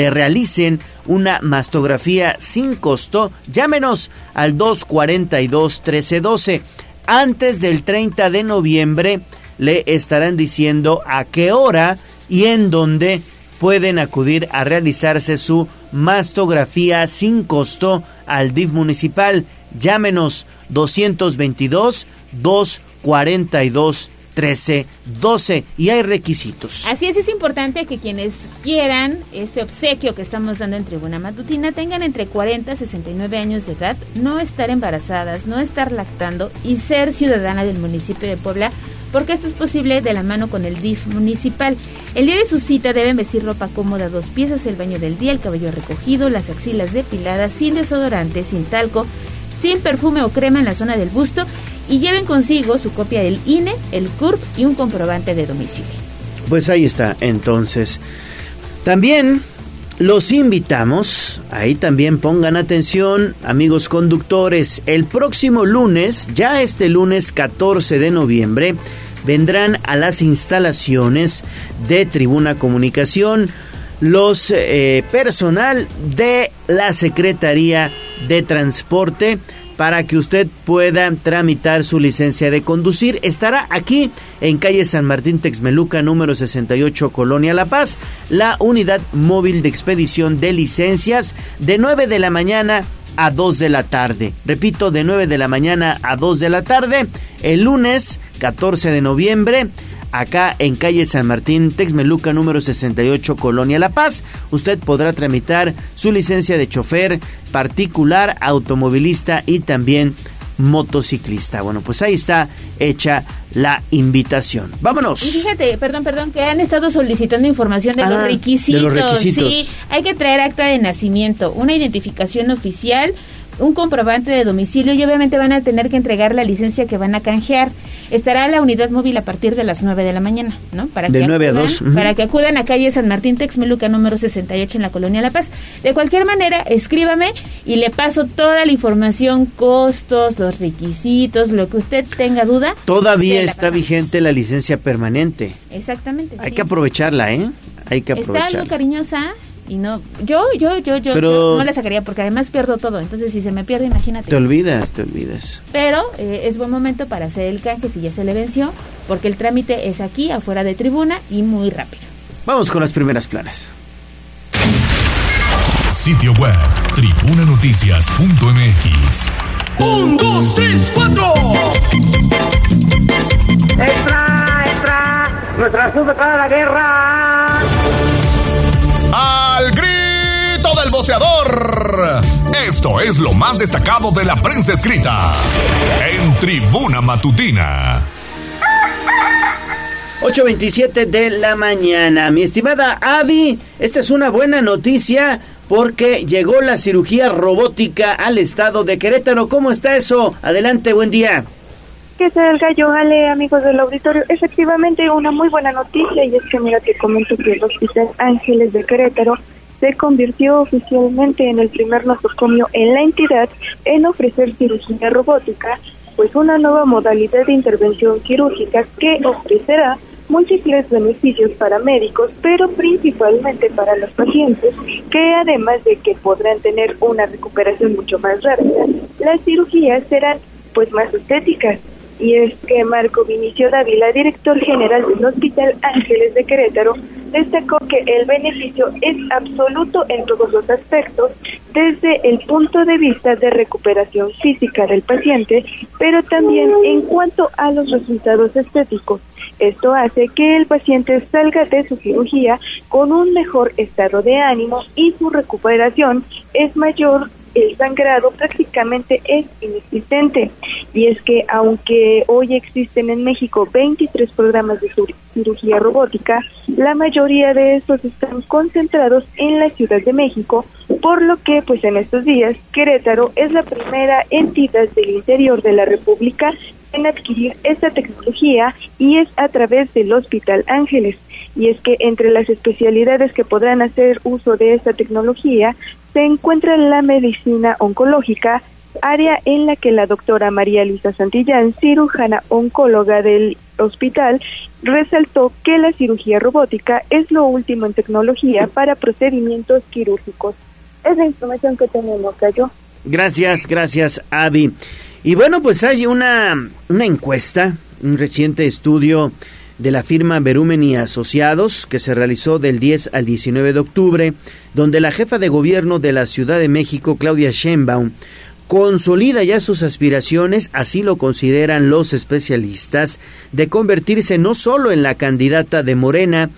realicen una mastografía sin costo, llámenos al 242-1312. Antes del 30 de noviembre le estarán diciendo a qué hora y en dónde pueden acudir a realizarse su mastografía sin costo al DIF municipal. Llámenos 222 242 1312 y hay requisitos. Así es, es importante que quienes quieran este obsequio que estamos dando en Tribuna Matutina tengan entre 40 y 69 años de edad, no estar embarazadas, no estar lactando y ser ciudadana del municipio de Puebla, porque esto es posible de la mano con el DIF municipal. El día de su cita deben vestir ropa cómoda, dos piezas, el baño del día, el cabello recogido, las axilas depiladas, sin desodorante, sin talco, sin perfume o crema en la zona del busto y lleven consigo su copia del INE, el CURP y un comprobante de domicilio. Pues ahí está, entonces. También los invitamos, ahí también pongan atención, amigos conductores, el próximo lunes, ya este lunes 14 de noviembre, vendrán a las instalaciones de Tribuna Comunicación los eh, personal de la Secretaría de Transporte para que usted pueda tramitar su licencia de conducir. Estará aquí en calle San Martín Texmeluca, número 68, Colonia La Paz, la unidad móvil de expedición de licencias de 9 de la mañana a 2 de la tarde. Repito, de 9 de la mañana a 2 de la tarde, el lunes 14 de noviembre acá en calle San Martín, Texmeluca, número 68, Colonia La Paz. Usted podrá tramitar su licencia de chofer particular, automovilista y también motociclista. Bueno, pues ahí está hecha la invitación. Vámonos. Y fíjate, perdón, perdón, que han estado solicitando información de, Ah, los, de requisitos. los requisitos. Sí, hay que traer acta de nacimiento, una identificación oficial, un comprobante de domicilio y obviamente van a tener que entregar la licencia que van a canjear. Estará la unidad móvil a partir de las 9 de la mañana, ¿no? Para De que 9 a acudan- 2, ujú. Para que acudan a calle San Martín Texmeluca número 68 en la Colonia La Paz. De cualquier manera, escríbame y le paso toda la información, costos, los requisitos, lo que usted tenga duda. Todavía está vigente la licencia permanente. Exactamente. Hay sí. que aprovecharla, ¿eh? Hay que Está algo aprovecharla. cariñosa y no yo yo yo yo, Pero- yo no la sacaría porque además pierdo todo entonces si se me pierde imagínate Te olvidas, te olvidas. pero eh, es buen momento para hacer el canje si ya se le venció porque el trámite es aquí afuera de tribuna y muy rápido Vamos con las primeras planas. Sitio web, tribunanoticias.mx. Un, dos, tres, cuatro. ¡Extra, extra! ¡Nuestra para la guerra! Esto es lo más destacado de la prensa escrita en Tribuna Matutina. 8.27 de la mañana. Mi estimada Avi, esta es una buena noticia porque llegó la cirugía robótica al estado de Querétaro. ¿Cómo está eso? Adelante, buen día. ¿Qué tal, Gallo? Ale, amigos del auditorio. Efectivamente, una muy buena noticia y es que, mira, te comento que el Hospital Ángeles de Querétaro se convirtió oficialmente en el primer nosocomio en la entidad en ofrecer cirugía robótica, pues una nueva modalidad de intervención quirúrgica que ofrecerá múltiples beneficios para médicos, pero principalmente para los pacientes, que además de que podrán tener una recuperación mucho más rápida, las cirugías serán pues más estéticas. Y es que Marco Vinicio Dávila, director general del Hospital Ángeles de Querétaro, destacó que el beneficio es absoluto en todos los aspectos, desde el punto de vista de recuperación física del paciente, pero también en cuanto a los resultados estéticos. Esto hace que el paciente salga de su cirugía con un mejor estado de ánimo y su recuperación es mayor el sangrado prácticamente es inexistente. y es que aunque hoy existen en México 23 programas de cir- cirugía robótica, la mayoría de estos están concentrados en la Ciudad de México, por lo que pues en estos días Querétaro es la primera entidad del interior de la República en adquirir esta tecnología y es a través del Hospital Ángeles. Y es que entre las especialidades que podrán hacer uso de esta tecnología se encuentra la medicina oncológica, área en la que la doctora María Luisa Santillán, cirujana oncóloga del hospital, resaltó que la cirugía robótica es lo último en tecnología para procedimientos quirúrgicos. Es la información que tenemos, Cayo. Gracias, gracias, Avi. Y bueno, pues hay una, una encuesta, un reciente estudio de la firma Berumen y Asociados que se realizó del 10 al 19 de octubre, donde la jefa de gobierno de la Ciudad de México, Claudia Sheinbaum, consolida ya sus aspiraciones, así lo consideran los especialistas, de convertirse no solo en la candidata de Morena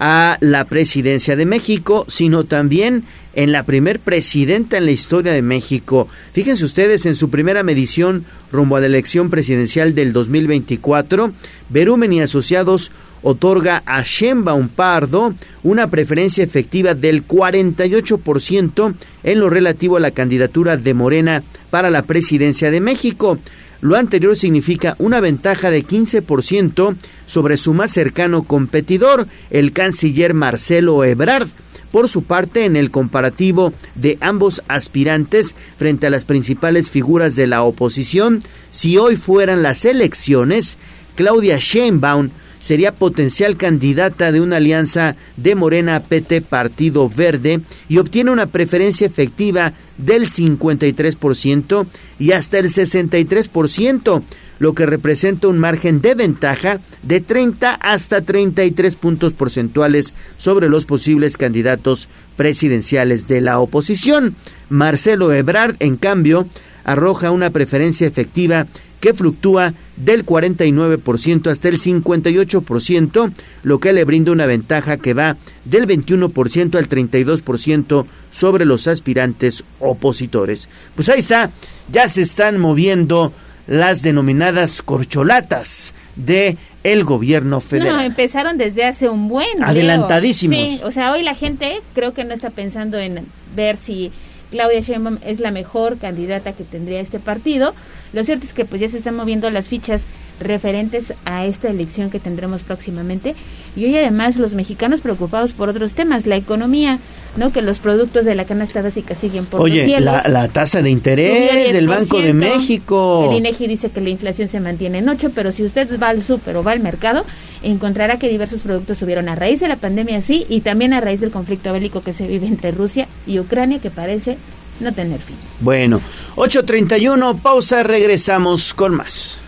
a la presidencia de México, sino también en la primer presidenta en la historia de México. Fíjense ustedes, en su primera medición rumbo a la elección presidencial del 2024, Berumen y Asociados otorga a Sheinbaum Pardo una preferencia efectiva del 48% en lo relativo a la candidatura de Morena para la presidencia de México. Lo anterior significa una ventaja de 15% sobre su más cercano competidor, el canciller Marcelo Ebrard. Por su parte, en el comparativo de ambos aspirantes frente a las principales figuras de la oposición, si hoy fueran las elecciones, Claudia Sheinbaum sería potencial candidata de una alianza de Morena PT Partido Verde y obtiene una preferencia efectiva del 53% y hasta el 63%, lo que representa un margen de ventaja de 30 hasta 33 puntos porcentuales sobre los posibles candidatos presidenciales de la oposición. Marcelo Ebrard, en cambio, arroja una preferencia efectiva que fluctúa del 49% hasta el 58%, lo que le brinda una ventaja que va del 21% al 32% sobre los aspirantes opositores. Pues ahí está, ya se están moviendo las denominadas corcholatas de el gobierno No, federal. empezaron desde hace un buen. Leo. Adelantadísimos. Sí, o sea, hoy la gente creo que no está pensando en ver si Claudia Sheinbaum es la mejor candidata que tendría este partido. Lo cierto es que pues ya se están moviendo las fichas referentes a esta elección que tendremos próximamente y hoy además los mexicanos preocupados por otros temas, la economía, ¿no? Que los productos de la canasta básica siguen por los Oye, cielos. la, la tasa de interés del 10%. Banco de México. El INEGI dice que la inflación se mantiene en 8, pero si usted va al súper o va al mercado, encontrará que diversos productos subieron a raíz de la pandemia, sí, y también a raíz del conflicto bélico que se vive entre Rusia y Ucrania, que parece no tener fin. Bueno, 8.31, pausa, regresamos con más.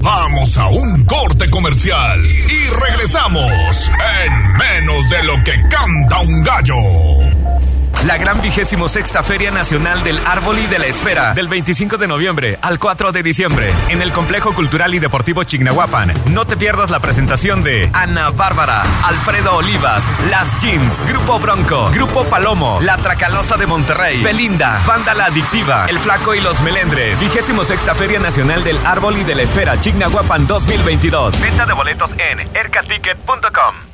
Vamos a un corte comercial y regresamos en menos de lo que canta un gallo. La gran vigésimo sexta Feria Nacional del Árbol y de la Espera, del 25 de noviembre al 4 de diciembre, en el Complejo Cultural y Deportivo Chignahuapan. No te pierdas la presentación de Ana Bárbara, Alfredo Olivas, Las Jeans, Grupo Bronco, Grupo Palomo, La Tracalosa de Monterrey, Belinda, Banda La Adictiva, El Flaco y los Melendres. Vigésimo sexta Feria Nacional del Árbol y de la Espera, Chignahuapan 2022. Venta de boletos en ercaticket.com.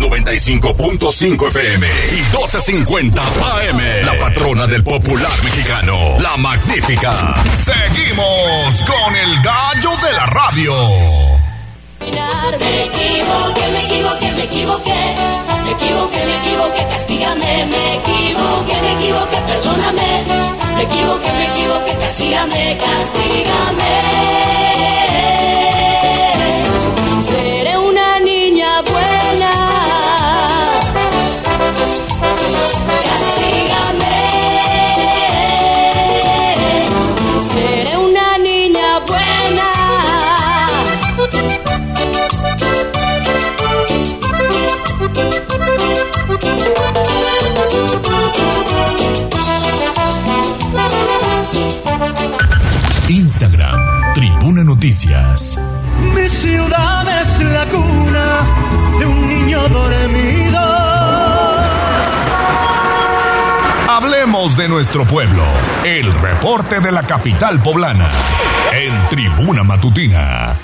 95.5 FM y 1250 AM. La patrona del popular mexicano, la magnífica. Seguimos con el gallo de la radio. Me equivoqué, me equivoqué, me equivoqué. Me equivoqué, me equivoqué, castígame. Me equivoqué, me equivoqué, perdóname. Me equivoqué, me equivoqué, castígame, castígame. Instagram, Tribuna Noticias. Mi ciudad es la cuna de un niño dormido. Hablemos de nuestro pueblo. El reporte de la capital poblana. En Tribuna Matutina.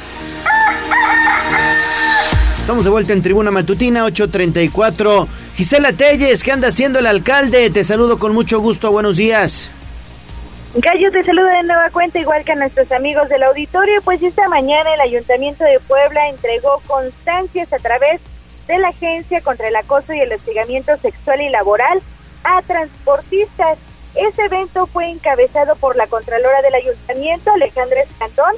Estamos de vuelta en Tribuna Matutina, 834. Gisela Telles, ¿qué anda haciendo el alcalde? Te saludo con mucho gusto, buenos días. Gallo te saluda de nueva cuenta, igual que a nuestros amigos del auditorio, pues esta mañana el Ayuntamiento de Puebla entregó constancias a través de la Agencia contra el Acoso y el Hostigamiento Sexual y Laboral a transportistas. Este evento fue encabezado por la Contralora del Ayuntamiento, Alejandra Escandón,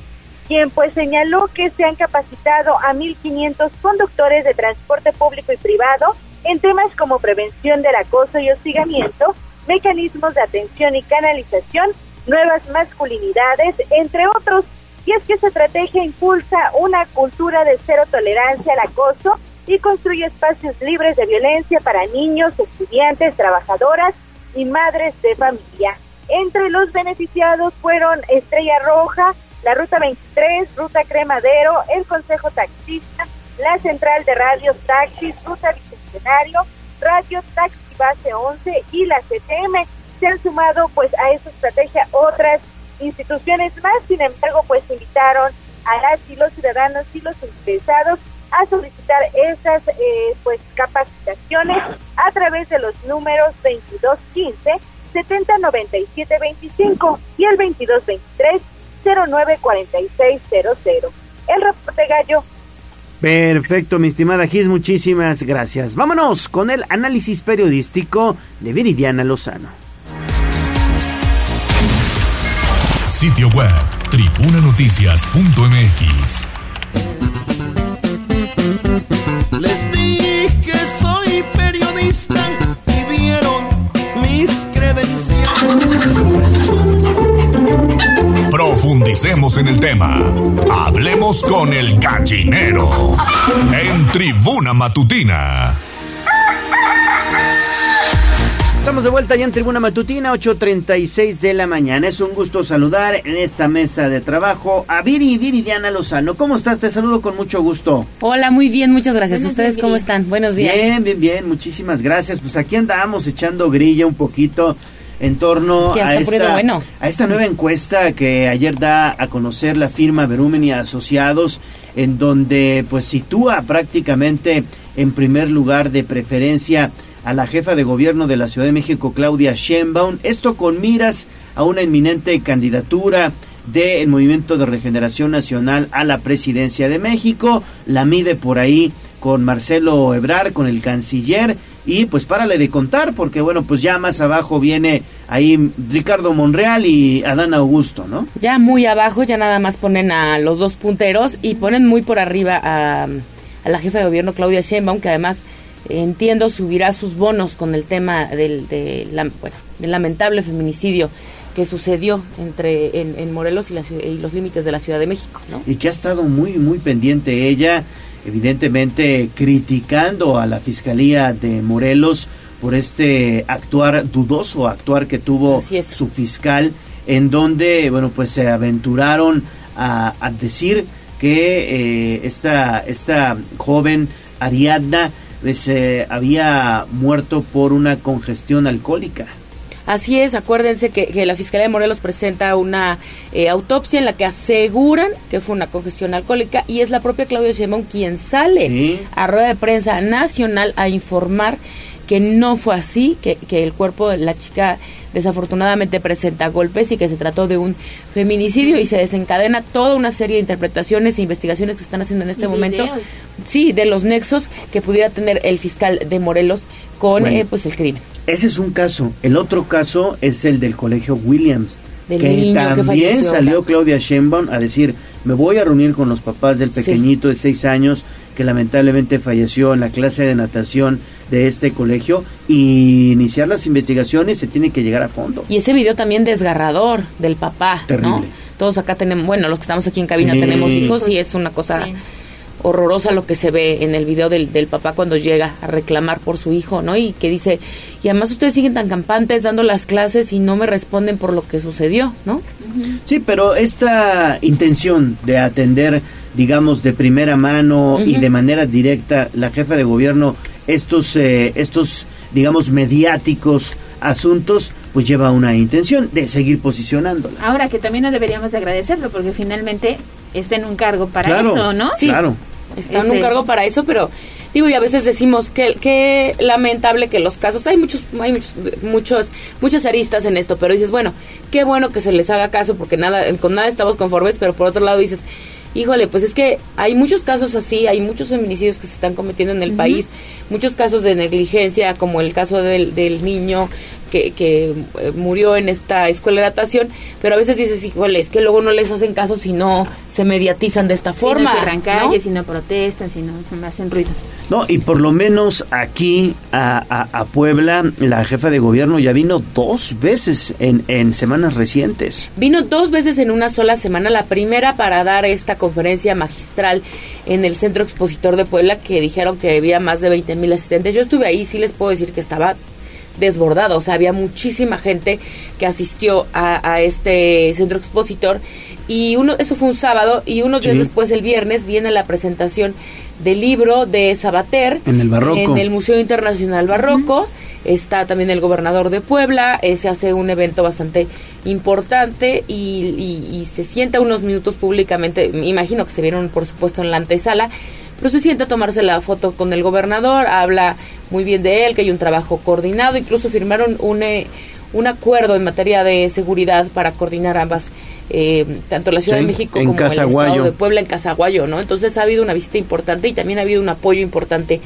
quien pues señaló que se han capacitado a 1.500 conductores de transporte público y privado en temas como prevención del acoso y hostigamiento, mecanismos de atención y canalización, nuevas masculinidades, entre otros. Y es que esta estrategia impulsa una cultura de cero tolerancia al acoso y construye espacios libres de violencia para niños, estudiantes, trabajadoras y madres de familia. Entre los beneficiados fueron Estrella Roja, la Ruta 23, Ruta Cremadero, el Consejo Taxista, la Central de Radios Taxis, Ruta Bicentenario, Radio Taxi Base 11 y la CTM. Se han sumado pues a esa estrategia otras instituciones más, sin embargo pues invitaron a las y los ciudadanos y los interesados a solicitar esas eh, pues capacitaciones a través de los números 2215 709725 y el 2223 094600. El reporte gallo Perfecto, mi estimada Gis, muchísimas gracias. Vámonos con el análisis periodístico de Viridiana Lozano. Sitio web, tribunanoticias.mx. Les dije que soy periodista y vieron mis credenciales. Profundicemos en el tema. Hablemos con el gallinero. En Tribuna Matutina. Estamos de vuelta ya en Tribuna Matutina, 8.36 de la mañana. Es un gusto saludar en esta mesa de trabajo a Viri Viridiana Lozano. ¿Cómo estás? Te saludo con mucho gusto. Hola, muy bien, muchas gracias. ¿Ustedes cómo están? Buenos días. Bien, bien, bien. Muchísimas gracias. Pues aquí andamos echando grilla un poquito en torno a esta, bueno. a esta nueva encuesta que ayer da a conocer la firma Verumen y Asociados, en donde pues sitúa prácticamente en primer lugar de preferencia a la jefa de gobierno de la Ciudad de México, Claudia Sheinbaum, esto con miras a una inminente candidatura del Movimiento de Regeneración Nacional a la presidencia de México, la mide por ahí con Marcelo Ebrar, con el canciller, y pues párale de contar, porque bueno, pues ya más abajo viene ahí Ricardo Monreal y Adán Augusto, ¿no? Ya muy abajo, ya nada más ponen a los dos punteros y ponen muy por arriba a, a la jefa de gobierno Claudia Sheinbaum, que además entiendo subirá sus bonos con el tema del, de la- bueno, del lamentable feminicidio que sucedió entre en, en Morelos y, la y los límites de la Ciudad de México, ¿no? y que ha estado muy muy pendiente ella evidentemente criticando a la fiscalía de Morelos por este actuar dudoso actuar que tuvo su fiscal en donde bueno pues se aventuraron a, a decir que eh, esta esta joven Ariadna pues, eh, había muerto por una congestión alcohólica Así es, acuérdense que, que la Fiscalía de Morelos presenta una eh, autopsia en la que aseguran que fue una congestión alcohólica y es la propia Claudia Sheinbaum quien sale Sí. a rueda de prensa nacional a informar que no fue así, que, que el cuerpo de la chica desafortunadamente presenta golpes y que se trató de un feminicidio y se desencadena toda una serie de interpretaciones e investigaciones que se están haciendo en este momento. videos. Sí, de los nexos que pudiera tener el fiscal de Morelos con Bueno. eh, pues el crimen. Ese es un caso. El otro caso es el del colegio Williams. Del que niño que también falleció, salió ¿verdad? Claudia Sheinbaum a decir, me voy a reunir con los papás del Sí. pequeñito de seis años que lamentablemente falleció en la clase de natación de este colegio y iniciar las investigaciones se tiene que llegar a fondo. Y ese video también desgarrador del papá, ¿no? Terrible. Todos acá tenemos, bueno, los que estamos aquí en cabina Sí. tenemos hijos y es una cosa Sí. horrorosa lo que se ve en el video del, del papá cuando llega a reclamar por su hijo, ¿no? Y que dice, y además ustedes siguen tan campantes dando las clases y no me responden por lo que sucedió, ¿no? Sí, pero esta intención de atender, digamos, de primera mano y de manera directa la jefa de gobierno estos, eh, estos, digamos, mediáticos asuntos, pues lleva una intención de seguir posicionándola. Ahora que también no deberíamos de agradecerlo porque finalmente está en un cargo para Claro, eso, ¿no? Sí. Claro. Está en un cargo para eso, pero digo, y a veces decimos que, que lamentable que los casos, hay muchos, hay muchos, muchos, muchas aristas en esto, pero dices, bueno, qué bueno que se les haga caso porque nada, con nada estamos conformes, pero por otro lado dices, híjole, pues es que hay muchos casos así, hay muchos feminicidios que se están cometiendo en el país, muchos casos de negligencia, como el caso del, del niño que, que eh, murió en esta escuela de natación, pero a veces dices, híjole, es que luego no les hacen caso si no se mediatizan de esta Si forma. no cierran ¿no? calles, si no protestan, si no hacen ruido. No, y por lo menos aquí a, a- a Puebla, la jefa de gobierno ya vino dos veces en, en semanas recientes. Vino dos veces en una sola semana, la primera para dar esta conferencia magistral en el Centro Expositor de Puebla, que dijeron que había más de 20 mil asistentes. Yo estuve ahí, sí les puedo decir que estaba desbordado, o sea, había muchísima gente que asistió a, a este centro expositor y uno, eso fue un sábado y unos días Sí. después, el viernes, viene la presentación del libro de Sabater En el Barroco. en el Museo Internacional Barroco. Está también el gobernador de Puebla, eh, se hace un evento bastante importante y, y- y se sienta unos minutos públicamente, me imagino que se vieron por supuesto en la antesala, pero se sienta a tomarse la foto con el gobernador, habla muy bien de él, que hay un trabajo coordinado, incluso firmaron un, eh, un acuerdo en materia de seguridad para coordinar ambas, eh, tanto la Ciudad Sí, de México como el. Estado de Puebla en Casaguayo, ¿no? Entonces ha habido una visita importante y también ha habido un apoyo importante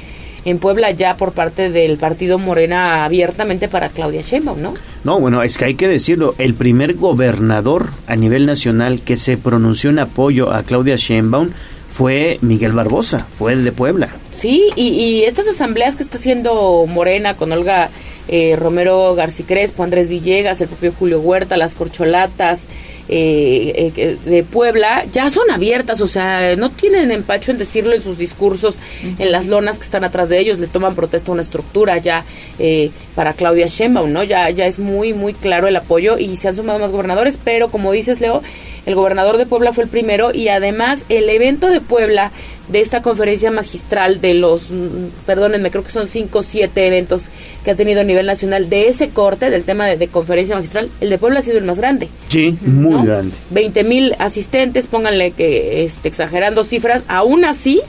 en Puebla ya por parte del partido Morena abiertamente para Claudia Sheinbaum, ¿no? No, bueno, es que hay que decirlo, el primer gobernador a nivel nacional que se pronunció en apoyo a Claudia Sheinbaum fue Miguel Barbosa, fue el de Puebla. Sí, y, y estas asambleas que está haciendo Morena con Olga eh, Romero García Crespo, Andrés Villegas, el propio Julio Huerta, las corcholatas eh, eh, de Puebla, ya son abiertas, o sea, no tienen empacho en decirlo en sus discursos, en las lonas que están atrás de ellos, le toman protesta a una estructura ya eh, para Claudia Sheinbaum, ¿no? Ya, ya es muy, muy claro el apoyo y se han sumado más gobernadores, pero como dices, Leo, el gobernador de Puebla fue el primero y además el evento de Puebla de esta conferencia magistral de los, mm, perdónenme, creo que son cinco o siete eventos que ha tenido a nivel nacional de ese corte del tema de, de conferencia magistral, el de Puebla ha sido el más grande. Sí, muy grande. 20 mil asistentes, pónganle que este, exagerando cifras, aún así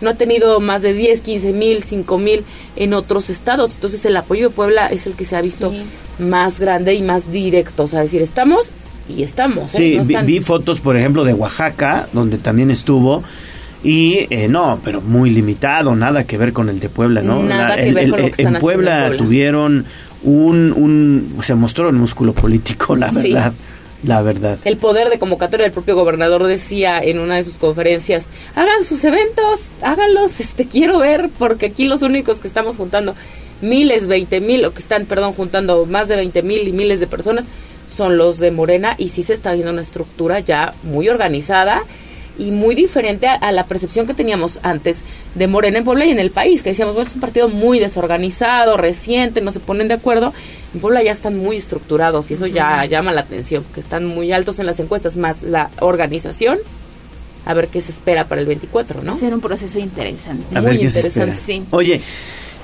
no ha tenido más de 10, 15 mil, 5 mil en otros estados. Entonces el apoyo de Puebla es el que se ha visto más grande y más directo. O sea, decir, estamos y estamos. ¿eh? Sí, No vi, fotos, por ejemplo, de Oaxaca, donde también estuvo. Y eh, no, pero muy limitado, nada que ver con el de Puebla, ¿no? Nada que ver con lo que están en Puebla, tuvieron un, un, se mostró el músculo político, la Sí. verdad, la verdad. El poder de convocatoria del propio gobernador decía en una de sus conferencias, hagan sus eventos, háganlos, este quiero ver, porque aquí los únicos que estamos juntando miles, veinte mil, o que están, perdón, juntando más de veinte mil y miles de personas, son los de Morena, y sí se está viendo una estructura ya muy organizada y muy diferente a, a la percepción que teníamos antes de Morena en Puebla y en el país, que decíamos, bueno, es un partido muy desorganizado, reciente, no se ponen de acuerdo. En Puebla ya están muy estructurados y eso ya llama la atención, que están muy altos en las encuestas, más la organización. A ver qué se espera para el 24, ¿no? Va a ser un proceso interesante. A ver qué se espera. Sí. Oye,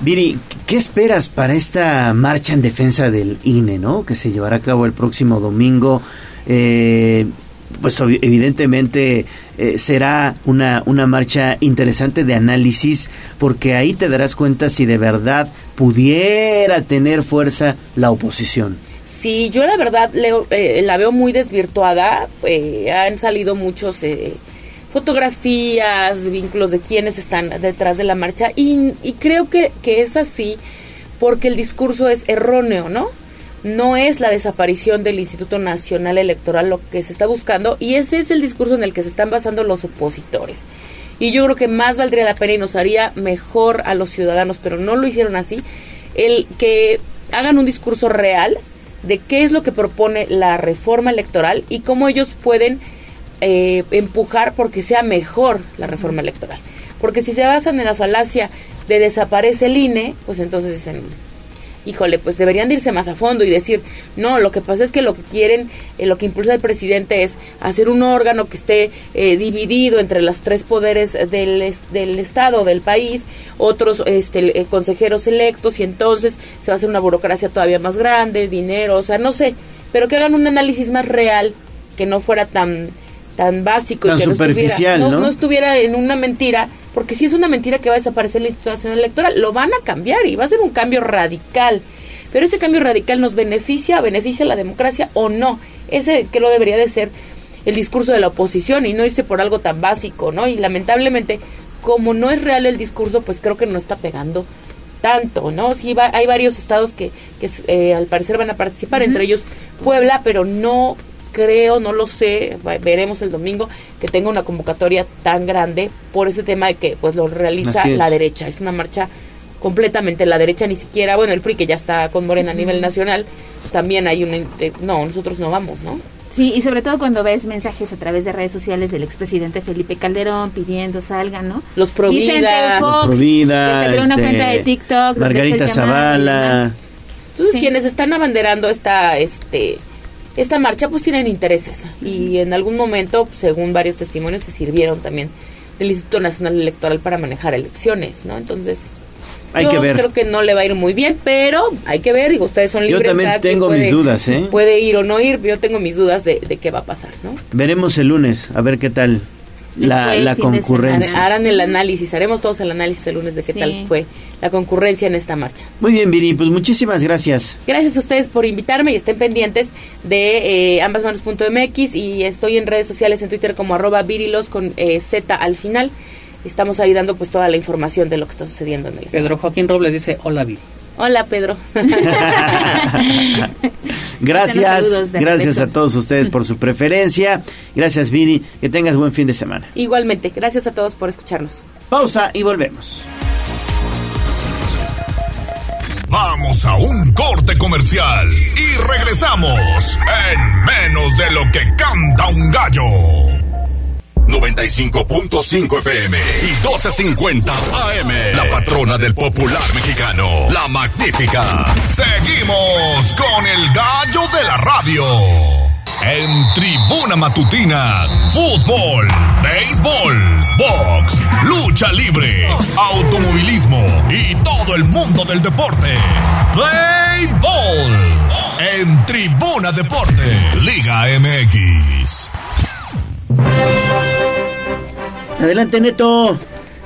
Viri, ¿qué esperas para esta marcha en defensa del INE, ¿no? Que se llevará a cabo el próximo domingo. Eh, pues evidentemente eh, será una, una marcha interesante de análisis porque ahí te darás cuenta si de verdad pudiera tener fuerza la oposición. Sí, yo la verdad eh, la veo muy desvirtuada. Eh, han salido muchos fotografías, vínculos de quienes están detrás de la marcha y, y creo que, que es así porque el discurso es erróneo, ¿no? no es la desaparición del Instituto Nacional Electoral lo que se está buscando y ese es el discurso en el que se están basando los opositores. Y yo creo que más valdría la pena y nos haría mejor a los ciudadanos, pero no lo hicieron así, el que hagan un discurso real de qué es lo que propone la reforma electoral y cómo ellos pueden eh, empujar porque sea mejor la reforma electoral. Porque si se basan en la falacia de desaparece el INE, pues entonces dicen, híjole, pues deberían irse más a fondo y decir, no, lo que pasa es que lo que quieren, eh, lo que impulsa el presidente es hacer un órgano que esté eh, dividido entre los tres poderes del, del Estado, del país, otros este, consejeros electos y entonces se va a hacer una burocracia todavía más grande, dinero, o sea, no sé, pero que hagan un análisis más real, que no fuera tan tan básico tan y que superficial, no, ¿no? no estuviera en una mentira porque si es una mentira que va a desaparecer la institución electoral, lo van a cambiar y va a ser un cambio radical. Pero ese cambio radical nos beneficia, beneficia a la democracia o no. Ese que lo debería de ser el discurso de la oposición y no irse por algo tan básico, ¿no? Y lamentablemente, como no es real el discurso, pues creo que no está pegando tanto, ¿no? Sí, va, hay varios estados que, que eh, al parecer van a participar, entre ellos Puebla, pero no creo, no lo sé, veremos el domingo, que tenga una convocatoria tan grande por ese tema de que pues lo realiza la derecha. Es una marcha completamente la derecha, ni siquiera, bueno, el PRI que ya está con Morena a nivel nacional, pues también hay un... No, nosotros no vamos, ¿no? Sí, y sobre todo cuando ves mensajes a través de redes sociales del expresidente Felipe Calderón pidiendo salgan, ¿no? Los Provida, Fox, Los Provida, que se una este, cuenta de TikTok. Margarita Zavala. Entonces Sí. quienes están abanderando esta este esta marcha pues tienen intereses y en algún momento, según varios testimonios, se sirvieron también del Instituto Nacional Electoral para manejar elecciones, ¿no? Entonces, Hay yo que ver. creo que no le va a ir muy bien, pero hay que ver, digo, ustedes son Yo libres. también cada quien tengo mis dudas, ¿eh? Puede ir o no ir, yo tengo mis dudas de, de qué va a pasar, ¿no? Veremos el lunes, a ver qué tal la, la concurrencia. Harán el análisis, haremos todos el análisis el lunes de qué Sí. tal fue la concurrencia en esta marcha. Muy bien, Viri, pues muchísimas gracias. Gracias a ustedes por invitarme y estén pendientes de eh, ambasmanos.mx y estoy en redes sociales en Twitter como arroba virilos con eh, Z al final. Estamos ahí dando pues toda la información de lo que está sucediendo en el estado. Pedro Joaquín Robles dice, hola Viri. Hola Pedro. Gracias, gracias a todos ustedes por su preferencia. Gracias, Viri. Que tengas buen fin de semana. Igualmente, gracias a todos por escucharnos. Pausa y volvemos. Vamos a un corte comercial y regresamos en menos de lo que canta un gallo. 95.5 FM y 1250 AM. La patrona del popular mexicano, la magnífica. Seguimos con el gallo de la radio. En tribuna matutina, fútbol, béisbol, box, lucha libre, automovilismo y todo el mundo del deporte. Play Ball. En Tribuna Deporte, Liga MX. Adelante, Neto.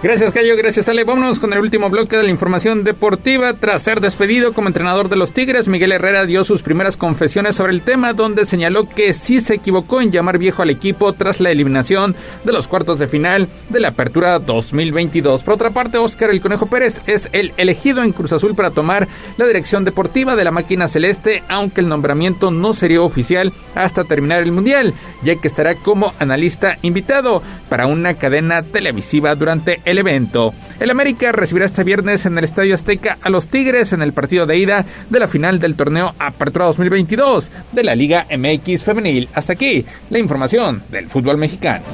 Gracias, Cayo. Gracias, Ale. Vámonos con el último bloque de la información deportiva. Tras ser despedido como entrenador de los Tigres, Miguel Herrera dio sus primeras confesiones sobre el tema, donde señaló que sí se equivocó en llamar viejo al equipo tras la eliminación de los cuartos de final de la Apertura 2022. Por otra parte, Óscar El Conejo Pérez es el elegido en Cruz Azul para tomar la dirección deportiva de la máquina celeste, aunque el nombramiento no sería oficial hasta terminar el Mundial, ya que estará como analista invitado para una cadena televisiva durante el evento. El América recibirá este viernes en el Estadio Azteca a los Tigres en el partido de ida de la final del torneo Apertura 2022 de la Liga MX Femenil. Hasta aquí la información del fútbol mexicano.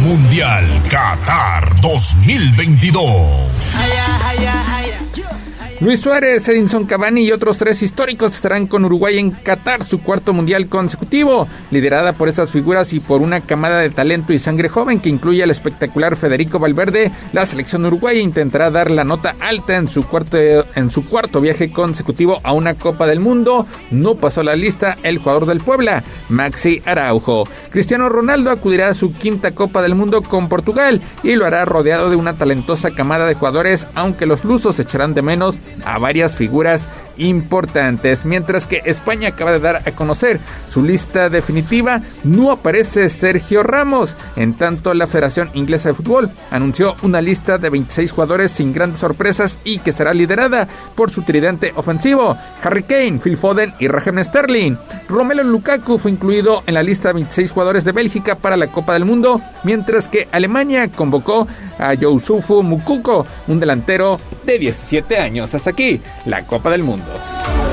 Mundial Qatar 2022. Luis Suárez, Edinson Cavani y otros tres históricos estarán con Uruguay en Qatar, su cuarto mundial consecutivo, liderada por esas figuras y por una camada de talento y sangre joven que incluye al espectacular Federico Valverde. La selección uruguaya intentará dar la nota alta en su cuarto, en su cuarto viaje consecutivo a una Copa del Mundo. No pasó la lista el jugador del Puebla, Maxi Araujo. Cristiano Ronaldo acudirá a su quinta Copa del Mundo con Portugal y lo hará rodeado de una talentosa camada de jugadores, aunque los lusos echarán de menos a varias figuras importantes. Mientras que España acaba de dar a conocer su lista definitiva, no aparece Sergio Ramos. En tanto, la Federación Inglesa de Fútbol anunció una lista de 26 jugadores sin grandes sorpresas y que será liderada por su tridente ofensivo, Harry Kane, Phil Foden y Raheem Sterling. Romelu Lukaku fue incluido en la lista de 26 jugadores de Bélgica para la Copa del Mundo, mientras que Alemania convocó a Yousufu Mukuko, un delantero de 17 años. Hasta aquí, la Copa del Mundo. ainda.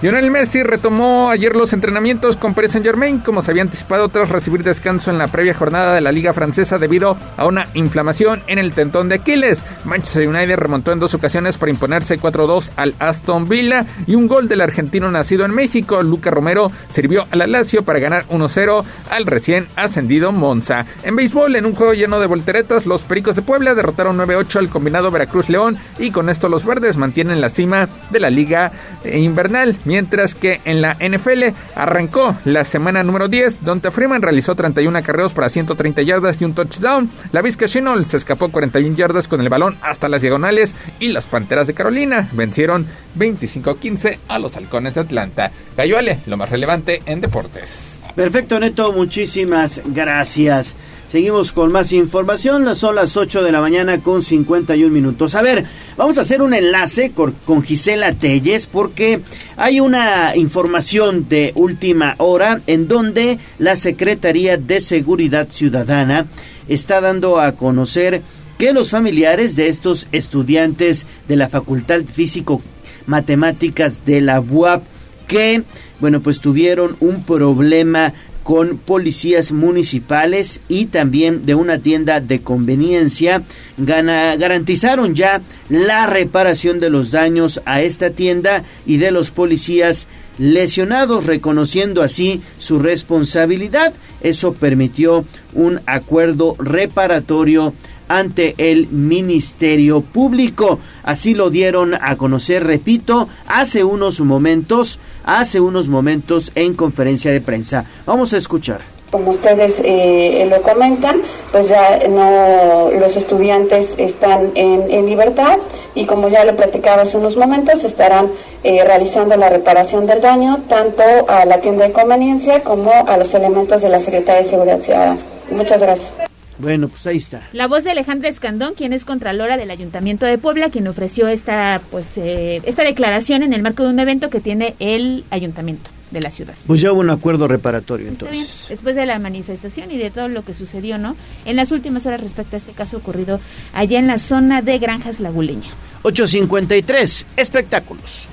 Lionel Messi retomó ayer los entrenamientos con Paris Saint Germain como se había anticipado tras recibir descanso en la previa jornada de la Liga Francesa debido a una inflamación en el tentón de Aquiles. Manchester United remontó en dos ocasiones para imponerse 4-2 al Aston Villa y un gol del argentino nacido en México, Luca Romero, sirvió a la Lazio para ganar 1-0 al recién ascendido Monza. En béisbol, en un juego lleno de volteretas, los Pericos de Puebla derrotaron 9-8 al combinado Veracruz León y con esto los verdes mantienen la cima de la Liga Invernal mientras que en la NFL arrancó la semana número 10, donde Freeman realizó 31 acarreos para 130 yardas y un touchdown. La Vizca Chinol se escapó 41 yardas con el balón hasta las diagonales y las Panteras de Carolina vencieron 25-15 a los Halcones de Atlanta. Gayuale, lo más relevante en deportes. Perfecto, Neto, muchísimas gracias. Seguimos con más información. Son las 8 de la mañana con 51 minutos. A ver, vamos a hacer un enlace con, con, Gisela Telles porque hay una información de última hora en donde la Secretaría de Seguridad Ciudadana está dando a conocer que los familiares de estos estudiantes de la Facultad Físico Matemáticas de la UAP que, bueno, pues tuvieron un problema con policías municipales y también de una tienda de conveniencia. Gana, garantizaron ya la reparación de los daños a esta tienda y de los policías lesionados, reconociendo así su responsabilidad. Eso permitió un acuerdo reparatorio ante el Ministerio Público. Así lo dieron a conocer, repito, hace unos momentos, hace unos momentos en conferencia de prensa. Vamos a escuchar. Como ustedes eh, lo comentan, pues ya no los estudiantes están en, en, libertad y como ya lo platicaba hace unos momentos, estarán eh, realizando la reparación del daño tanto a la tienda de conveniencia como a los elementos de la Secretaría de Seguridad Ciudadana. Muchas gracias. Bueno, pues ahí está. La voz de Alejandra Escandón, quien es contralora del Ayuntamiento de Puebla, quien ofreció esta, pues, eh, esta declaración en el marco de un evento que tiene el Ayuntamiento de la ciudad. Pues ya hubo un acuerdo reparatorio entonces. Bien. Después de la manifestación y de todo lo que sucedió, ¿no? En las últimas horas respecto a este caso ocurrido allá en la zona de Granjas Laguleña. 853, espectáculos.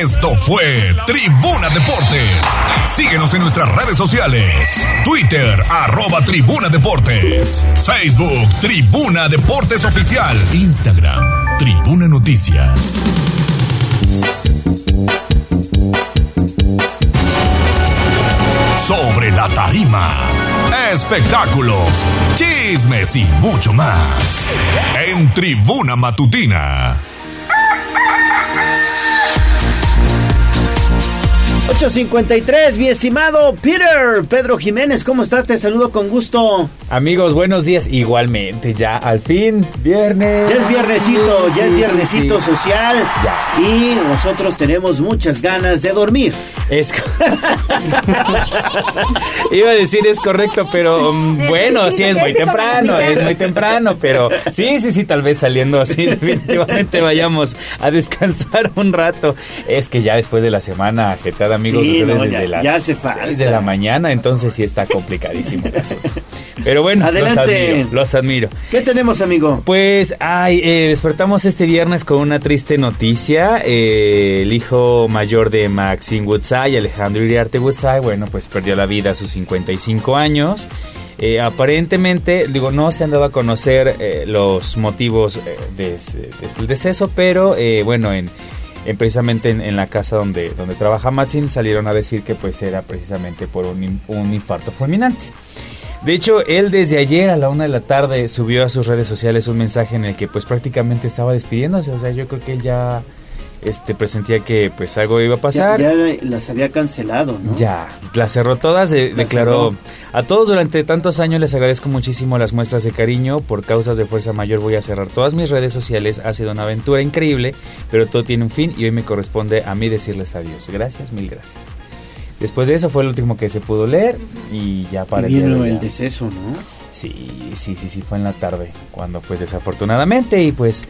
Esto fue Tribuna Deportes. Síguenos en nuestras redes sociales. Twitter, arroba Tribuna Deportes. Facebook, Tribuna Deportes Oficial. Instagram, Tribuna Noticias. Sobre la tarima. Espectáculos, chismes y mucho más. En Tribuna Matutina. 853, mi estimado Peter, Pedro Jiménez, ¿cómo estás? Te saludo con gusto. Amigos, buenos días. Igualmente, ya al fin, viernes. Ya es viernesito, ya es viernesito sí, sí. social. Ya. Y nosotros tenemos muchas ganas de dormir. Es. Iba a decir es correcto, pero um, bueno, sí es muy temprano, es muy temprano, pero sí, sí, sí, tal vez saliendo así, definitivamente vayamos a descansar un rato. Es que ya después de la semana agitada amigos Sí, ustedes no, desde ya- las ya hace falta. 6 de la mañana, entonces sí está complicadísimo el asunto. Pero bueno, Adelante. los admiro, los admiro. ¿Qué tenemos, amigo? Pues, ay, eh, despertamos este viernes con una triste noticia. Eh, el hijo mayor de Maxine Woodside, Alejandro Iriarte Woodside, bueno, pues perdió la vida a sus 55 años. Eh, aparentemente, digo, no se han dado a conocer eh, los motivos eh, de- de- del deceso, pero bueno, en, en precisamente en, la casa donde, donde trabaja Maxine salieron a decir que pues era precisamente por un, un infarto fulminante. De hecho, él desde ayer a la una de la tarde subió a sus redes sociales un mensaje en el que pues prácticamente estaba despidiéndose. O sea, yo creo que él ya este, presentía que pues algo iba a pasar. Ya, ya las había cancelado, ¿no? Ya, las cerró todas, de- Las declaró cerró. a todos durante tantos años les agradezco muchísimo las muestras de cariño, por causas de fuerza mayor voy a cerrar todas mis redes sociales, ha sido una aventura increíble, pero todo tiene un fin y hoy me corresponde a mí decirles adiós. Gracias, mil gracias. Después de eso fue el último que se pudo leer y ya para Y vino el deceso, ¿no? Sí, sí, sí, sí, fue en la tarde, cuando pues desafortunadamente y pues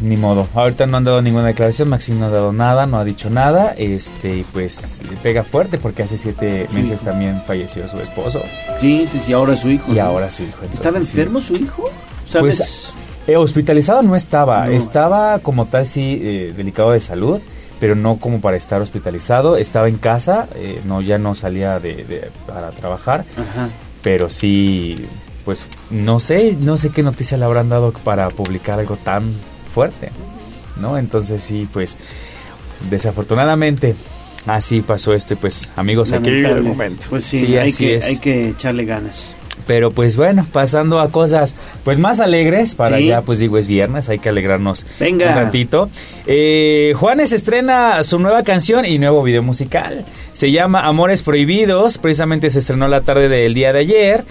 ni modo. Ahorita no han dado ninguna declaración, Maxine no ha dado nada, no ha dicho nada, este, y pues pega fuerte porque hace siete Su meses hijo. también falleció su esposo. Sí, sí, sí, ahora es su hijo. Y ¿no? ahora su hijo. ¿Estaba sí. enfermo su hijo? ¿Sabes? Pues eh, hospitalizado no estaba, No. estaba como tal sí eh, delicado de salud, pero no como para estar hospitalizado, estaba en casa, eh, no ya no salía de, de- para trabajar, Ajá. pero sí, pues no sé, no sé qué noticia le habrán dado para publicar algo tan fuerte, ¿no? Entonces sí, pues desafortunadamente así pasó esto y pues amigos aquí el Lamentable. momento. Pues sí, hay, así que, es. hay que echarle ganas. Pero pues bueno, pasando a cosas pues más alegres, para Sí. ya pues digo es viernes, hay que alegrarnos Venga. un ratito. Eh, Juanes estrena su nueva canción y nuevo video musical. Se llama Amores Prohibidos, precisamente se estrenó la tarde del día de ayer.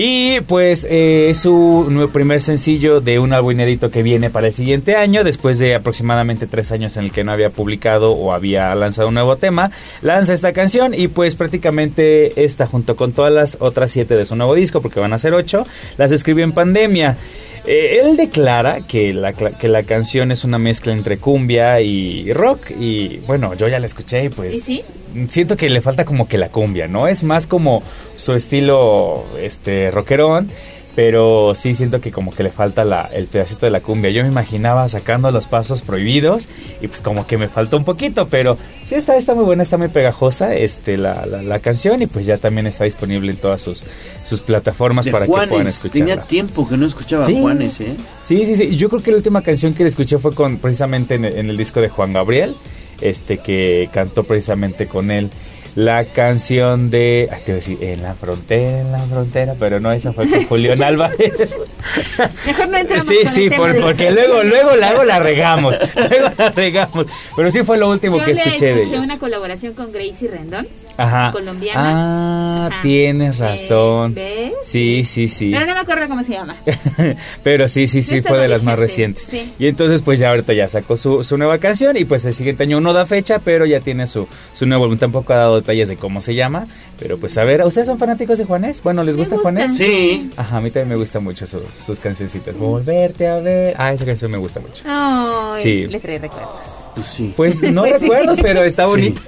Y pues eh, es su primer sencillo de un álbum inédito que viene para el siguiente año, después de aproximadamente tres años en el que no había publicado o había lanzado un nuevo tema, lanza esta canción y pues prácticamente esta junto con todas las otras siete de su nuevo disco, porque van a ser ocho, las escribió en pandemia. Eh, él declara que la, que la canción es una mezcla entre cumbia y rock y bueno, yo ya la escuché y pues ¿Y sí? siento que le falta como que la cumbia, ¿no? Es más como su estilo este rockerón, pero sí siento que como que le falta la, el pedacito de la cumbia. Yo me imaginaba sacando los pasos prohibidos y pues como que me faltó un poquito, pero sí está, está muy buena, está muy pegajosa este la, la, la canción y pues ya también está disponible en todas sus, sus plataformas De para que puedan escucharla. Tenía tiempo que no escuchaba Sí. Juanes, ¿eh? Sí, sí, sí. Yo creo que la última canción que le escuché fue con precisamente en el, en el disco de Juan Gabriel, este que cantó precisamente con él la canción de, ay, te iba a decir, en la frontera, en la frontera, pero no, esa fue con Julián Álvarez. Mejor no entramos Sí, con sí, el tema por- de- porque luego, luego, luego la regamos, luego la regamos. Pero sí fue lo último Yo que escuché de ellos. una colaboración con Gracie Rendón, Ajá. colombiana. Ah, Ajá. tienes Eh, razón. ¿ves? Sí, sí, sí. Pero no me acuerdo cómo se llama. Pero sí, sí, Sí fue de las más recientes. sí. Y entonces, pues ya ahorita ya sacó su, su nueva canción y pues el siguiente año no da fecha, pero ya tiene su, su nuevo álbum. Tampoco ha dado detalles de cómo se llama, pero pues a ver, ¿ustedes son fanáticos de Juanes? Bueno, ¿les gusta Juanes? Sí. Ajá, a mí también me gusta mucho su- sus cancioncitas. Volverte a ver. Ah, esa canción me gusta mucho. Ay, Sí. le trae recuerdos. Pues sí. Pues no Pues sí. recuerdos, pero está bonita.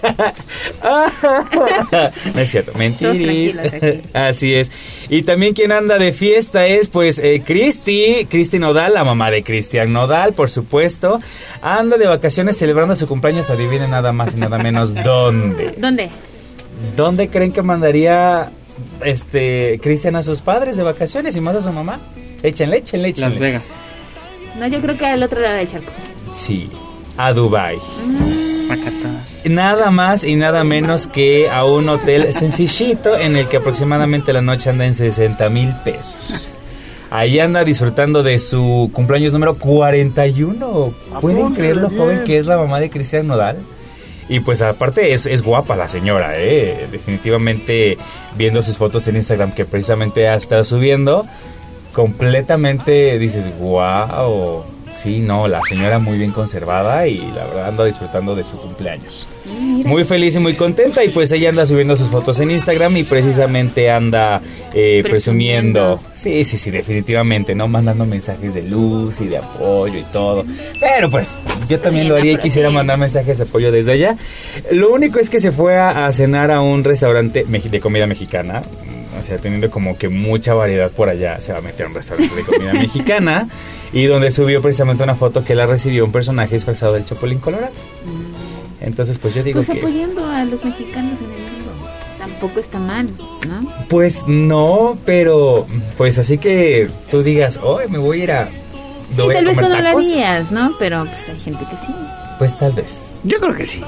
no es cierto, mentiris. Así es. Y también quien anda de fiesta es pues eh, Cristi, Cristi Nodal, la mamá de Cristian Nodal, por supuesto. Anda de vacaciones celebrando su cumpleaños, adivinen nada más y nada menos dónde. ¿Dónde? ¿Dónde creen que mandaría este Cristian a sus padres de vacaciones y más a su mamá? Échenle, échenle, échenle. Las Vegas. No, yo creo que al otro lado del charco. Sí, a Dubai. Nada más y nada menos que a un hotel sencillito en el que aproximadamente la noche anda en 60 mil pesos. Ahí anda disfrutando de su cumpleaños número 41. ¿Pueden creer lo joven que es la mamá de Cristian Nodal? Y pues aparte es, es guapa la señora, ¿eh? Definitivamente viendo sus fotos en Instagram que precisamente ha estado subiendo, completamente dices, wow, Sí, no, la señora muy bien conservada y la verdad anda disfrutando de su cumpleaños. Muy feliz y muy contenta y pues ella anda subiendo sus fotos en Instagram y precisamente anda eh, presumiendo. Sí, sí, sí, definitivamente, ¿no? Mandando mensajes de luz y de apoyo y todo. Pero pues yo también lo haría y quisiera mandar mensajes de apoyo desde allá. Lo único es que se fue a, a cenar a un restaurante de comida mexicana. O sea, teniendo como que mucha variedad por allá, se va a meter a un restaurante de comida mexicana. Y donde subió precisamente una foto que la recibió un personaje disfrazado del Chapulín Colorado. Entonces, pues yo digo Pues que... apoyando a los mexicanos en el mundo. Tampoco está mal, ¿no? Pues no, pero pues así que tú digas, hoy me voy a ir a... Sí, a tal vez tú comer no lo tacos". harías, ¿no? Pero pues hay gente que sí. Pues tal vez. Yo creo que sí.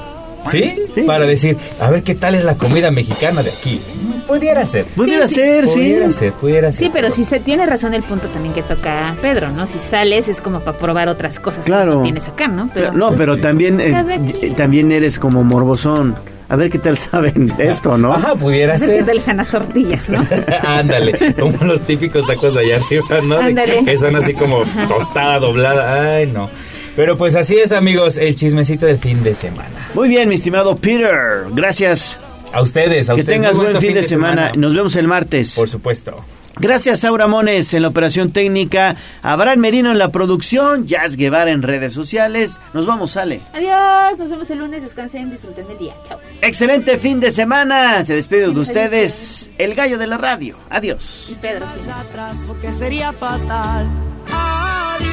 ¿Sí? Para decir, a ver qué tal es la comida mexicana de aquí. Pudiera ser. Pudiera Sí, ser, sí. Pudiera ser, pudiera ser. Sí, pero si se tiene razón el punto también que toca Pedro, ¿no? Si sales es como para probar otras cosas Claro. que no tienes acá, ¿no? Pero, no, pues, pero también, eh, también eres como morbosón. A ver qué tal saben esto, ¿no? Ajá, pudiera A ver qué ser. tal están las tortillas, ¿no? Ándale, como los típicos tacos de allá arriba, ¿no? Ándale. Que son así como tostada, doblada. Ay, no. Pero pues así es, amigos, el chismecito del fin de semana. Muy bien, mi estimado Peter. Gracias. A ustedes, a que ustedes. tengas Muy buen fin de semana. Nos vemos el martes. Por supuesto. Gracias, Aura Mones en la operación técnica, Abraham Merino en la producción, Jazz Guevara en redes sociales. Nos vamos, Ale. Adiós, nos vemos el lunes, descansen, disfruten del día. Chao. Excelente fin de semana. Se despide de Adiós, ustedes el gallo de la radio. Adiós. Y Pedro. atrás porque sería fatal. Adiós,